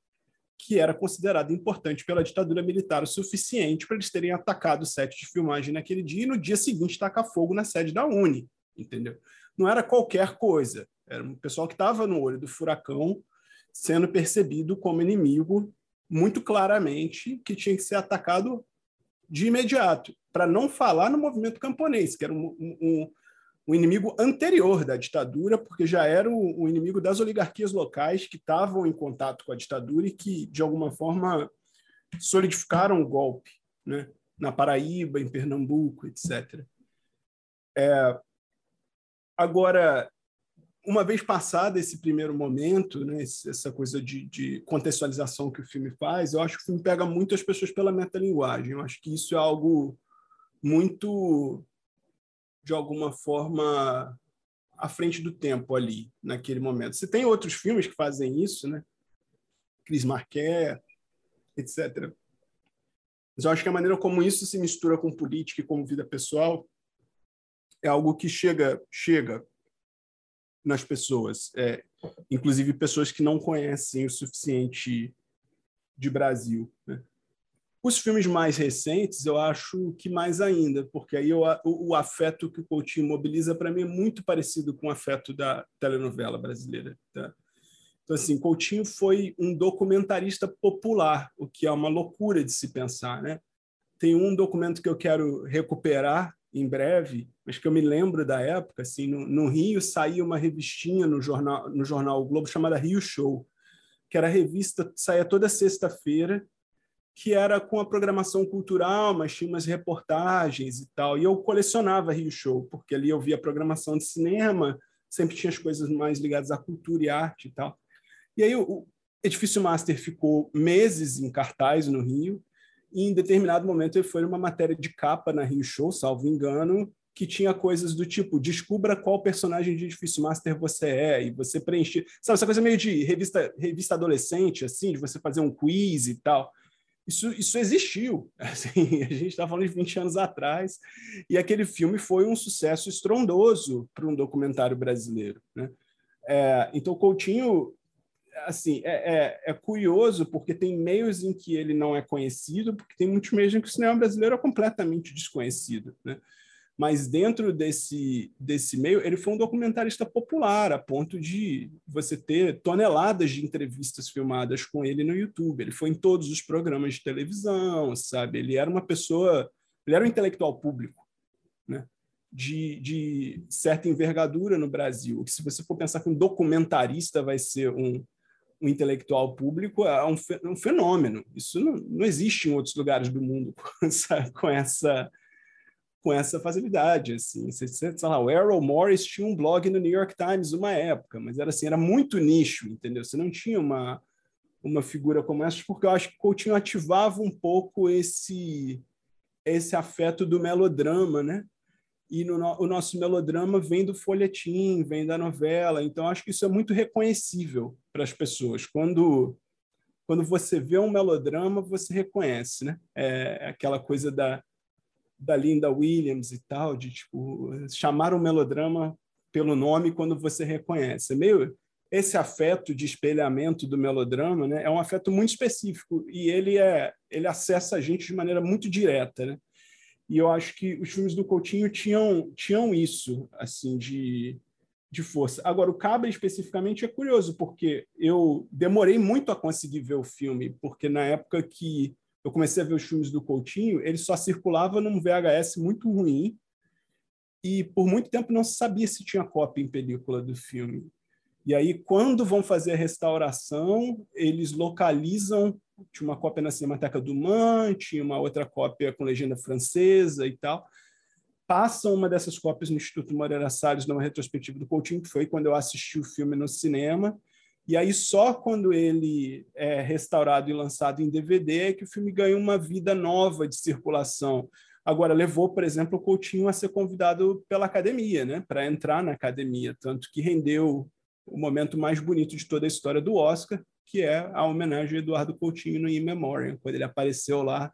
que era considerado importante pela ditadura militar o suficiente para eles terem atacado o set de filmagem naquele dia e no dia seguinte tacar fogo na sede da Uni, entendeu? Não era qualquer coisa, era um pessoal que estava no olho do furacão sendo percebido como inimigo muito claramente que tinha que ser atacado de imediato, para não falar no movimento camponês, que era um, um, um inimigo anterior da ditadura, porque já era o, o inimigo das oligarquias locais que estavam em contato com a ditadura e que, de alguma forma, solidificaram o golpe, né? na Paraíba, em Pernambuco, etc. É, agora, uma vez passado esse primeiro momento, né, essa coisa de, de, contextualização que o filme faz, eu acho que o filme pega muito as pessoas pela metalinguagem. Eu acho que isso é algo muito de alguma forma à frente do tempo ali, naquele momento. Você tem outros filmes que fazem isso, né? Cris Marquet, etc. Mas eu acho que a maneira como isso se mistura com política e com vida pessoal é algo que chega chega nas pessoas, é, inclusive pessoas que não conhecem o suficiente de Brasil. Né? Os filmes mais recentes, eu acho que mais ainda, porque aí eu, o, o afeto que o Coutinho mobiliza para mim é muito parecido com o afeto da telenovela brasileira. Tá? Então, assim, Coutinho foi um documentarista popular, o que é uma loucura de se pensar. Né? Tem um documento que eu quero recuperar em breve, mas que eu me lembro da época. Assim, no, no Rio saía uma revistinha no jornal, no jornal o Globo chamada Rio Show, que era revista saía toda sexta-feira que era com a programação cultural, mas tinha umas reportagens e tal. E eu colecionava Rio Show, porque ali eu via programação de cinema, sempre tinha as coisas mais ligadas à cultura e arte e tal. E aí o Edifício Master ficou meses em cartaz no Rio, e em determinado momento ele foi uma matéria de capa na Rio Show, salvo engano, que tinha coisas do tipo descubra qual personagem de Edifício Master você é e você preencher, sabe essa coisa meio de revista revista adolescente assim, de você fazer um quiz e tal. Isso, isso existiu. Assim, a gente está falando de 20 anos atrás, e aquele filme foi um sucesso estrondoso para um documentário brasileiro. Né? É, então, Coutinho assim, é, é, é, curioso porque tem meios em que ele não é conhecido, porque tem muitos meios em que o cinema brasileiro é completamente desconhecido. Né? Mas dentro desse, desse meio, ele foi um documentarista popular, a ponto de você ter toneladas de entrevistas filmadas com ele no YouTube. Ele foi em todos os programas de televisão, sabe? Ele era uma pessoa, ele era um intelectual público, né? De, de certa envergadura no Brasil. Que se você for pensar que um documentarista vai ser um, um intelectual público, é um, um fenômeno. Isso não, não existe em outros lugares do mundo sabe? com essa com essa facilidade, assim. Sei lá, o Errol Morris tinha um blog no New York Times uma época, mas era assim, era muito nicho, entendeu? Você não tinha uma uma figura como essa, porque eu acho que Coutinho ativava um pouco esse esse afeto do melodrama, né? E no, o nosso melodrama vem do folhetim, vem da novela, então acho que isso é muito reconhecível para as pessoas. Quando quando você vê um melodrama, você reconhece, né? É aquela coisa da da Linda Williams e tal, de tipo, chamar o melodrama pelo nome quando você reconhece. É meio esse afeto de espelhamento do melodrama, né, é um afeto muito específico e ele é ele acessa a gente de maneira muito direta, né? E eu acho que os filmes do Coutinho tinham tinham isso assim de de força. Agora o Cabra especificamente é curioso porque eu demorei muito a conseguir ver o filme, porque na época que eu comecei a ver os filmes do Coutinho, ele só circulava num VHS muito ruim e por muito tempo não se sabia se tinha cópia em película do filme. E aí, quando vão fazer a restauração, eles localizam. Tinha uma cópia na Cinemateca do Man, tinha uma outra cópia com legenda francesa e tal. passam uma dessas cópias no Instituto Moreira Salles numa retrospectiva do Coutinho, que foi quando eu assisti o filme no cinema. E aí só quando ele é restaurado e lançado em DVD é que o filme ganha uma vida nova de circulação. Agora levou, por exemplo, o Coutinho a ser convidado pela academia, né, para entrar na academia, tanto que rendeu o momento mais bonito de toda a história do Oscar, que é a homenagem a Eduardo Coutinho no In Memoriam, quando ele apareceu lá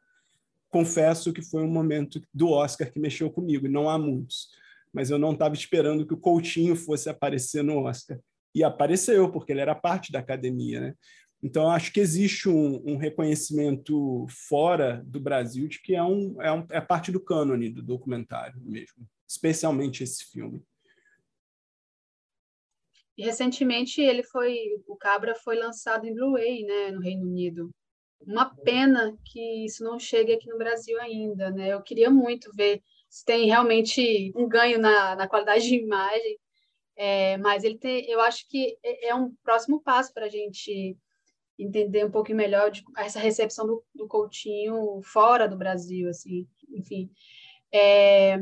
confesso que foi um momento do Oscar que mexeu comigo, não há muitos. Mas eu não estava esperando que o Coutinho fosse aparecer no Oscar. E apareceu, porque ele era parte da academia. Né? Então, acho que existe um, um, reconhecimento fora do Brasil de que é, um, é, um, é parte do cânone do documentário mesmo, especialmente esse filme. Recentemente ele foi, o Cabra foi lançado em Blu-ray, né, no Reino Unido uma pena que isso não chegue aqui no Brasil ainda, né? Eu queria muito ver se tem realmente um ganho na, na qualidade de imagem, é, mas ele tem, eu acho que é, é um próximo passo para a gente entender um pouco melhor de, essa recepção do, do Coutinho fora do Brasil, assim, enfim. É,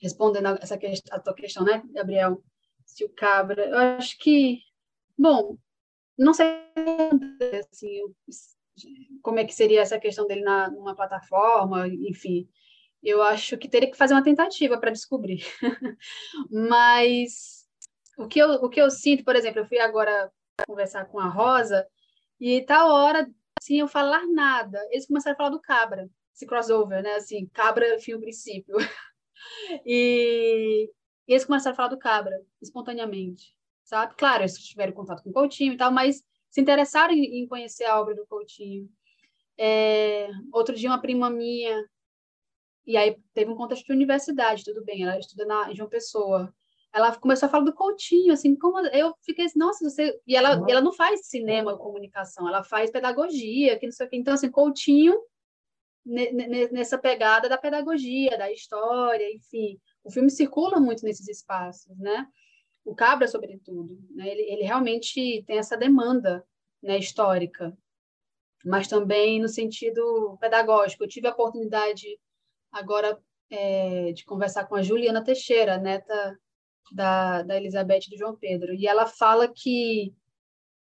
respondendo a essa questão, a tua questão, né, Gabriel? Se o Cabra, eu acho que, bom, não sei assim, como é que seria essa questão dele na, numa plataforma, enfim. Eu acho que teria que fazer uma tentativa para descobrir. Mas o que, eu, o que eu sinto, por exemplo, eu fui agora conversar com a Rosa e tal hora, sem eu falar nada, eles começaram a falar do Cabra, esse crossover, né? Assim, Cabra, fim, princípio. e, e eles começaram a falar do Cabra, espontaneamente, sabe? Claro, eles tiveram contato com o Coutinho e tal, mas se interessaram em, conhecer a obra do Coutinho. É, outro dia, uma prima minha, e aí teve um contexto de universidade, tudo bem, ela estuda na, em João Pessoa. Ela começou a falar do Coutinho, assim, como eu fiquei assim, nossa, você. E ela, uhum. ela não faz cinema comunicação, ela faz pedagogia, que não sei o quê. Então, assim, Coutinho, nessa pegada da pedagogia, da história, enfim. O filme circula muito nesses espaços, né? o Cabra, sobretudo, né? ele, ele realmente tem essa demanda né, histórica, mas também no sentido pedagógico. Eu tive a oportunidade agora é, de conversar com a Juliana Teixeira, neta da, da Elizabeth e do João Pedro, e ela fala que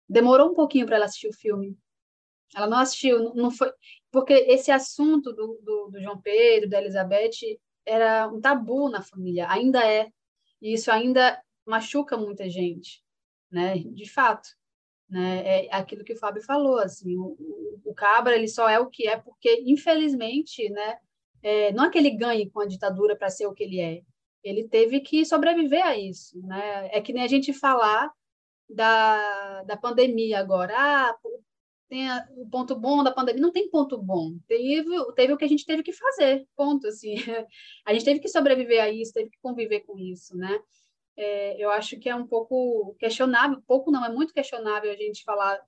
demorou um pouquinho para ela assistir o filme. Ela não assistiu, não foi porque esse assunto do, do, do João Pedro, da Elizabeth, era um tabu na família, ainda é. E isso ainda machuca muita gente, né? De fato, né? É aquilo que o Fábio falou, assim, o, o, Cabra ele só é o que é porque, infelizmente, né? É, não é que ele ganhe com a ditadura para ser o que ele é, ele teve que sobreviver a isso, né? É que nem a gente falar da, da pandemia agora, ah, tem o ponto bom da pandemia, não tem ponto bom, teve, teve o que a gente teve que fazer, ponto, assim, a gente teve que sobreviver a isso, teve que conviver com isso, né? é, eu acho que é um pouco questionável, pouco não, é muito questionável a gente falar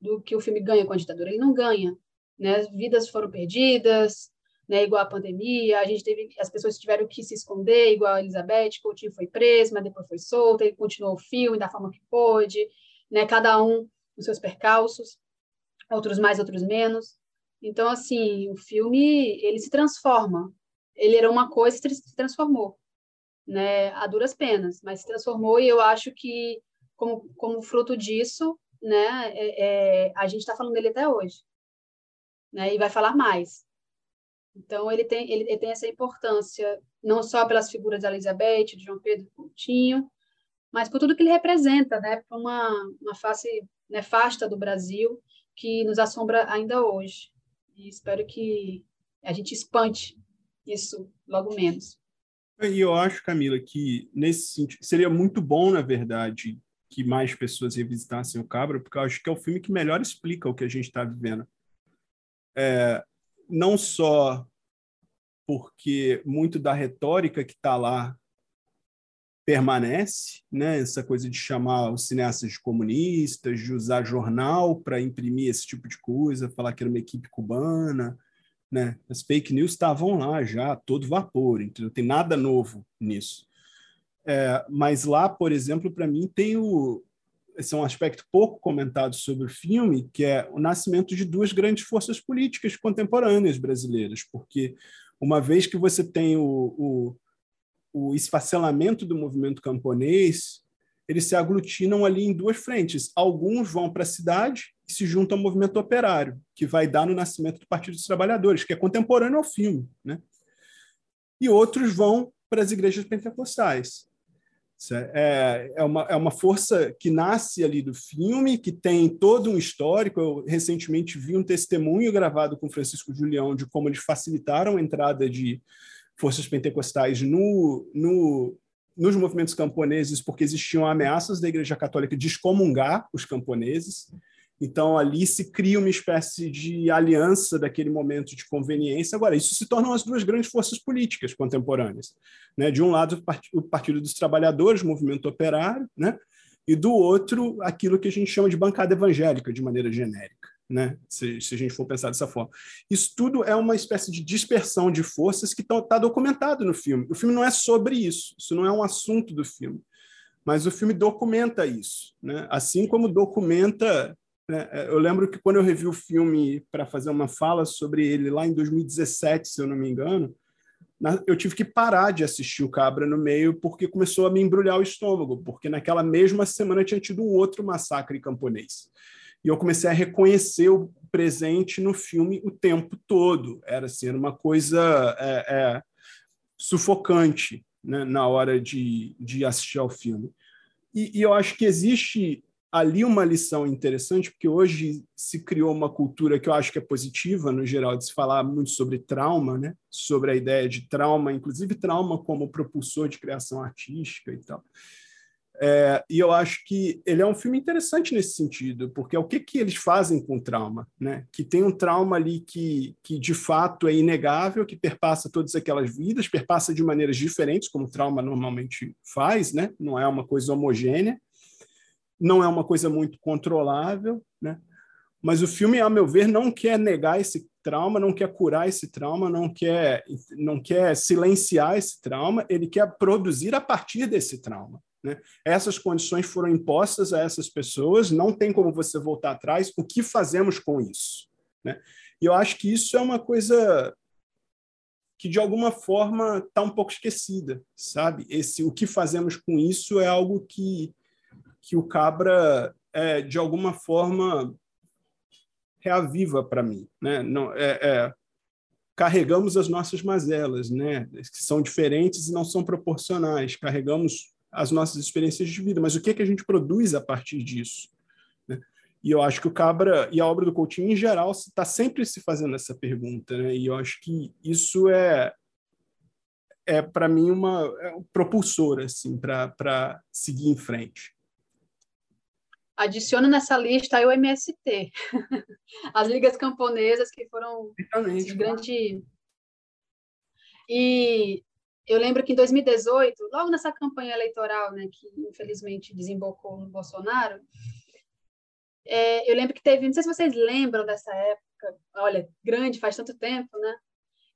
do que o filme ganha com a ditadura. Ele não ganha, né? Vidas foram perdidas, né? Igual a pandemia, a gente teve, as pessoas tiveram que se esconder, igual a Elizabeth, Coutinho foi preso, mas depois foi solta, ele continuou o filme da forma que pôde, né? Cada um os seus percalços, outros mais, outros menos. Então, assim, o filme, ele se transforma. Ele era uma coisa e se transformou né, a duras penas, mas se transformou e eu acho que, como, como fruto disso, né, é, é, a gente está falando dele até hoje, né, e vai falar mais. Então, ele tem, ele, ele, tem essa importância, não só pelas figuras da Elizabeth, de João Pedro Coutinho, mas por tudo que ele representa, né, por uma, uma face nefasta do Brasil que nos assombra ainda hoje. E espero que a gente espante isso logo menos. E eu acho, Camila, que nesse sentido seria muito bom, na verdade, que mais pessoas revisitassem o Cabra, porque eu acho que é o filme que melhor explica o que a gente está vivendo. É, não só porque muito da retórica que está lá permanece, né? essa coisa de chamar os cineastas de comunistas, de usar jornal para imprimir esse tipo de coisa, falar que era uma equipe cubana, né? As fake news estavam lá já, todo vapor, entendeu? Tem nada novo nisso. É, mas lá, por exemplo, para mim tem o esse é um aspecto pouco comentado sobre o filme, que é o nascimento de duas grandes forças políticas contemporâneas brasileiras, porque uma vez que você tem o, o o esfacelamento do movimento camponês, eles se aglutinam ali em duas frentes. Alguns vão para a cidade e se juntam ao movimento operário, que vai dar no nascimento do Partido dos Trabalhadores, que é contemporâneo ao filme. Né? E outros vão para as igrejas pentecostais. É, é, uma, é uma força que nasce ali do filme, que tem todo um histórico. Eu recentemente vi um testemunho gravado com Francisco Julião de como eles facilitaram a entrada de forças pentecostais no, no, nos movimentos camponeses, porque existiam ameaças da Igreja Católica de excomungar os camponeses. Então, ali se cria uma espécie de aliança daquele momento de conveniência. Agora, isso se tornam as duas grandes forças políticas contemporâneas. Né? De um lado, o Partido dos Trabalhadores, o movimento operário, né? e do outro, aquilo que a gente chama de bancada evangélica, de maneira genérica. Né? Se, se a gente for pensar dessa forma. Isso tudo é uma espécie de dispersão de forças que está tá documentado no filme. O filme não é sobre isso, isso não é um assunto do filme, mas o filme documenta isso, né? assim como documenta eu lembro que quando eu revi o filme para fazer uma fala sobre ele lá em 2017, se eu não me engano, eu tive que parar de assistir o Cabra no meio porque começou a me embrulhar o estômago, porque naquela mesma semana tinha tido um outro massacre camponês. E eu comecei a reconhecer o presente no filme o tempo todo. Era assim, uma coisa é, é, sufocante né, na hora de, de assistir ao filme. E, e eu acho que existe ali uma lição interessante, porque hoje se criou uma cultura que eu acho que é positiva, no geral, de se falar muito sobre trauma, né? sobre a ideia de trauma, inclusive trauma como propulsor de criação artística e tal. É, e eu acho que ele é um filme interessante nesse sentido, porque é o que, que eles fazem com o trauma, né? Que tem um trauma ali que, que de fato é inegável, que perpassa todas aquelas vidas, perpassa de maneiras diferentes, como o trauma normalmente faz, né? Não é uma coisa homogênea não é uma coisa muito controlável, né? Mas o filme, a meu ver, não quer negar esse trauma, não quer curar esse trauma, não quer, não quer silenciar esse trauma, ele quer produzir a partir desse trauma. Né? Essas condições foram impostas a essas pessoas, não tem como você voltar atrás. O que fazemos com isso? Né? E eu acho que isso é uma coisa que de alguma forma está um pouco esquecida, sabe? Esse o que fazemos com isso é algo que que o Cabra, é, de alguma forma, reaviva para mim. Né? Não, é, é, carregamos as nossas mazelas, né? que são diferentes e não são proporcionais. Carregamos as nossas experiências de vida, mas o que, é que a gente produz a partir disso? Né? E eu acho que o Cabra e a obra do Coutinho, em geral, está sempre se fazendo essa pergunta. Né? E eu acho que isso é, é para mim, uma é um propulsor assim, para seguir em frente adiciona nessa lista o MST, as ligas camponesas que foram grande e eu lembro que em 2018, logo nessa campanha eleitoral, né, que infelizmente desembocou no Bolsonaro, é, eu lembro que teve, não sei se vocês lembram dessa época, olha, grande, faz tanto tempo, né?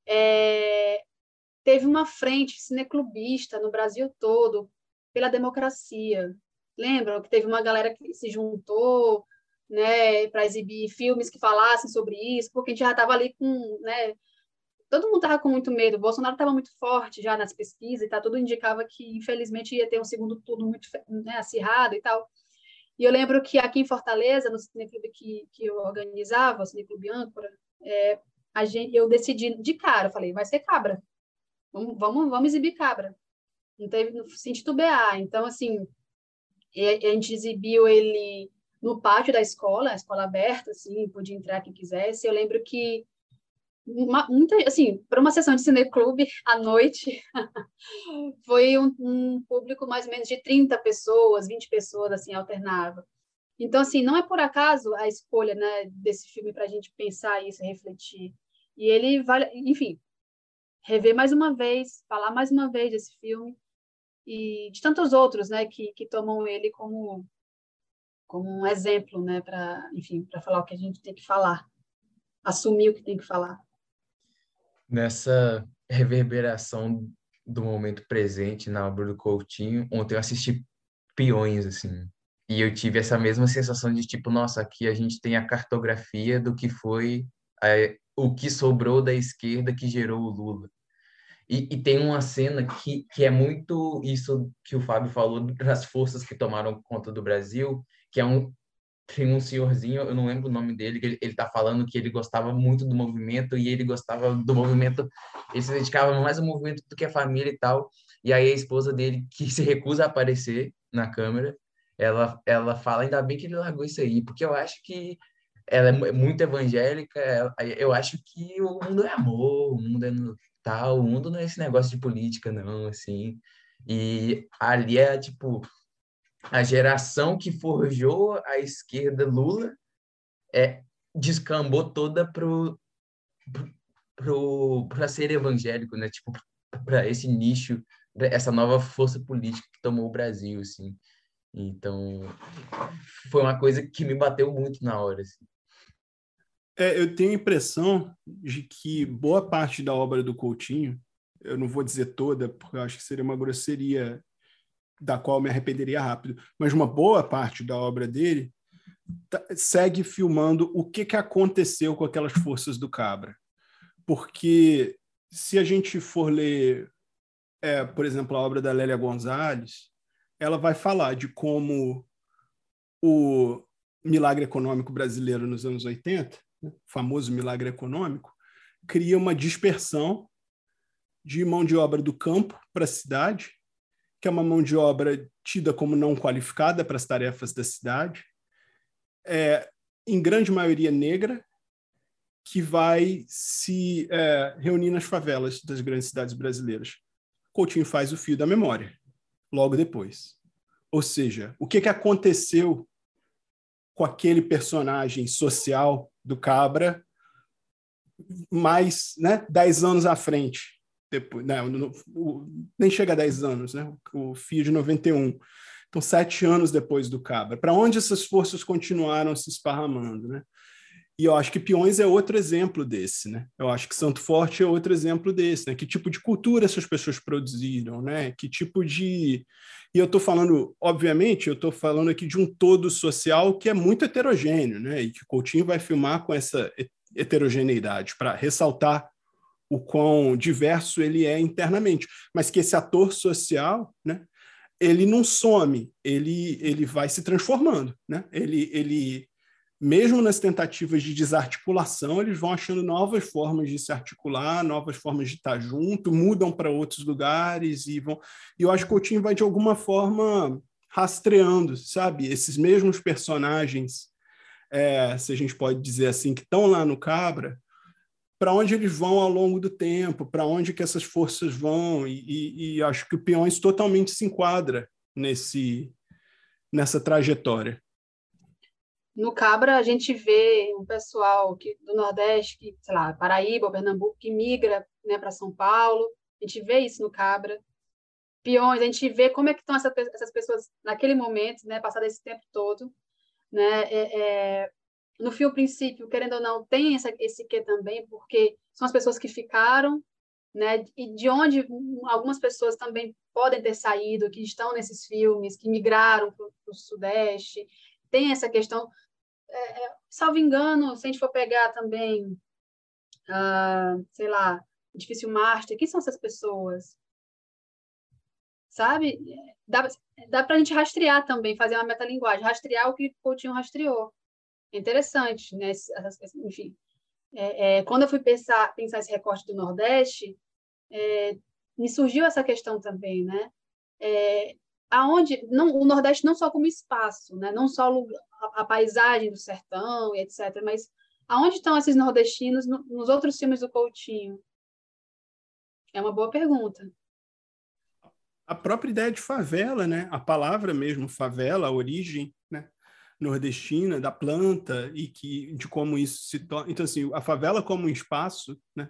É, teve uma frente cineclubista no Brasil todo pela democracia, Lembram que teve uma galera que se juntou né, para exibir filmes que falassem sobre isso, porque a gente já estava ali com. Né, todo mundo estava com muito medo. O Bolsonaro estava muito forte já nas pesquisas e tá, tudo indicava que, infelizmente, ia ter um segundo turno muito né, acirrado e tal. E eu lembro que aqui em Fortaleza, no cineclube que, que eu organizava, o Cineclube Âncora, é, a gente, eu decidi de cara, falei, vai ser cabra. Vamos, vamos, vamos exibir cabra. Não teve, não, sem titubear. Então, assim, e a gente exibiu ele no pátio da escola, a escola aberta, assim, podia entrar quem quisesse. Eu lembro que uma, muita, assim, para uma sessão de cineclube à noite, foi um, um, público mais ou menos de 30 pessoas, 20 pessoas, assim, alternava. Então, assim, não é por acaso a escolha, né, desse filme para a gente pensar isso, refletir. E ele vale, enfim, rever mais uma vez, falar mais uma vez desse filme, e de tantos outros, né, que, que tomam ele como como um exemplo, né, para, enfim, para falar o que a gente tem que falar, assumir o que tem que falar. Nessa reverberação do momento presente na obra do Coutinho, ontem eu assisti Peões, assim, e eu tive essa mesma sensação de tipo, nossa, aqui a gente tem a cartografia do que foi a, o que sobrou da esquerda que gerou o Lula. E, e, tem uma cena que, que é muito isso que o Fábio falou das forças que tomaram conta do Brasil, que é um, tem um senhorzinho, eu não lembro o nome dele, que ele, ele tá falando que ele gostava muito do movimento e ele gostava do movimento, ele se dedicava mais ao movimento do que a família e tal. E aí a esposa dele, que se recusa a aparecer na câmera, ela, ela fala, ainda bem que ele largou isso aí, porque eu acho que ela é muito evangélica, ela, eu acho que o mundo é amor, o mundo é tal, o mundo não é esse negócio de política, não, assim. E ali é, tipo, a geração que forjou a esquerda Lula é, descambou toda pro, pro, para ser evangélico, né? Tipo, para esse nicho, essa nova força política que tomou o Brasil, assim. Então, foi uma coisa que me bateu muito na hora, assim. É, eu tenho a impressão de que boa parte da obra do Coutinho, eu não vou dizer toda, porque eu acho que seria uma grosseria da qual me arrependeria rápido, mas uma boa parte da obra dele tá, segue filmando o que, que aconteceu com aquelas forças do Cabra. Porque se a gente for ler, é, por exemplo, a obra da Lélia Gonzalez, ela vai falar de como o milagre econômico brasileiro nos anos 80, né, famoso milagre econômico, cria uma dispersão de mão de obra do campo para a cidade que é uma mão de obra tida como não qualificada para as tarefas da cidade, é, em grande maioria negra, que vai se é, reunir nas favelas das grandes cidades brasileiras. Coutinho faz o fio da memória, logo depois. Ou seja, o que, que aconteceu com aquele personagem social do Cabra mais né, dez anos à frente, depois, né, no, o, nem chega a 10 anos, né? O FIA de 91. Então, sete anos depois do Cabra. Para onde essas forças continuaram se esparramando, né? E eu acho que Peões é outro exemplo desse, né? Eu acho que Santo Forte é outro exemplo desse, né? Que tipo de cultura essas pessoas produziram, né? Que tipo de... E eu estou falando, obviamente, eu estou falando aqui de um todo social que é muito heterogêneo, né? E que Coutinho vai filmar com essa heterogeneidade para ressaltar o quão diverso ele é internamente, mas que esse ator social, né, ele não some, ele, ele vai se transformando, né? Ele, ele mesmo nas tentativas de desarticulação, eles vão achando novas formas de se articular, novas formas de estar junto, mudam para outros lugares e vão. E eu acho que o Coutinho vai de alguma forma rastreando, sabe, esses mesmos personagens, é, se a gente pode dizer assim, que estão lá no Cabra, para onde eles vão ao longo do tempo, para onde que essas forças vão, e, e, e, acho que o Peões totalmente se enquadra nesse, nessa trajetória. No Cabra, a gente vê um pessoal que, do Nordeste, que, sei lá, Paraíba, Pernambuco, que migra né, para São Paulo, a gente vê isso no Cabra. Peões, a gente vê como é que estão essa, essas pessoas naquele momento, né, passado esse tempo todo, né, é, é, no fio princípio, querendo ou não, tem essa, esse quê também, porque são as pessoas que ficaram, né? E de onde algumas pessoas também podem ter saído, que estão nesses filmes, que migraram para o Sudeste. Tem essa questão. É, é, salvo engano, se a gente for pegar também, uh, sei lá, Edifício Master, quem são essas pessoas? Sabe? Dá, dá para a gente rastrear também, fazer uma metalinguagem, rastrear o que Coutinho rastreou interessante, né? Enfim, é, é, quando eu fui pensar, pensar esse recorte do Nordeste, é, me surgiu essa questão também, né? Aonde não, o Nordeste não só como espaço, né? Não só a, a paisagem do sertão e etc, mas aonde estão esses nordestinos no, nos outros filmes do Coutinho? É uma boa pergunta. A própria ideia de favela, né? A palavra mesmo, favela, a origem, né? nordestina da planta e que de como isso se torna. Então, assim, a favela como um espaço, né,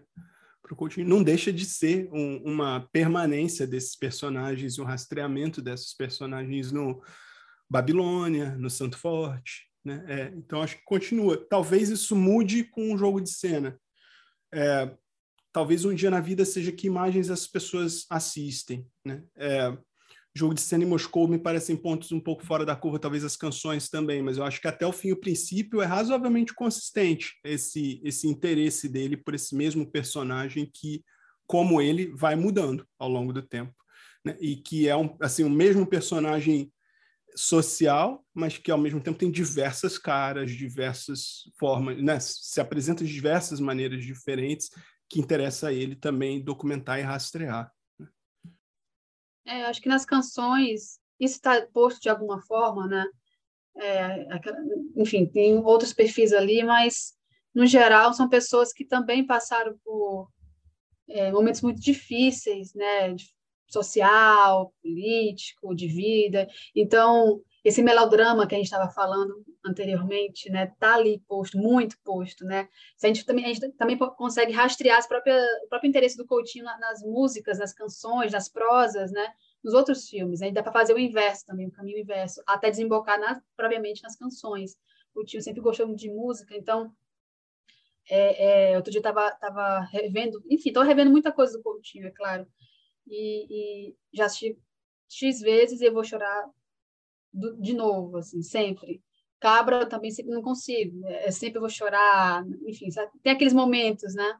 para o Coutinho, não deixa de ser um, uma permanência desses personagens, um rastreamento desses personagens no Babilônia, no Santo Forte. Né? É, então, acho que continua. Talvez isso mude com um jogo de cena. É, talvez um dia na vida seja que imagens as pessoas assistem. Né? É, Jogo de cena em Moscou me parecem pontos um pouco fora da curva, talvez as canções também, mas eu acho que até o fim, o princípio, é razoavelmente consistente esse, esse interesse dele por esse mesmo personagem que como ele vai mudando ao longo do tempo. Né? E que é um, assim, o mesmo personagem social, mas que ao mesmo tempo tem diversas caras, diversas formas, né? se apresenta de diversas maneiras diferentes que interessa a ele também documentar e rastrear. É, acho que nas canções isso está posto de alguma forma, né? É, enfim, tem outros perfis ali, mas no geral são pessoas que também passaram por é, momentos muito difíceis, né? social, político, de vida. Então, esse melodrama que a gente estava falando anteriormente, né, tá ali posto, muito posto, né? A gente também, a gente também consegue rastrear própria, o próprio interesse do Coutinho nas músicas, nas canções, nas prosas, né? Nos outros filmes, né? dá para fazer o inverso também, o caminho inverso, até desembocar na, propriamente nas canções. O tio sempre gostou de música, então é, é, outro dia estava tava revendo, enfim, estou revendo muita coisa do Coutinho, é claro, e, e já assisti X vezes e eu vou chorar do, de novo, assim, sempre. Cabra eu também sempre não consigo, é, eu sempre vou chorar, enfim, sabe? tem aqueles momentos, né,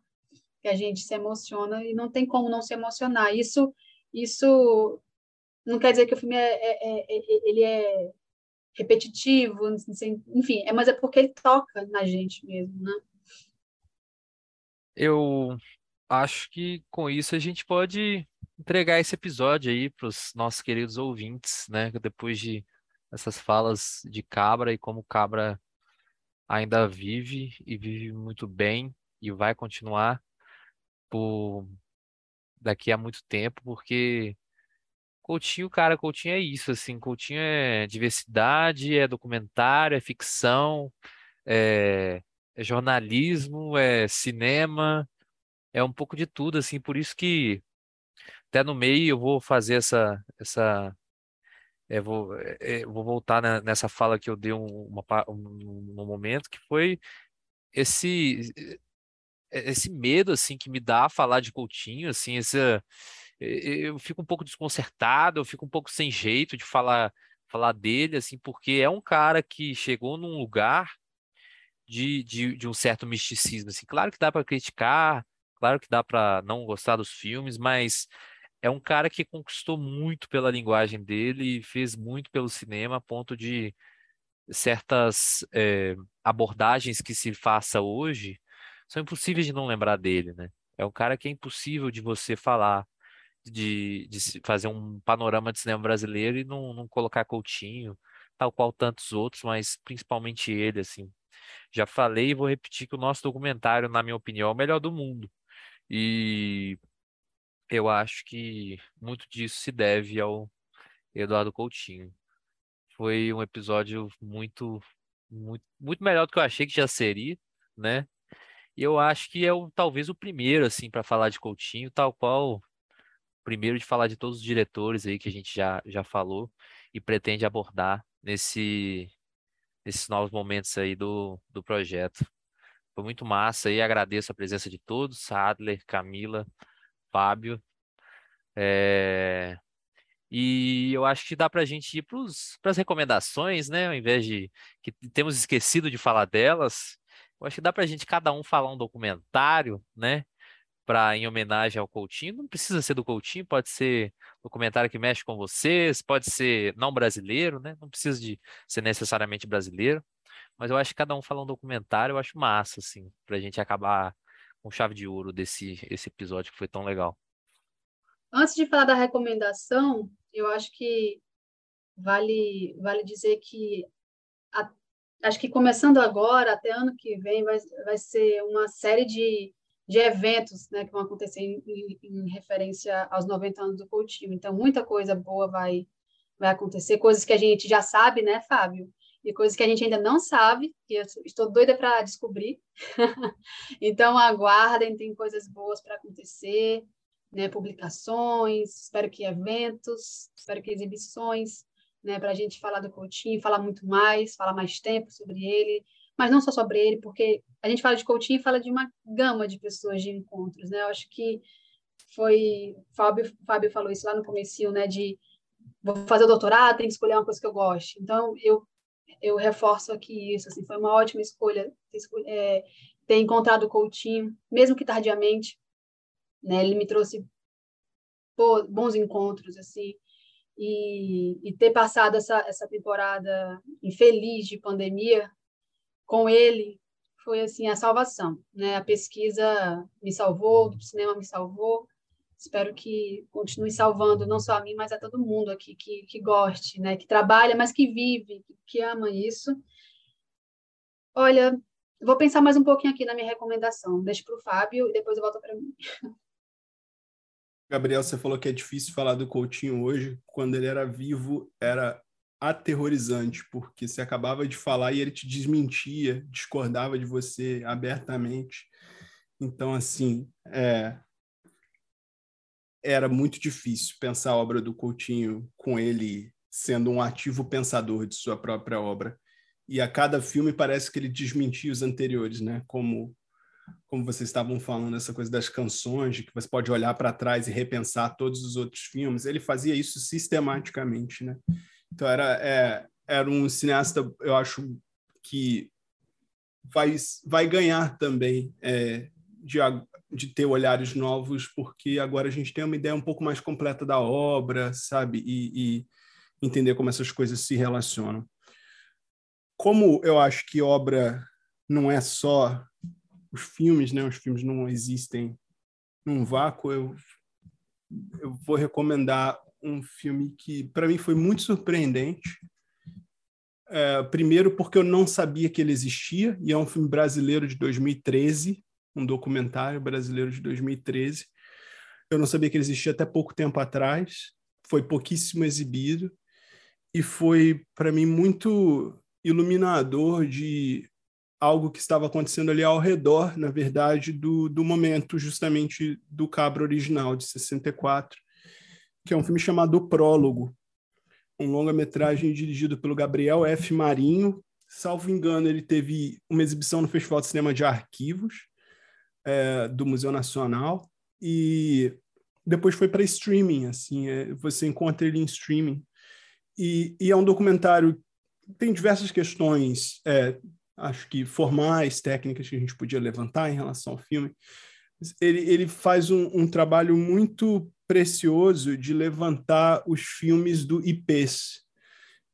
que a gente se emociona e não tem como não se emocionar. Isso, isso não quer dizer que o filme é, é, é, é ele é repetitivo, enfim, é, mas é porque ele toca na gente mesmo, né? Eu acho que com isso a gente pode entregar esse episódio aí para os nossos queridos ouvintes, né? Depois de essas falas de Cabra e como Cabra ainda vive e vive muito bem e vai continuar por daqui a muito tempo, porque Coutinho, cara, Coutinho é isso, assim, Coutinho é diversidade, é documentário, é ficção, é, é jornalismo, é cinema, é um pouco de tudo, assim, por isso que até no meio eu vou fazer essa, essa é, vou, é, vou voltar na, nessa fala que eu dei um, uma, um, um momento, que foi esse esse medo assim que me dá falar de Coutinho, assim, essa, eu fico um pouco desconcertado, eu fico um pouco sem jeito de falar falar dele, assim, porque é um cara que chegou num lugar de, de, de um certo misticismo, assim. Claro que dá para criticar, claro que dá para não gostar dos filmes, mas é um cara que conquistou muito pela linguagem dele e fez muito pelo cinema, a ponto de certas é, abordagens que se faça hoje são impossíveis de não lembrar dele, né? É um cara que é impossível de você falar, de, de fazer um panorama de cinema brasileiro e não, não colocar Coutinho, tal qual tantos outros, mas principalmente ele, assim. Já falei e vou repetir que o nosso documentário, na minha opinião, é o melhor do mundo. E eu acho que muito disso se deve ao Eduardo Coutinho. Foi um episódio muito, muito, muito melhor do que eu achei que já seria, né? E eu acho que é o, talvez o primeiro, assim, para falar de Coutinho, tal qual o primeiro de falar de todos os diretores aí que a gente já, já falou e pretende abordar nesse, nesses novos momentos aí do, do projeto. Foi muito massa e agradeço a presença de todos, Adler, Camila, Fábio. É... E eu acho que dá para a gente ir para as recomendações, né? Ao invés de que temos esquecido de falar delas, eu acho que dá para a gente cada um falar um documentário, né? Para em homenagem ao Coutinho. Não precisa ser do Coutinho, pode ser documentário que mexe com vocês, pode ser não brasileiro, né? Não precisa de ser necessariamente brasileiro. Mas eu acho que cada um fala um documentário, eu acho massa, assim, para a gente acabar com chave de ouro desse esse episódio que foi tão legal. Antes de falar da recomendação, eu acho que vale, vale dizer que a, acho que começando agora, até ano que vem, vai, vai ser uma série de, de eventos né, que vão acontecer em, em, em referência aos 90 anos do Coutinho. Então, muita coisa boa vai, vai acontecer, coisas que a gente já sabe, né, Fábio? E coisas que a gente ainda não sabe, que eu estou doida para descobrir. então, aguardem, tem coisas boas para acontecer né, publicações, espero que eventos, espero que exibições, né, para a gente falar do Coutinho, falar muito mais, falar mais tempo sobre ele, mas não só sobre ele, porque a gente fala de Coutinho e fala de uma gama de pessoas de encontros, né? Eu acho que foi Fábio, Fábio falou isso lá no começo, né, de vou fazer o doutorado, tem que escolher uma coisa que eu goste. Então, eu eu reforço aqui isso, assim, foi uma ótima escolha é, ter encontrado o Coutinho, mesmo que tardiamente, né? Ele me trouxe bons encontros, assim, e, e ter passado essa, essa temporada infeliz de pandemia com ele foi, assim, a salvação, né? A pesquisa me salvou, o cinema me salvou, espero que continue salvando não só a mim, mas a todo mundo aqui que, que goste, né? Que trabalha, mas que vive, que ama isso. Olha, vou pensar mais um pouquinho aqui na minha recomendação. Deixo para o Fábio e depois eu volto para mim. Gabriel, você falou que é difícil falar do Coutinho hoje. Quando ele era vivo, era aterrorizante, porque você acabava de falar e ele te desmentia, discordava de você abertamente. Então, assim, é, era muito difícil pensar a obra do Coutinho com ele sendo um ativo pensador de sua própria obra. E a cada filme parece que ele desmentia os anteriores, né? Como como vocês estavam falando essa coisa das canções, de que você pode olhar para trás e repensar todos os outros filmes. Ele fazia isso sistematicamente, né? Então era é, era um cineasta, eu acho que vai vai ganhar também é, de de ter olhares novos, porque agora a gente tem uma ideia um pouco mais completa da obra, sabe? E, e entender como essas coisas se relacionam. Como eu acho que obra não é só os filmes, né? Os filmes não existem num vácuo. Eu, eu vou recomendar um filme que para mim foi muito surpreendente. É, primeiro porque eu não sabia que ele existia e é um filme brasileiro de 2013 um documentário brasileiro de 2013. Eu não sabia que ele existia até pouco tempo atrás, foi pouquíssimo exibido e foi para mim muito iluminador de algo que estava acontecendo ali ao redor, na verdade, do, do momento justamente do Cabra original de 64, que é um filme chamado Prólogo, um longa-metragem dirigido pelo Gabriel F. Marinho. Salvo engano, ele teve uma exibição no Festival de Cinema de Arquivos é, do Museu Nacional e depois foi para streaming, assim, é, você encontra ele em streaming. E, e, é um documentário tem diversas questões, é, acho que formais, técnicas que a gente podia levantar em relação ao filme. Ele, ele faz um, um trabalho muito precioso de levantar os filmes do IPES,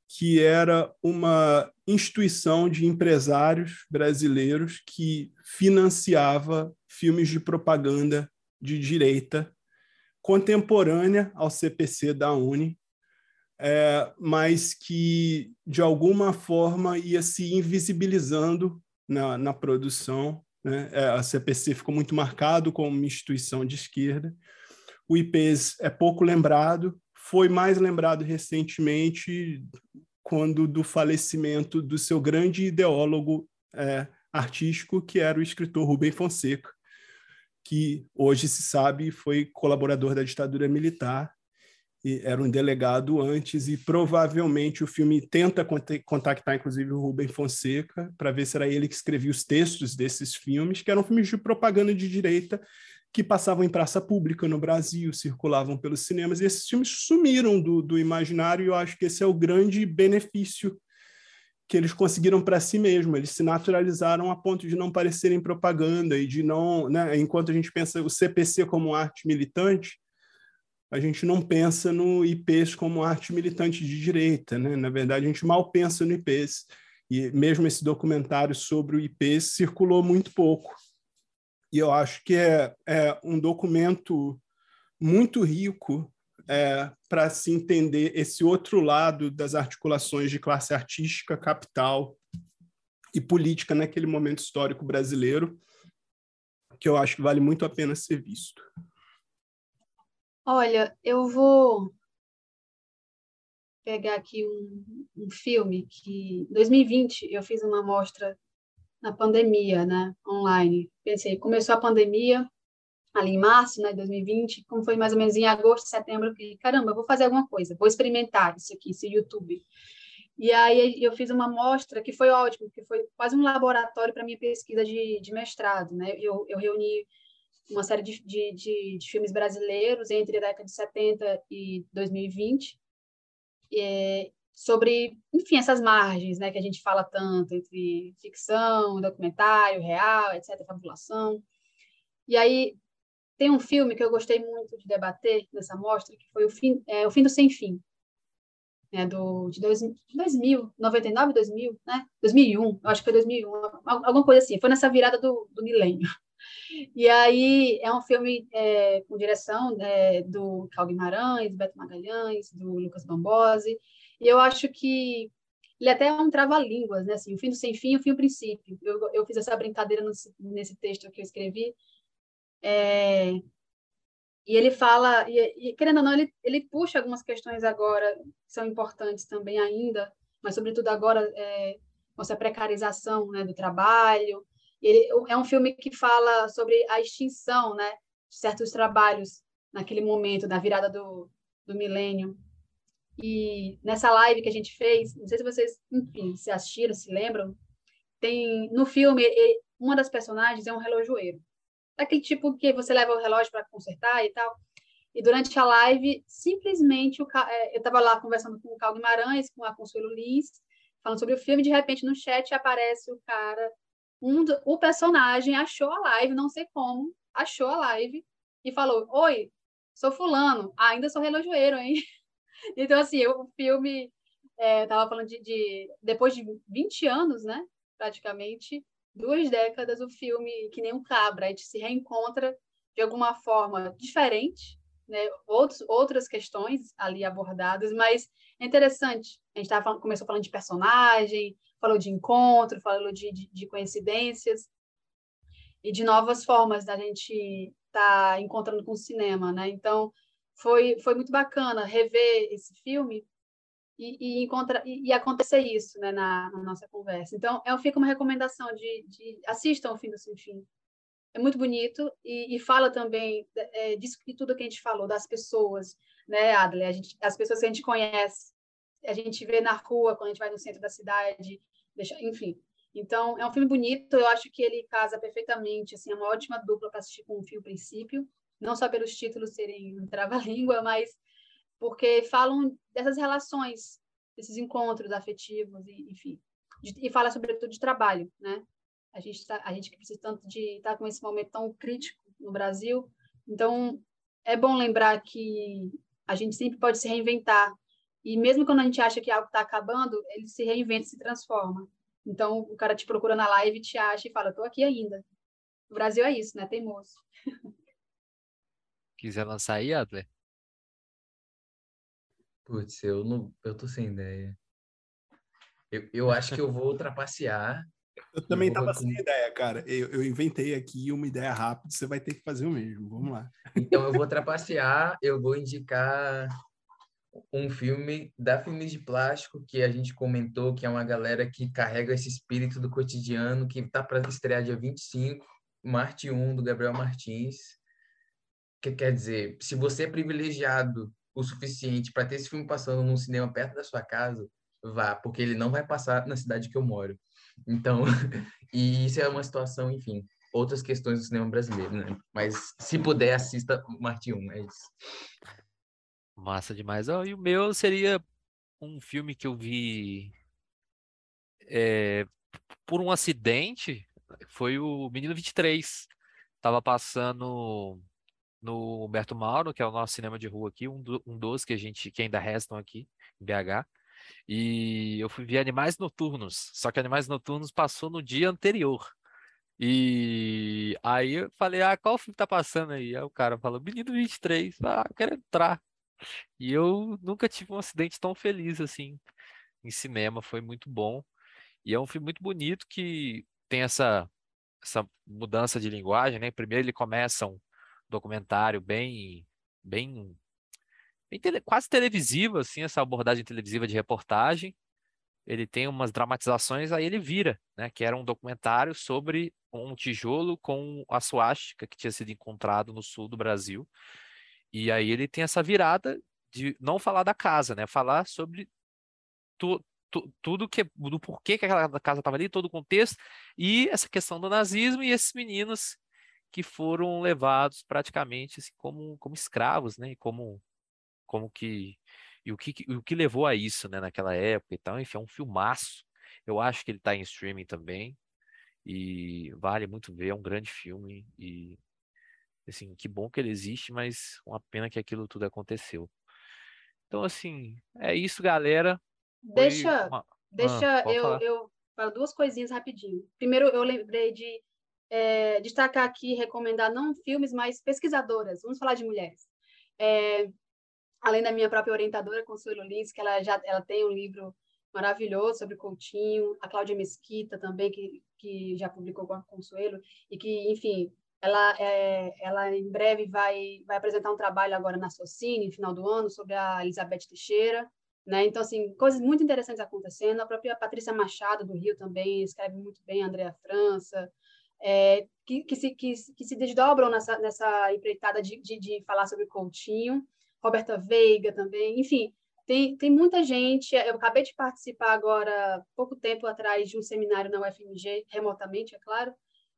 que era uma instituição de empresários brasileiros que financiava filmes de propaganda de direita contemporânea ao CPC da Uni, é, mas que de alguma forma ia se invisibilizando na, na produção. Né? É, a CPC ficou muito marcado como uma instituição de esquerda. O IPES é pouco lembrado, foi mais lembrado recentemente quando do falecimento do seu grande ideólogo é, artístico, que era o escritor Rubem Fonseca, que hoje se sabe foi colaborador da ditadura militar e era um delegado antes e provavelmente o filme tenta contactar inclusive o Rubem Fonseca para ver se era ele que escrevia os textos desses filmes, que eram filmes de propaganda de direita que passavam em praça pública no Brasil, circulavam pelos cinemas, e esses filmes sumiram do, do imaginário, e eu acho que esse é o grande benefício que eles conseguiram para si mesmo. Eles se naturalizaram a ponto de não parecerem propaganda e de não, né, enquanto a gente pensa o CPC como arte militante, a gente não pensa no IPs como arte militante de direita, né? Na verdade, a gente mal pensa no IPs. E mesmo esse documentário sobre o IPs circulou muito pouco. E eu acho que é, é um documento muito rico é, para se entender esse outro lado das articulações de classe artística, capital e política naquele momento histórico brasileiro, que eu acho que vale muito a pena ser visto. Olha, eu vou pegar aqui um, um filme que, em 2020, eu fiz uma mostra na pandemia, né, online. Pensei, começou a pandemia, ali em março né, de 2020, como foi mais ou menos em agosto, setembro, eu caramba, eu vou fazer alguma coisa, vou experimentar isso aqui, esse YouTube. E aí eu fiz uma mostra que foi ótimo, que foi quase um laboratório para minha pesquisa de, de mestrado, né? Eu, eu reuni uma série de, de, de, filmes brasileiros entre a década de 70 e 2020, e, sobre, enfim, essas margens, né, que a gente fala tanto entre ficção, documentário, real, etc., fabulação. E aí tem um filme que eu gostei muito de debater nessa mostra, que foi o fim, é, o fim do Sem Fim, né, do, de, dois, de 2000, 99, 2000, né? 2001, eu acho que foi 2001, alguma coisa assim, foi nessa virada do, do milênio. E aí é um filme é, com direção é, do Cal Guimarães, Beto Magalhães, do Lucas Bambosi, e eu acho que ele até é um trava-línguas, né? Assim, o fim do sem fim e o fim do princípio. Eu, eu fiz essa brincadeira nesse texto que eu escrevi. É, e ele fala, e, e, querendo ou não, ele, ele puxa algumas questões agora que são importantes também ainda, mas sobretudo agora é, a precarização né, do trabalho. Ele, é um filme que fala sobre a extinção né, de certos trabalhos naquele momento da virada do, do milênio. E nessa live que a gente fez, não sei se vocês, enfim, se assistiram, se lembram, tem no filme uma das personagens é um relojoeiro. Daquele tipo que você leva o relógio para consertar e tal. E durante a live, simplesmente o, é, eu estava lá conversando com o Cal Guimarães, com a Consuelo Lins, falando sobre o filme, de repente no chat aparece o cara, um o personagem achou a live, não sei como, achou a live e falou: Oi, sou fulano, ainda sou relojoeiro, hein? Então, assim, o filme, é, tava falando de, de, depois de 20 anos, né, praticamente, duas décadas, o filme, que nem um cabra, a gente se reencontra de alguma forma diferente, né, outros, outras questões ali abordadas, mas é interessante. A gente tava falando, começou falando de personagem, falou de encontro, falou de, de, de coincidências e de novas formas da gente estar tá encontrando com o cinema, né? Então, foi, foi muito bacana rever esse filme e, e, encontra, e, e acontecer isso né, na, na, nossa conversa. Então, é, fica uma recomendação de, de assistam o Fim do Sem Fim. É muito bonito e, e fala também é, disso que tudo que a gente falou, das pessoas, né, Adler? A gente, as pessoas que a gente conhece, a gente vê na rua, quando a gente vai no centro da cidade, deixa, enfim. Então, é um filme bonito, eu acho que ele casa perfeitamente, assim, é uma ótima dupla para assistir com o fio princípio não só pelos títulos serem um trava-língua, mas porque falam dessas relações, desses encontros afetivos, e, enfim. De, e fala sobretudo de trabalho, né? A gente, tá, a gente precisa tanto de estar tá com esse momento tão crítico no Brasil, então é bom lembrar que a gente sempre pode se reinventar. E mesmo quando a gente acha que algo está acabando, ele se reinventa, se transforma. Então, o cara te procura na live, te acha e fala, estou aqui ainda. O Brasil é isso, né? Teimoso. Quiser lançar aí, Adler? Putz, eu não, eu tô sem ideia. Eu, eu acho que eu vou trapacear. Eu também tava sem ideia, cara. Eu, eu inventei aqui uma ideia rápida, você vai ter que fazer o mesmo. Vamos lá. Então eu vou trapacear, eu vou indicar um filme da Filmes de Plástico que a gente comentou, que é uma galera que carrega esse espírito do cotidiano, que tá para estrear dia 25, Marte 1, do Gabriel Martins que quer dizer, se você é privilegiado o suficiente para ter esse filme passando num cinema perto da sua casa, vá, porque ele não vai passar na cidade que eu moro. Então, e isso é uma situação, enfim, outras questões do cinema brasileiro, né? Mas se puder, assista Marte 1, é isso. Massa demais. Oh, e o meu seria um filme que eu vi é, por um acidente, foi o Menino 23. Tava passando no Humberto Mauro, que é o nosso cinema de rua aqui, um, do, um dos que a gente que ainda restam aqui em BH. E eu fui ver Animais Noturnos, só que Animais Noturnos passou no dia anterior. E aí eu falei, ah, qual filme tá passando aí? Aí o cara falou, Menino 23, ah, eu quero entrar. E eu nunca tive um acidente tão feliz assim em cinema, foi muito bom. E é um filme muito bonito que tem essa, essa mudança de linguagem, né? Primeiro ele começa um, documentário bem, bem, bem tele, quase televisivo, assim, essa abordagem televisiva de reportagem. Ele tem umas dramatizações, aí ele vira, né? Que era um documentário sobre um tijolo com a suástica que tinha sido encontrado no sul do Brasil. E aí ele tem essa virada de não falar da casa, né? Falar sobre tu, tu, tudo que do porquê que aquela casa estava ali, todo o contexto e essa questão do nazismo e esses meninos que foram levados praticamente assim, como, como escravos, né? E como, como que e o que, o que levou a isso, né, naquela época e tal. Enfim, é um filmaço. Eu acho que ele está em streaming também e vale muito ver. É um grande filme e Assim, que bom que ele existe, mas uma pena que aquilo tudo aconteceu. Então, assim, é isso, galera. Deixa, uma- deixa Ah, eu, falar. eu falo duas coisinhas rapidinho. Primeiro, eu lembrei de é, destacar aqui, recomendar não filmes, mas pesquisadoras. Vamos falar de mulheres. É, além da minha própria orientadora, Consuelo Lins, que ela já ela tem um livro maravilhoso sobre Coutinho, a Cláudia Mesquita também, que, que já publicou com a Consuelo, e que, enfim, ela, é, ela em breve vai, vai apresentar um trabalho agora na Socine, no final do ano, sobre a Elizabeth Teixeira, né? Então, assim, coisas muito interessantes acontecendo. A própria Patrícia Machado, do Rio, também escreve muito bem, a Andrea França, é, que, que, se, que, que se desdobram nessa, nessa empreitada de, de, de falar sobre Coutinho. Roberta Veiga também, enfim, tem, tem muita gente. Eu acabei de participar agora, pouco tempo atrás, de um seminário na UFMG, remotamente, é claro,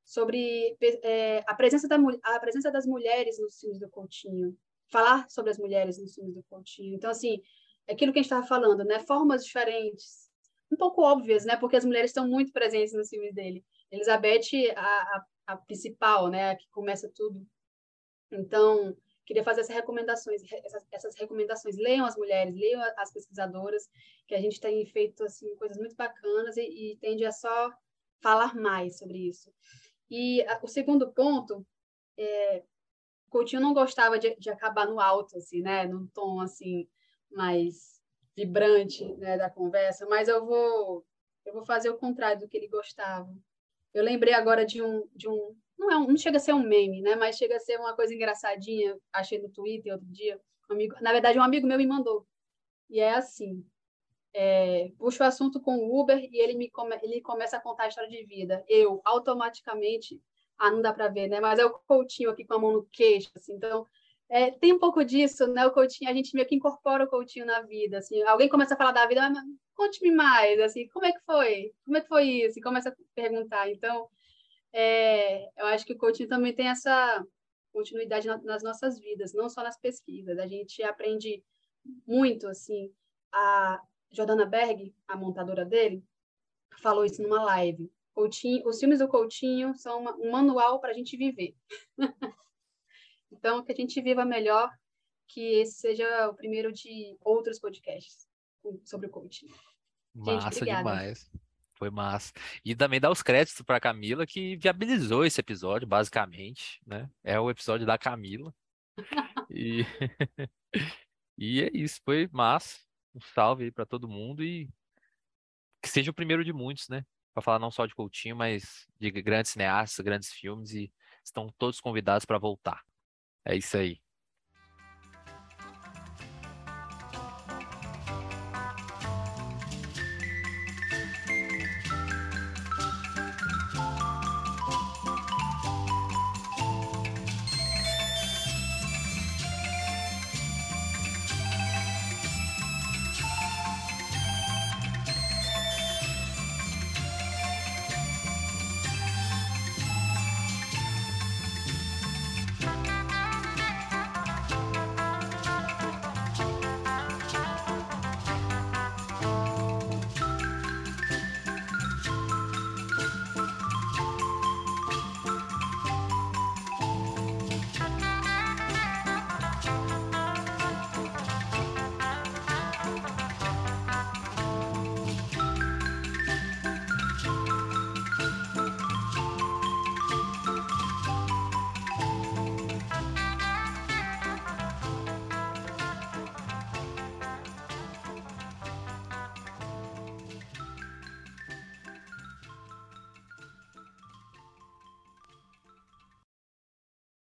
sobre é, a, presença da, a presença das mulheres nos filmes do Coutinho. Falar sobre as mulheres nos filmes do Coutinho. Então, assim, é aquilo que a gente estava falando, né? Formas diferentes, um pouco óbvias, né? Porque as mulheres estão muito presentes nos filmes dele. Elizabeth, a, a, a principal, né? A que começa tudo. Então, queria fazer essas recomendações, essas, essas recomendações. Leiam as mulheres, leiam as pesquisadoras, que a gente tem feito assim coisas muito bacanas e, e tende a só falar mais sobre isso. E a, o segundo ponto, é, Coutinho não gostava de, de acabar no alto, assim, né? Num tom assim mais vibrante, né, da conversa. Mas eu vou eu vou fazer o contrário do que ele gostava. Eu lembrei agora de um de um não, é um, não chega a ser um meme, né? Mas chega a ser uma coisa engraçadinha. Achei no Twitter outro dia. Um amigo, na verdade, um amigo meu me mandou. E é assim: é, puxo o assunto com o Uber e ele me come, ele começa a contar a história de vida. Eu, automaticamente, ah, não dá para ver, né? Mas é o Coutinho aqui com a mão no queixo, assim. Então, é, tem um pouco disso, né? O Coutinho, a gente meio que incorpora o Coutinho na vida, assim. Alguém começa a falar da vida, mas conte-me mais, assim, como é que foi? Como é que foi isso? E começa a perguntar. Então, é, eu acho que o Coutinho também tem essa continuidade na, nas nossas vidas, não só nas pesquisas. A gente aprende muito, assim. A Jordana Berg, a montadora dele, falou isso numa live. Coutinho, os filmes do Coutinho são uma, um manual para a gente viver. então, que a gente viva melhor, que esse seja o primeiro de outros podcasts sobre o Coutinho. Massa obrigada. demais. Foi massa. E também dar os créditos para Camila, que viabilizou esse episódio, basicamente, né? É o episódio da Camila. E, e é isso, foi massa. Um salve aí para todo mundo e que seja o primeiro de muitos, né? Para falar não só de Coutinho, mas de grandes cineastas, grandes filmes e estão todos convidados para voltar. É isso aí.